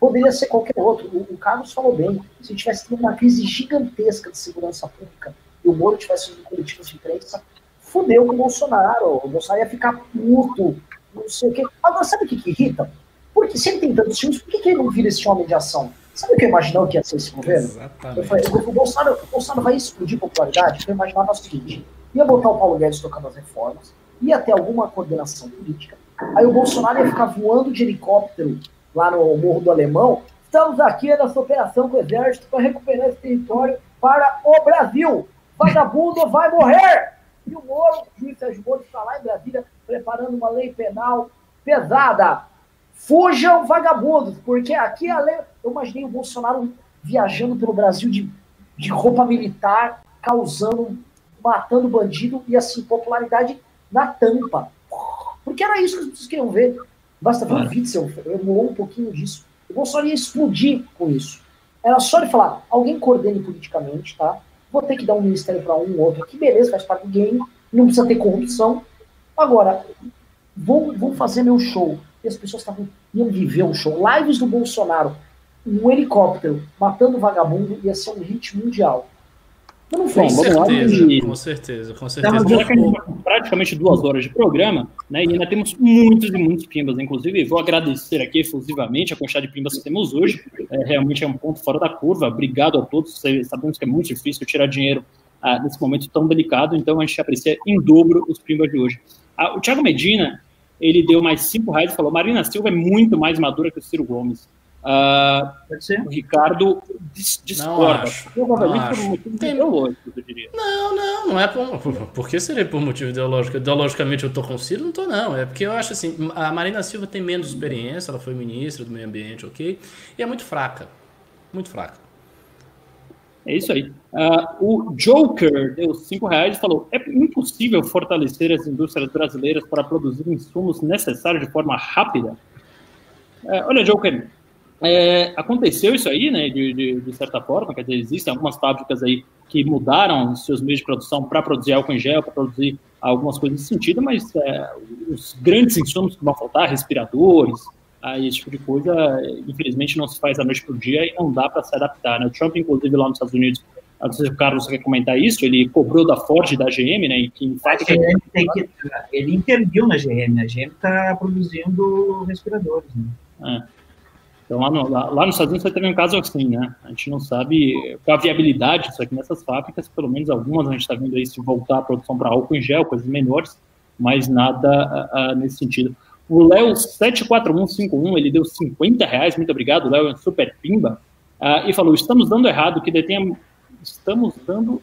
Poderia ser qualquer outro. O, o Carlos falou bem. Se tivesse tido uma crise gigantesca de segurança pública e o Moro tivesse feito coletivos de imprensa, fudeu com o Bolsonaro. O Bolsonaro ia ficar puto, não sei o quê. Agora, sabe o que, que irrita? Porque se ele tem tantos filmes, por que, que ele não vira esse homem de ação? Sabe o que eu imaginava que ia ser esse governo? Exatamente. Eu falei, o Bolsonaro, o Bolsonaro vai explodir popularidade? Eu imaginava o seguinte: ia botar o Paulo Guedes tocando as reformas, ia ter alguma coordenação política, aí o Bolsonaro ia ficar voando de helicóptero lá no Morro do Alemão, estamos aqui nessa operação com o Exército para recuperar esse território para o Brasil. Vagabundo vai morrer! E o Moro, o juiz Sérgio Moro, está lá em Brasília preparando uma lei penal pesada. Fujam vagabundos, porque aqui a lei. Eu imaginei o Bolsonaro viajando pelo Brasil de, de roupa militar, causando, matando bandido e assim, popularidade na tampa. Porque era isso que as pessoas queriam ver. Basta ver o Witzel, emulou um pouquinho disso. O Bolsonaro ia explodir com isso. Era só ele falar, alguém coordene politicamente, tá? Vou ter que dar um ministério para um ou outro aqui, beleza, faz parte do game, não precisa ter corrupção. Agora, vou, vou fazer meu show. E as pessoas tavam, iam viver um show. Lives do Bolsonaro, um helicóptero matando vagabundo, ia ser um hit mundial. Não com certeza, e... com certeza, com certeza. Praticamente duas horas de programa, né? E ainda temos muitos e muitos pimbas. Inclusive, vou agradecer aqui efusivamente a quantidade de pimbas que temos hoje. É, realmente é um ponto fora da curva. Obrigado a todos. Sabemos que é muito difícil tirar dinheiro ah, nesse momento tão delicado, então a gente aprecia em dobro os pimbas de hoje. Ah, o Thiago Medina, ele deu mais cinco reais e falou: Marina Silva é muito mais madura que o Ciro Gomes. Uh, o Ricardo discorda. Provavelmente por um motivo Tem... ideológico, eu diria. Não, não, não é por. Por que seria por motivo ideológico? Ideologicamente eu tô com o Ciro? Não tô, não. É porque eu acho assim: a Marina Silva tem menos experiência, ela foi ministra do meio ambiente, ok? E é muito fraca. Muito fraca. É isso aí. Uh, o Joker deu 5 reais e falou: é impossível fortalecer as indústrias brasileiras para produzir insumos necessários de forma rápida? Uh, olha, Joker, é, aconteceu isso aí, né, de, de, de, certa forma, quer dizer, existem algumas fábricas aí que mudaram seus meios de produção para produzir álcool em gel, para produzir algumas coisas nesse sentido, mas é, os grandes insumos que vão faltar, respiradores, a esse tipo de coisa, infelizmente não se faz da noite para o dia e não dá para se adaptar. Né? O Trump, inclusive, lá nos Estados Unidos, não sei se o Carlos quer comentar isso, ele cobrou da Ford e da GM, né? Que em fato, que... ele interviu na GM, a GM está produzindo respiradores. Né? É. Então, lá, no, lá, lá, nos Estados Unidos você teve um caso assim, né? A gente não sabe a viabilidade disso aqui nessas fábricas, pelo menos algumas a gente está vendo aí se voltar a produção para álcool em gel, coisas menores, mas nada nesse sentido. O Léo 74151, ele deu 50 reais, muito obrigado, Léo, é super pimba, uh, e falou, estamos dando errado, que detém, estamos dando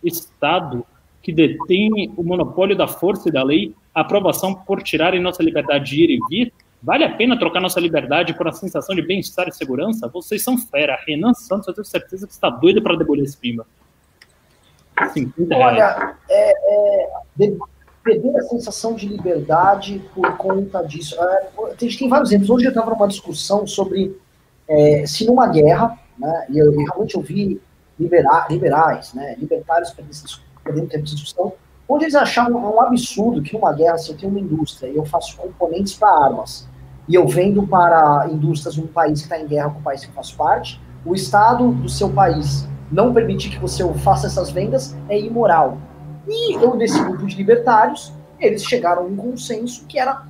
Estado que detém o monopólio da força e da lei, aprovação por tirarem nossa liberdade de ir e vir, Vale a pena trocar nossa liberdade por uma sensação de bem-estar e segurança? Vocês são fera. Renan Santos, eu tenho certeza que está doido para demolir esse pimba. Olha, é, é, perder a sensação de liberdade por conta disso. É, gente tem vários exemplos. Hoje eu estava numa discussão sobre é, se numa guerra, né, e eu, realmente ouvi libera, liberais, né, libertários perdendo de discussão, onde eles achavam um absurdo que numa guerra, se eu tenho uma indústria e eu faço componentes para armas, e eu vendo para indústrias num país que está em guerra com o país que eu faço parte, o Estado do seu país não permitir que você faça essas vendas é imoral. E eu, nesse grupo de libertários, eles chegaram a um consenso que era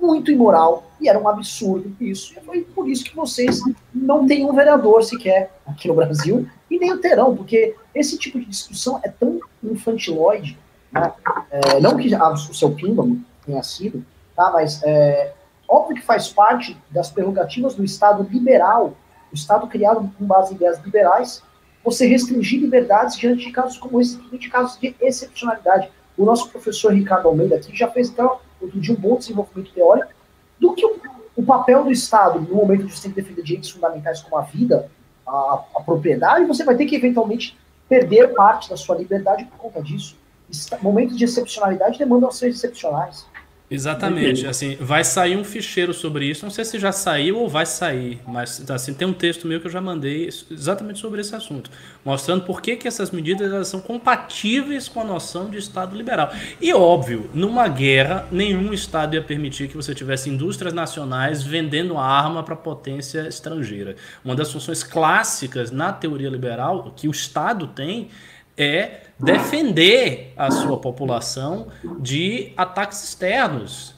muito imoral e era um absurdo isso. E foi por isso que vocês não têm um vereador sequer aqui no Brasil e nem o terão, porque esse tipo de discussão é tão infantiloide né? É, não que a, o seu Pimba tenha sido, tá? mas é, óbvio que faz parte das prerrogativas do Estado liberal, o Estado criado com base em ideias liberais, você restringir liberdades diante de casos como esse, de casos de excepcionalidade. O nosso professor Ricardo Almeida aqui já fez, então, um bom desenvolvimento teórico do que o, o papel do Estado no momento de você defender direitos fundamentais como a vida, a, a propriedade, você vai ter que, eventualmente, perder parte da sua liberdade por conta disso momentos de excepcionalidade demandam ações excepcionais. Exatamente, assim, vai sair um ficheiro sobre isso, não sei se já saiu ou vai sair, mas assim, tem um texto meu que eu já mandei exatamente sobre esse assunto, mostrando por que, que essas medidas elas são compatíveis com a noção de Estado liberal. E óbvio, numa guerra, nenhum Estado ia permitir que você tivesse indústrias nacionais vendendo arma para potência estrangeira. Uma das funções clássicas na teoria liberal que o Estado tem é defender a sua população de ataques externos.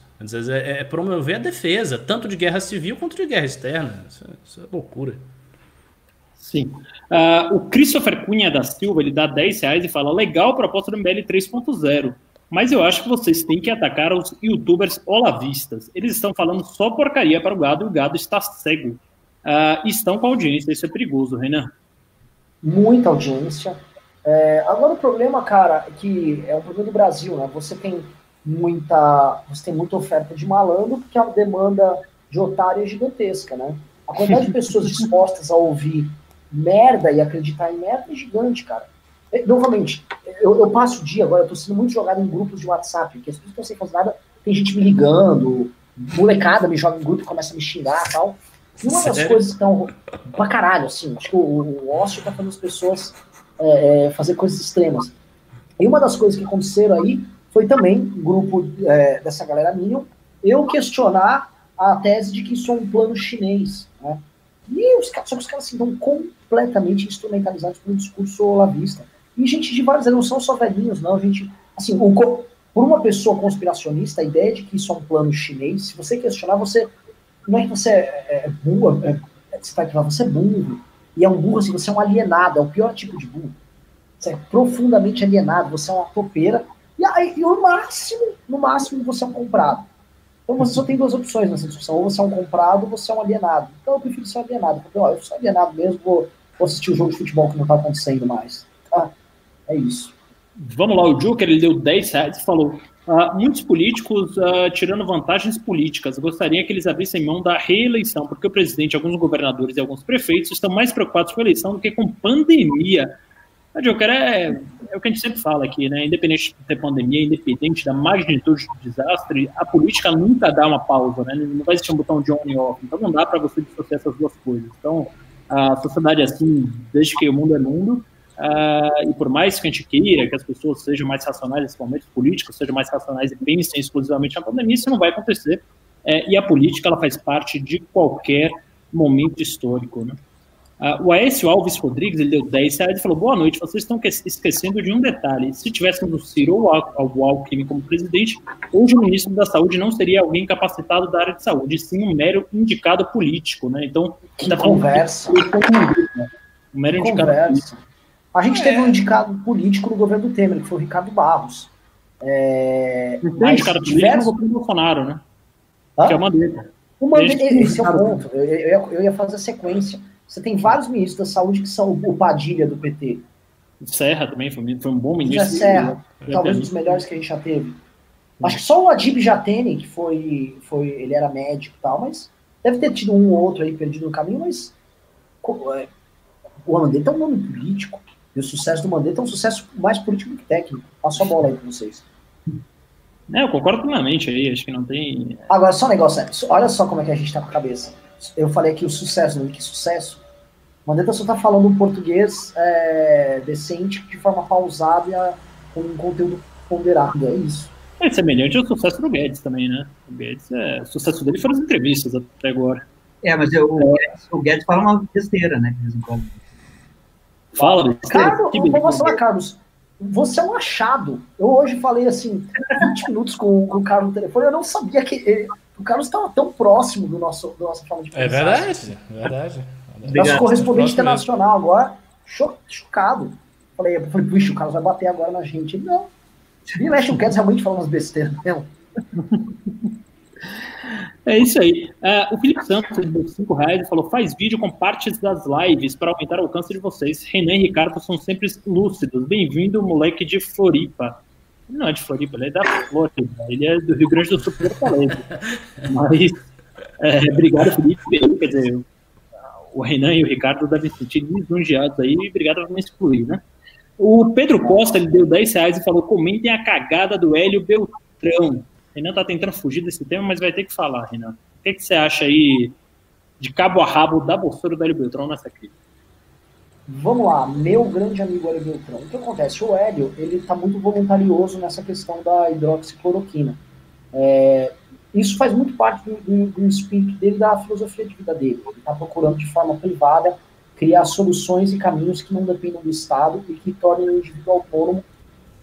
É, é promover a defesa, tanto de guerra civil quanto de guerra externa. Isso, é, isso é loucura. Sim. Uh, o Christopher Cunha da Silva, ele dá 10 reais e fala, legal a proposta do MBL 3.0, mas eu acho que vocês têm que atacar os youtubers olavistas. Eles estão falando só porcaria para o gado e o gado está cego. Uh, estão com audiência, isso é perigoso, Renan. Muita audiência, é, agora o problema, cara, é que é um problema do Brasil, né? Você tem muita, você tem muita oferta de malandro porque a demanda de otário é gigantesca, né? A quantidade de pessoas dispostas a ouvir merda e acreditar em merda é gigante, cara. É, novamente, eu, eu, passo o dia agora, eu tô sendo muito jogado em grupos de WhatsApp, que as pessoas não sem fazer nada, tem gente me ligando, molecada me joga em grupo e começa a me xingar e tal. E uma das coisas que estão pra caralho, assim, acho que o, o ócio tá fazendo as pessoas é, é, fazer coisas extremas. E uma das coisas que aconteceram aí foi também, grupo é, dessa galera Minion, eu questionar a tese de que isso é um plano chinês. Né? E os, só que os caras assim, estão completamente instrumentalizados um discurso olavista. E gente de várias, não são só velhinhos, não. Gente, assim, um, por uma pessoa conspiracionista, a ideia de que isso é um plano chinês, se você questionar, você. Não é que você é, é burro, é, você vai você é burro. E é um burro assim, você é um alienado, é o pior tipo de burro. Você é profundamente alienado, você é uma topeira. E aí, e no máximo, no máximo, você é um comprado. Então você só tem duas opções nessa discussão. Ou você é um comprado, ou você é um alienado. Então eu prefiro ser alienado. Porque, ó, eu sou alienado mesmo, vou, vou assistir o jogo de futebol que não está acontecendo mais. Tá? É isso. Vamos lá, o Joker, ele deu 10 reais e falou: Uh, muitos políticos, uh, tirando vantagens políticas, gostariam que eles abrissem mão da reeleição, porque o presidente, alguns governadores e alguns prefeitos estão mais preocupados com a eleição do que com pandemia. A Joker é, é o que a gente sempre fala aqui, né? Independente de ter pandemia, independente da magnitude do desastre, a política nunca dá uma pausa, né? Não vai existir um botão de on e off. Então não dá para você dissociar essas duas coisas. Então, a sociedade é assim, desde que o mundo é mundo, Uh, e por mais que a gente queira que as pessoas sejam mais racionais, principalmente os políticos sejam mais racionais e pensem exclusivamente na pandemia, isso não vai acontecer. é, e a política ela faz parte de qualquer momento histórico. Né? Uh, o Aécio Alves Rodrigues ele deu 10 reais e falou: Boa noite, vocês estão esquecendo de um detalhe. Se tivéssemos o Ciro ou o Alckmin como presidente, hoje o ministro da Saúde não seria alguém capacitado da área de saúde, sim um mero indicado político. Né? Então, que tá conversa. Né? Um mero indicado político. A gente é. teve um indicado político no governo do Temer, que foi o Ricardo Barros. É, não tem indicado político no governo Bolsonaro, né? Ah? Que é uma Mandetta. O Mandetta, esse é o ponto. Eu, eu, eu ia fazer a sequência. Você tem vários ministros da saúde que são o Padilha do PT. Serra também foi, foi um bom ministro. José Serra, talvez um dos melhores que a gente já teve. Acho que só o Adib Jatene, que foi, foi. Ele era médico e tal, mas deve ter tido um ou outro aí perdido no caminho, mas. É, o Mandetta é um nome político. E o sucesso do Mandetta é um sucesso mais político que técnico. Passo a bola aí para vocês. É, eu concordo plenamente aí, acho que não tem. Agora, só um negócio, olha só como é que a gente tá com a cabeça eu falei aqui o sucesso, não que sucesso. Mandetta só está falando um português é, decente, de forma pausada, com um conteúdo ponderado, é isso. É semelhante ao sucesso do Guedes também, né? O Guedes, é, o sucesso dele foram as entrevistas até agora. É, mas eu, o, Guedes, o Guedes fala uma besteira, né? De vez em quando. Fala. Carlos, vou mostrar, Carlos. Você é um achado. Eu hoje falei assim, 20 minutos com, com o Carlos no telefone, eu não sabia que. Ele, o Carlos estava tão próximo do nosso, da nossa forma de pensar. É verdade, é verdade. Nosso correspondente internacional agora, chocado. Falei, eu falei, puxa, o Carlos vai bater agora na gente. não. Se mexe o Guedes realmente falando umas besteiras mesmo. É isso aí. Uh, o Felipe Santos, deu 5 reais falou: faz vídeo com partes das lives para aumentar o alcance de vocês. Renan e Ricardo são sempre lúcidos. Bem-vindo, moleque de Floripa. Não é de Floripa, ele é da Flórida. Ele é do Rio Grande do Sul, Porto Alegre. Mas, é, obrigado, Felipe. Quer dizer, o Renan e o Ricardo devem se sentir lisonjeados aí. Obrigado por me excluir, né? O Pedro Costa, ele deu 10 reais e falou: comentem a cagada do Hélio Beltrão. Renan tá tentando fugir desse tema, mas vai ter que falar, Renan. O que, que você acha aí de cabo a rabo da postura do Hélio Beltrão nessa crise? Vamos lá, meu grande amigo Hélio Beltrão. O que acontece? O Hélio, ele está muito voluntarioso nessa questão da hidroxicloroquina. É, isso faz muito parte do, do, do, espírito dele, da filosofia de vida dele. Ele está procurando de forma privada criar soluções e caminhos que não dependam do Estado e que tornem o indivíduo autônomo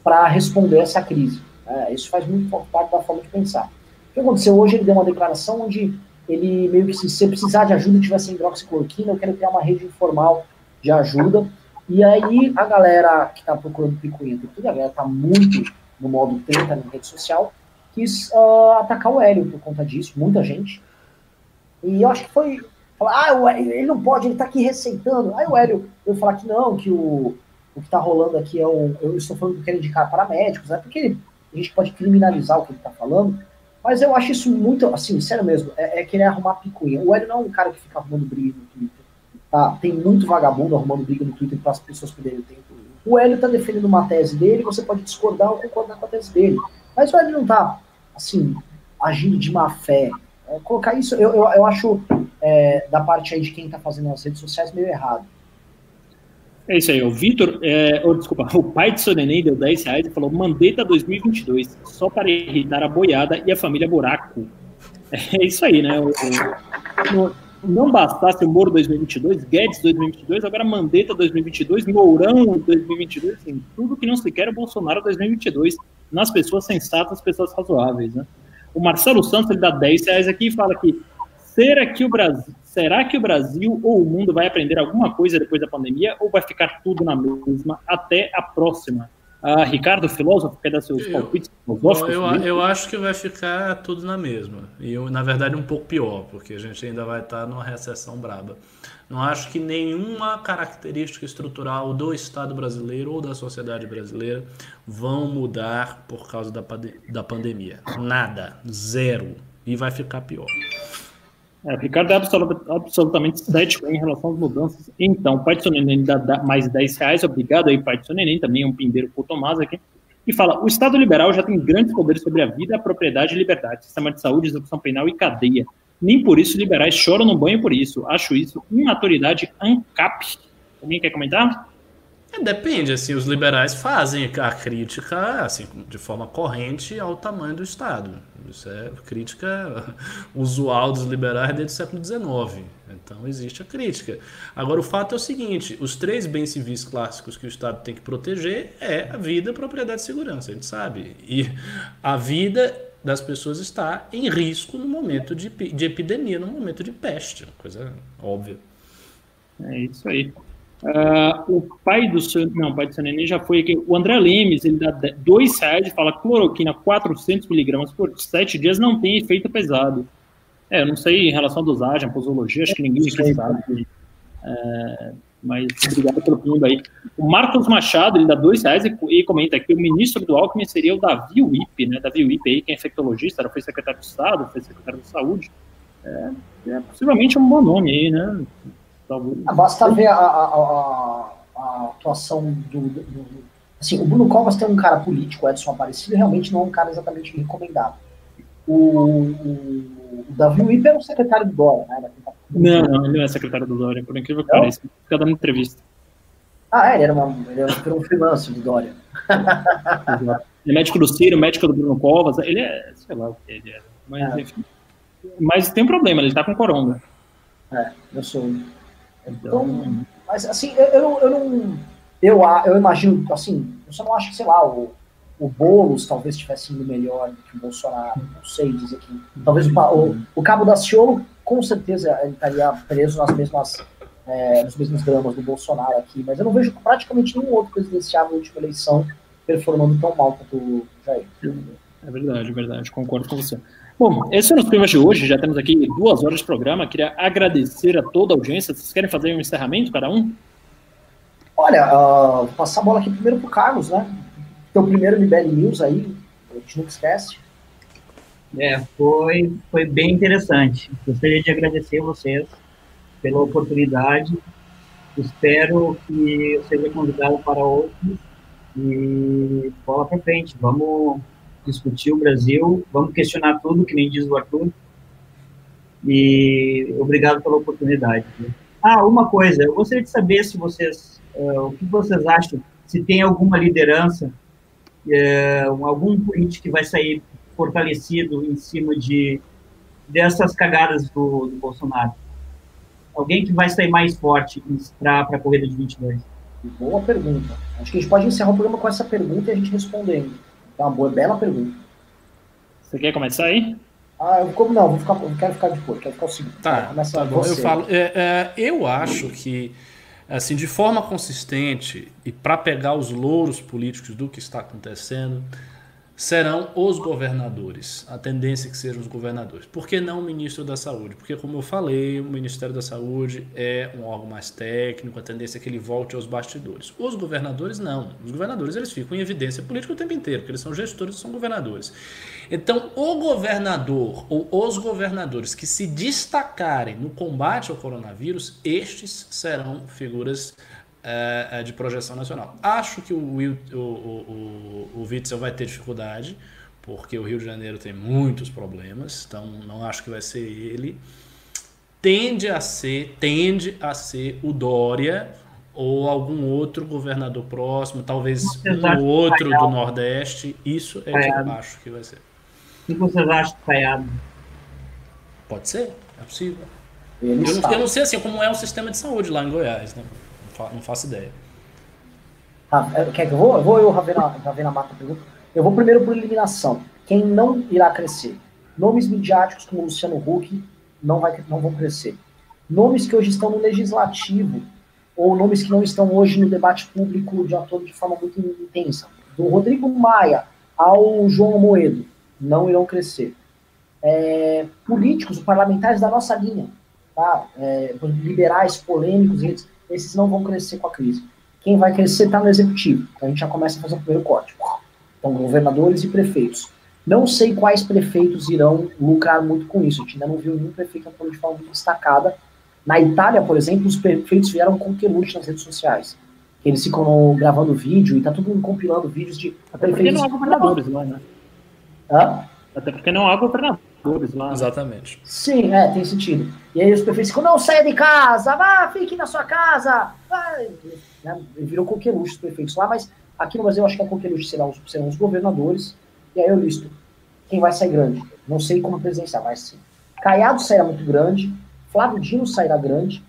para responder essa crise. É, isso faz muito parte da forma de pensar. O que aconteceu hoje? Ele deu uma declaração onde ele meio que, se você precisar de ajuda, tivesse hidroxicloroquina, eu quero criar uma rede informal de ajuda. E aí a galera que está procurando picuinha, tudo, a galera está muito no modo treta na rede social, quis uh, atacar o Hélio por conta disso, muita gente. E eu acho que foi. Falar, ah, ele não pode, ele está aqui receitando. Aí o Hélio, eu falar que não, que o, o que está rolando aqui é um. Eu estou falando que eu quero indicar para médicos, né? Porque a gente pode criminalizar o que ele está falando. Mas eu acho isso muito, assim, sério mesmo, é, é querer arrumar picuinha. O Hélio não é um cara que fica arrumando briga no Twitter. Tá? Tem muito vagabundo arrumando briga no Twitter para as pessoas perderem tempo. O Hélio está defendendo uma tese dele, você pode discordar ou concordar com a tese dele. Mas o Hélio não está, assim, agindo de má fé. É, colocar isso, eu, eu, eu acho, é, da parte aí de quem está fazendo nas redes sociais, meio errado. É isso aí, o Vitor, é, oh, desculpa, o pai de neném deu 10 reais e falou: Mandeta 2022, só para irritar a boiada e a família Buraco. É isso aí, né? O, o, não bastasse o Moro 2022, Guedes 2022, agora Mandetta 2022, Mourão 2022, assim, tudo que não se quer é o Bolsonaro 2022, nas pessoas sensatas, pessoas razoáveis, né? O Marcelo Santos, ele dá 10 reais aqui e fala que será que o Brasil, será que o Brasil ou o mundo vai aprender alguma coisa depois da pandemia ou vai ficar tudo na mesma até a próxima? Uh, Ricardo, filósofo, quer dar seus palpites filosóficos? Eu, eu, acho que vai ficar tudo na mesma. E, eu, na verdade, um pouco pior, porque a gente ainda vai estar numa recessão braba. Não acho que nenhuma característica estrutural do Estado brasileiro ou da sociedade brasileira vão mudar por causa da, da pandemia. Nada. Zero. E vai ficar pior. É, o Ricardo é absolutamente cético em relação às mudanças. Então, seu neném dá mais 10 reais, obrigado aí, seu neném, também é um pindeiro pro Tomás aqui. E fala: o Estado liberal já tem grandes poderes sobre a vida, a propriedade e liberdade, sistema de saúde, execução penal e cadeia. Nem por isso liberais choram no banho por isso. Acho isso imaturidade ANCAP. Alguém quer comentar? É, depende, assim, os liberais fazem a crítica assim, de forma corrente ao tamanho do Estado. Isso é crítica usual dos liberais desde o século XIX. Então existe a crítica. Agora o fato é o seguinte: os três bens civis clássicos que o Estado tem que proteger é a vida, a propriedade e segurança. A gente sabe. E a vida das pessoas está em risco no momento de, de epidemia, no momento de peste, coisa óbvia. É isso aí. Uh, o pai do seu, não, o pai do seu neném já foi aqui. O André Lemes, ele dá dois reais e fala cloroquina 400 miligramas por sete dias não tem efeito pesado. É, eu não sei em relação à dosagem, à posologia, acho que ninguém aqui sabe. É, mas obrigado pelo mundo aí. O Marcos Machado, ele dá dois reais e, e, comenta que o ministro do Alckmin seria o Davi Wipe, né? Davi Wipe aí, que é infectologista, foi secretário de Estado, foi secretário de Saúde. É, é possivelmente um bom nome aí, né? Ah, basta ver a, a, a, a atuação do, do, Assim, o Bruno Covas tem um cara político, Edson Aparecido, realmente não é um cara exatamente recomendado. O, o, o Davi Wipe era o secretário do Dória, né? Não, não, ele não é secretário do Dória, por incrível que pareça. Fica dando entrevista. Ah, é, ele era, uma, ele era um freelancer do Dória. ele é médico do Ciro, médico do Bruno Covas, ele é, sei lá o que ele é. Mas, é. enfim. Mas tem um problema, ele tá com coronga. É, eu sou. Então, então, mas assim, eu, eu, eu não. Eu, eu imagino, assim, eu só não acho que, sei lá, o, o Boulos talvez tivesse indo melhor do que o Bolsonaro, não sei dizer aqui. Talvez o, o, o Cabo da Ciolo, com certeza, ele estaria preso nas mesmas, é, nos mesmos dramas do Bolsonaro aqui, mas eu não vejo praticamente nenhum outro presidenciável na última eleição performando tão mal quanto o Jair. É verdade, é verdade, concordo com você. Bom, esse é o nosso tema de hoje, já temos aqui duas horas de programa, queria agradecer a toda a audiência, vocês querem fazer um encerramento, cada um? Olha, uh, vou passar a bola aqui primeiro para o Carlos, né? Teu primeiro Libere News aí, a gente nunca esquece. É, foi, foi bem interessante. Gostaria de agradecer a vocês pela oportunidade. Espero que eu seja convidado para outros e bola para frente. Vamos discutir o Brasil, vamos questionar tudo, que nem diz o Arthur. E obrigado pela oportunidade. Ah, uma coisa, eu gostaria de saber se vocês, uh, o que vocês acham, se tem alguma liderança, uh, algum político que vai sair fortalecido em cima de dessas cagadas do, do Bolsonaro. Alguém que vai sair mais forte para a corrida de 22? Boa pergunta. Acho que a gente pode encerrar o programa com essa pergunta e a gente respondendo. É uma boa, bela pergunta. Você quer começar aí? Ah, eu como não, vou ficar, eu quero ficar depois, quero ficar o segundo. Tá, começa tá bom, eu falo. É, é, eu acho que, assim, de forma consistente e para pegar os louros políticos do que está acontecendo, serão os governadores. A tendência é que sejam os governadores. Por que não o ministro da Saúde? Porque, como eu falei, o Ministério da Saúde é um órgão mais técnico, a tendência é que ele volte aos bastidores. Os governadores não. Os governadores eles ficam em evidência política o tempo inteiro, porque eles são gestores e são governadores. Então, o governador ou os governadores que se destacarem no combate ao coronavírus, estes serão figuras é, é, de projeção nacional. Acho que o, o, o, o, o Witzel vai ter dificuldade, porque o Rio de Janeiro tem muitos problemas, então não acho que vai ser ele. Tende a ser, tende a ser o Dória ou algum outro governador próximo, talvez um outro do Nordeste. Isso é o que eu acho que vai ser. O que vocês acham do Caiado? Pode ser, é possível. Eu não, eu não, sei assim como é o sistema de saúde lá em Goiás, né? Não faço ideia. Ah, quer que eu vou? Eu vou eu, Ravena, Ravena Mata pergunta. Eu vou primeiro por eliminação. Quem não irá crescer? Nomes midiáticos como Luciano Huck não, vai, não vão crescer. Nomes que hoje estão no legislativo ou nomes que não estão hoje no debate público de ator de forma muito intensa. Do Rodrigo Maia ao João Moedo não irão crescer. É, políticos, parlamentares da nossa linha, tá? É, liberais, polêmicos, eles esses não vão crescer com a crise. Quem vai crescer está no executivo. Então a gente já começa a fazer o primeiro corte. Então, governadores e prefeitos. Não sei quais prefeitos irão lucrar muito com isso. A gente ainda não viu nenhum prefeito atuando de forma muito destacada. Na Itália, por exemplo, os prefeitos vieram com quelute nas redes sociais. Eles ficam gravando vídeo e tá todo mundo compilando vídeos de Até prefeitos. Porque não há governadores lá, né? Hã? Até porque não há lá. Exatamente. Sim, é, tem sentido. E aí os prefeitos ficam, não saia de casa, vá, fique na sua casa. Vai. Né? Virou coqueluche os prefeitos lá, mas aqui no Brasil eu acho que a coqueluche serão os, serão os governadores. E aí eu listo quem vai sair grande. Não sei como presidencial, vai ser. Caiado sairá muito grande, Flávio Dino sairá grande,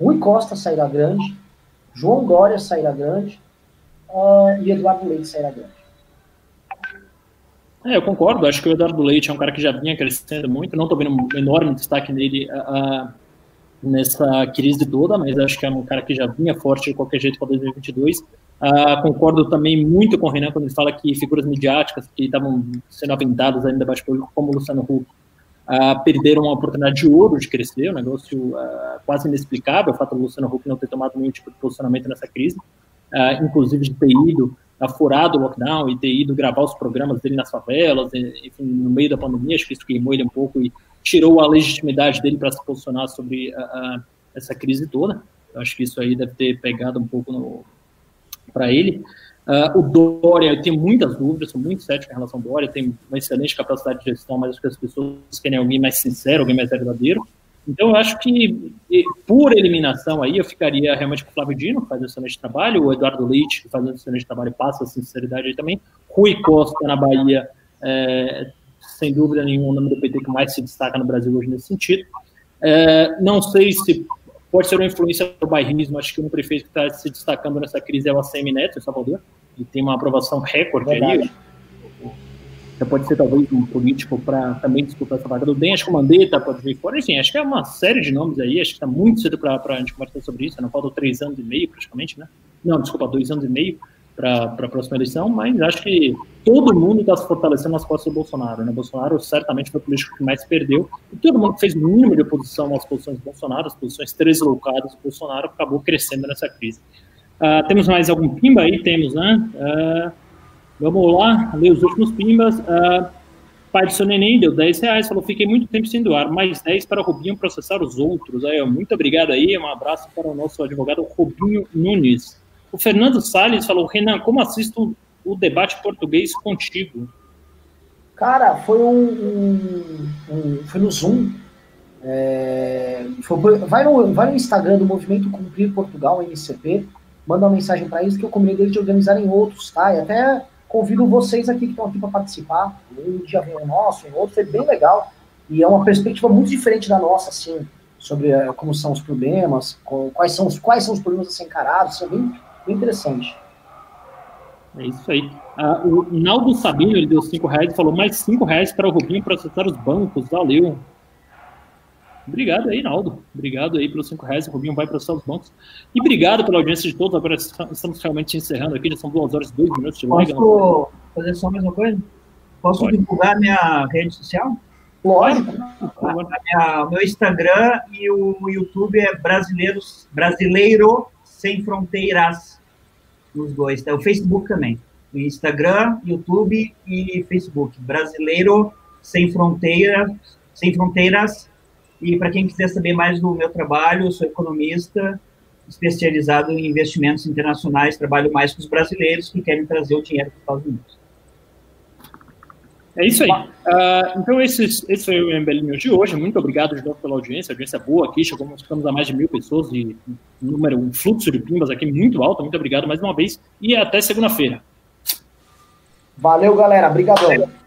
Rui Costa sairá grande, João Dória sairá grande uh, e Eduardo Leite sairá grande. É, eu concordo. Acho que o Eduardo Leite é um cara que já vinha crescendo muito. Não estou vendo um enorme destaque nele uh, nessa crise toda, mas acho que é um cara que já vinha forte de qualquer jeito para 2022. Uh, concordo também muito com o Renan quando ele fala que figuras midiáticas que estavam sendo aventadas ainda debate público, como o Luciano Huck, uh, perderam uma oportunidade de ouro de crescer, um negócio quase inexplicável, o fato do Luciano Huck não ter tomado nenhum tipo de posicionamento nessa crise, inclusive de ter ido furado o lockdown e ter ido gravar os programas dele nas favelas, enfim, no meio da pandemia, acho que isso queimou ele um pouco e tirou a legitimidade dele para se posicionar sobre essa crise toda. Acho que isso aí deve ter pegado um pouco para ele. Uh, o Dória, eu tenho muitas dúvidas, sou muito cético em relação ao Dória, tem uma excelente capacidade de gestão, mas acho que as pessoas querem alguém mais sincero, alguém mais verdadeiro. Então, eu acho que, por eliminação aí, eu ficaria realmente com o Flávio Dino, que faz um excelente trabalho, o Eduardo Leite, que faz um excelente trabalho, passa a sinceridade aí também, Rui Costa, na Bahia, é, sem dúvida nenhuma, o nome do PT que mais se destaca no Brasil hoje nesse sentido. É, não sei se pode ser uma influência do bairrismo, acho que um prefeito que está se destacando nessa crise é o ACM Neto, em Salvador, e tem uma aprovação recorde Verdade. Já pode ser talvez um político para também disputar essa vaga do DEM, acho que o Mandetta pode vir fora, enfim, acho que é uma série de nomes aí, acho que está muito cedo para a gente conversar sobre isso, não faltam três anos e meio praticamente, né? Não, desculpa, dois anos e meio para a próxima eleição, mas acho que todo mundo está se fortalecendo nas costas do Bolsonaro. Né? Bolsonaro certamente foi o político que mais perdeu, e todo mundo que fez mínimo de oposição às posições do Bolsonaro, as posições deslocadas do Bolsonaro, acabou crescendo nessa crise. Uh, temos mais algum pimba aí? Temos, né? Uh, vamos lá, ler os últimos pimbas. Uh, pai do seu neném deu 10 reais, falou, fiquei muito tempo sem doar, mais 10 para o Rubinho processar os outros. Aí, muito obrigado aí, um abraço para o nosso advogado Rubinho Nunes. O Fernando Salles falou, Renan, como assisto o debate português contigo? Cara, foi um, um, um foi no Zoom. É, foi, vai, no, vai no Instagram do Movimento Cumprir Portugal, MCP, manda uma mensagem para eles que eu combinei deles de organizarem outros, tá? E até convido vocês aqui que estão aqui para participar. Um dia vem o nosso, em outro, foi bem legal. E é uma perspectiva muito diferente da nossa, assim, sobre uh, como são os problemas, quais são os, quais são os problemas a ser encarados, isso é bem, bem interessante. É isso aí. Ah, o Naldo Sabino, ele deu 5 reais e falou mais 5 reais para o Rubinho processar os bancos. Valeu. Obrigado aí, Naldo. Obrigado aí pelos 5 reais. O Rubinho vai processar os bancos. E obrigado pela audiência de todos. Agora estamos realmente encerrando aqui. Já são 2 horas e 2 minutos de live. Posso fazer só mais uma coisa? Posso Pode. divulgar minha rede social? Lógico. O meu Instagram e o YouTube é Brasileiros, Brasileiro Sem Fronteiras nos dois. Tá? O Facebook também. O Instagram, YouTube e Facebook. Brasileiro Sem Fronteiras, Sem Fronteiras. E para quem quiser saber mais do meu trabalho, eu sou economista, especializado em investimentos internacionais, trabalho mais com os brasileiros que querem trazer o dinheiro para os Estados Unidos. É isso aí. Uh, então, esse, esse foi o MBL News de hoje. Muito obrigado de novo pela audiência. A audiência boa aqui. Chegamos, chegamos a mais de mil pessoas e um número, um fluxo de pimbas aqui muito alto. Muito obrigado mais uma vez. E até segunda-feira. Valeu, galera. Obrigadão.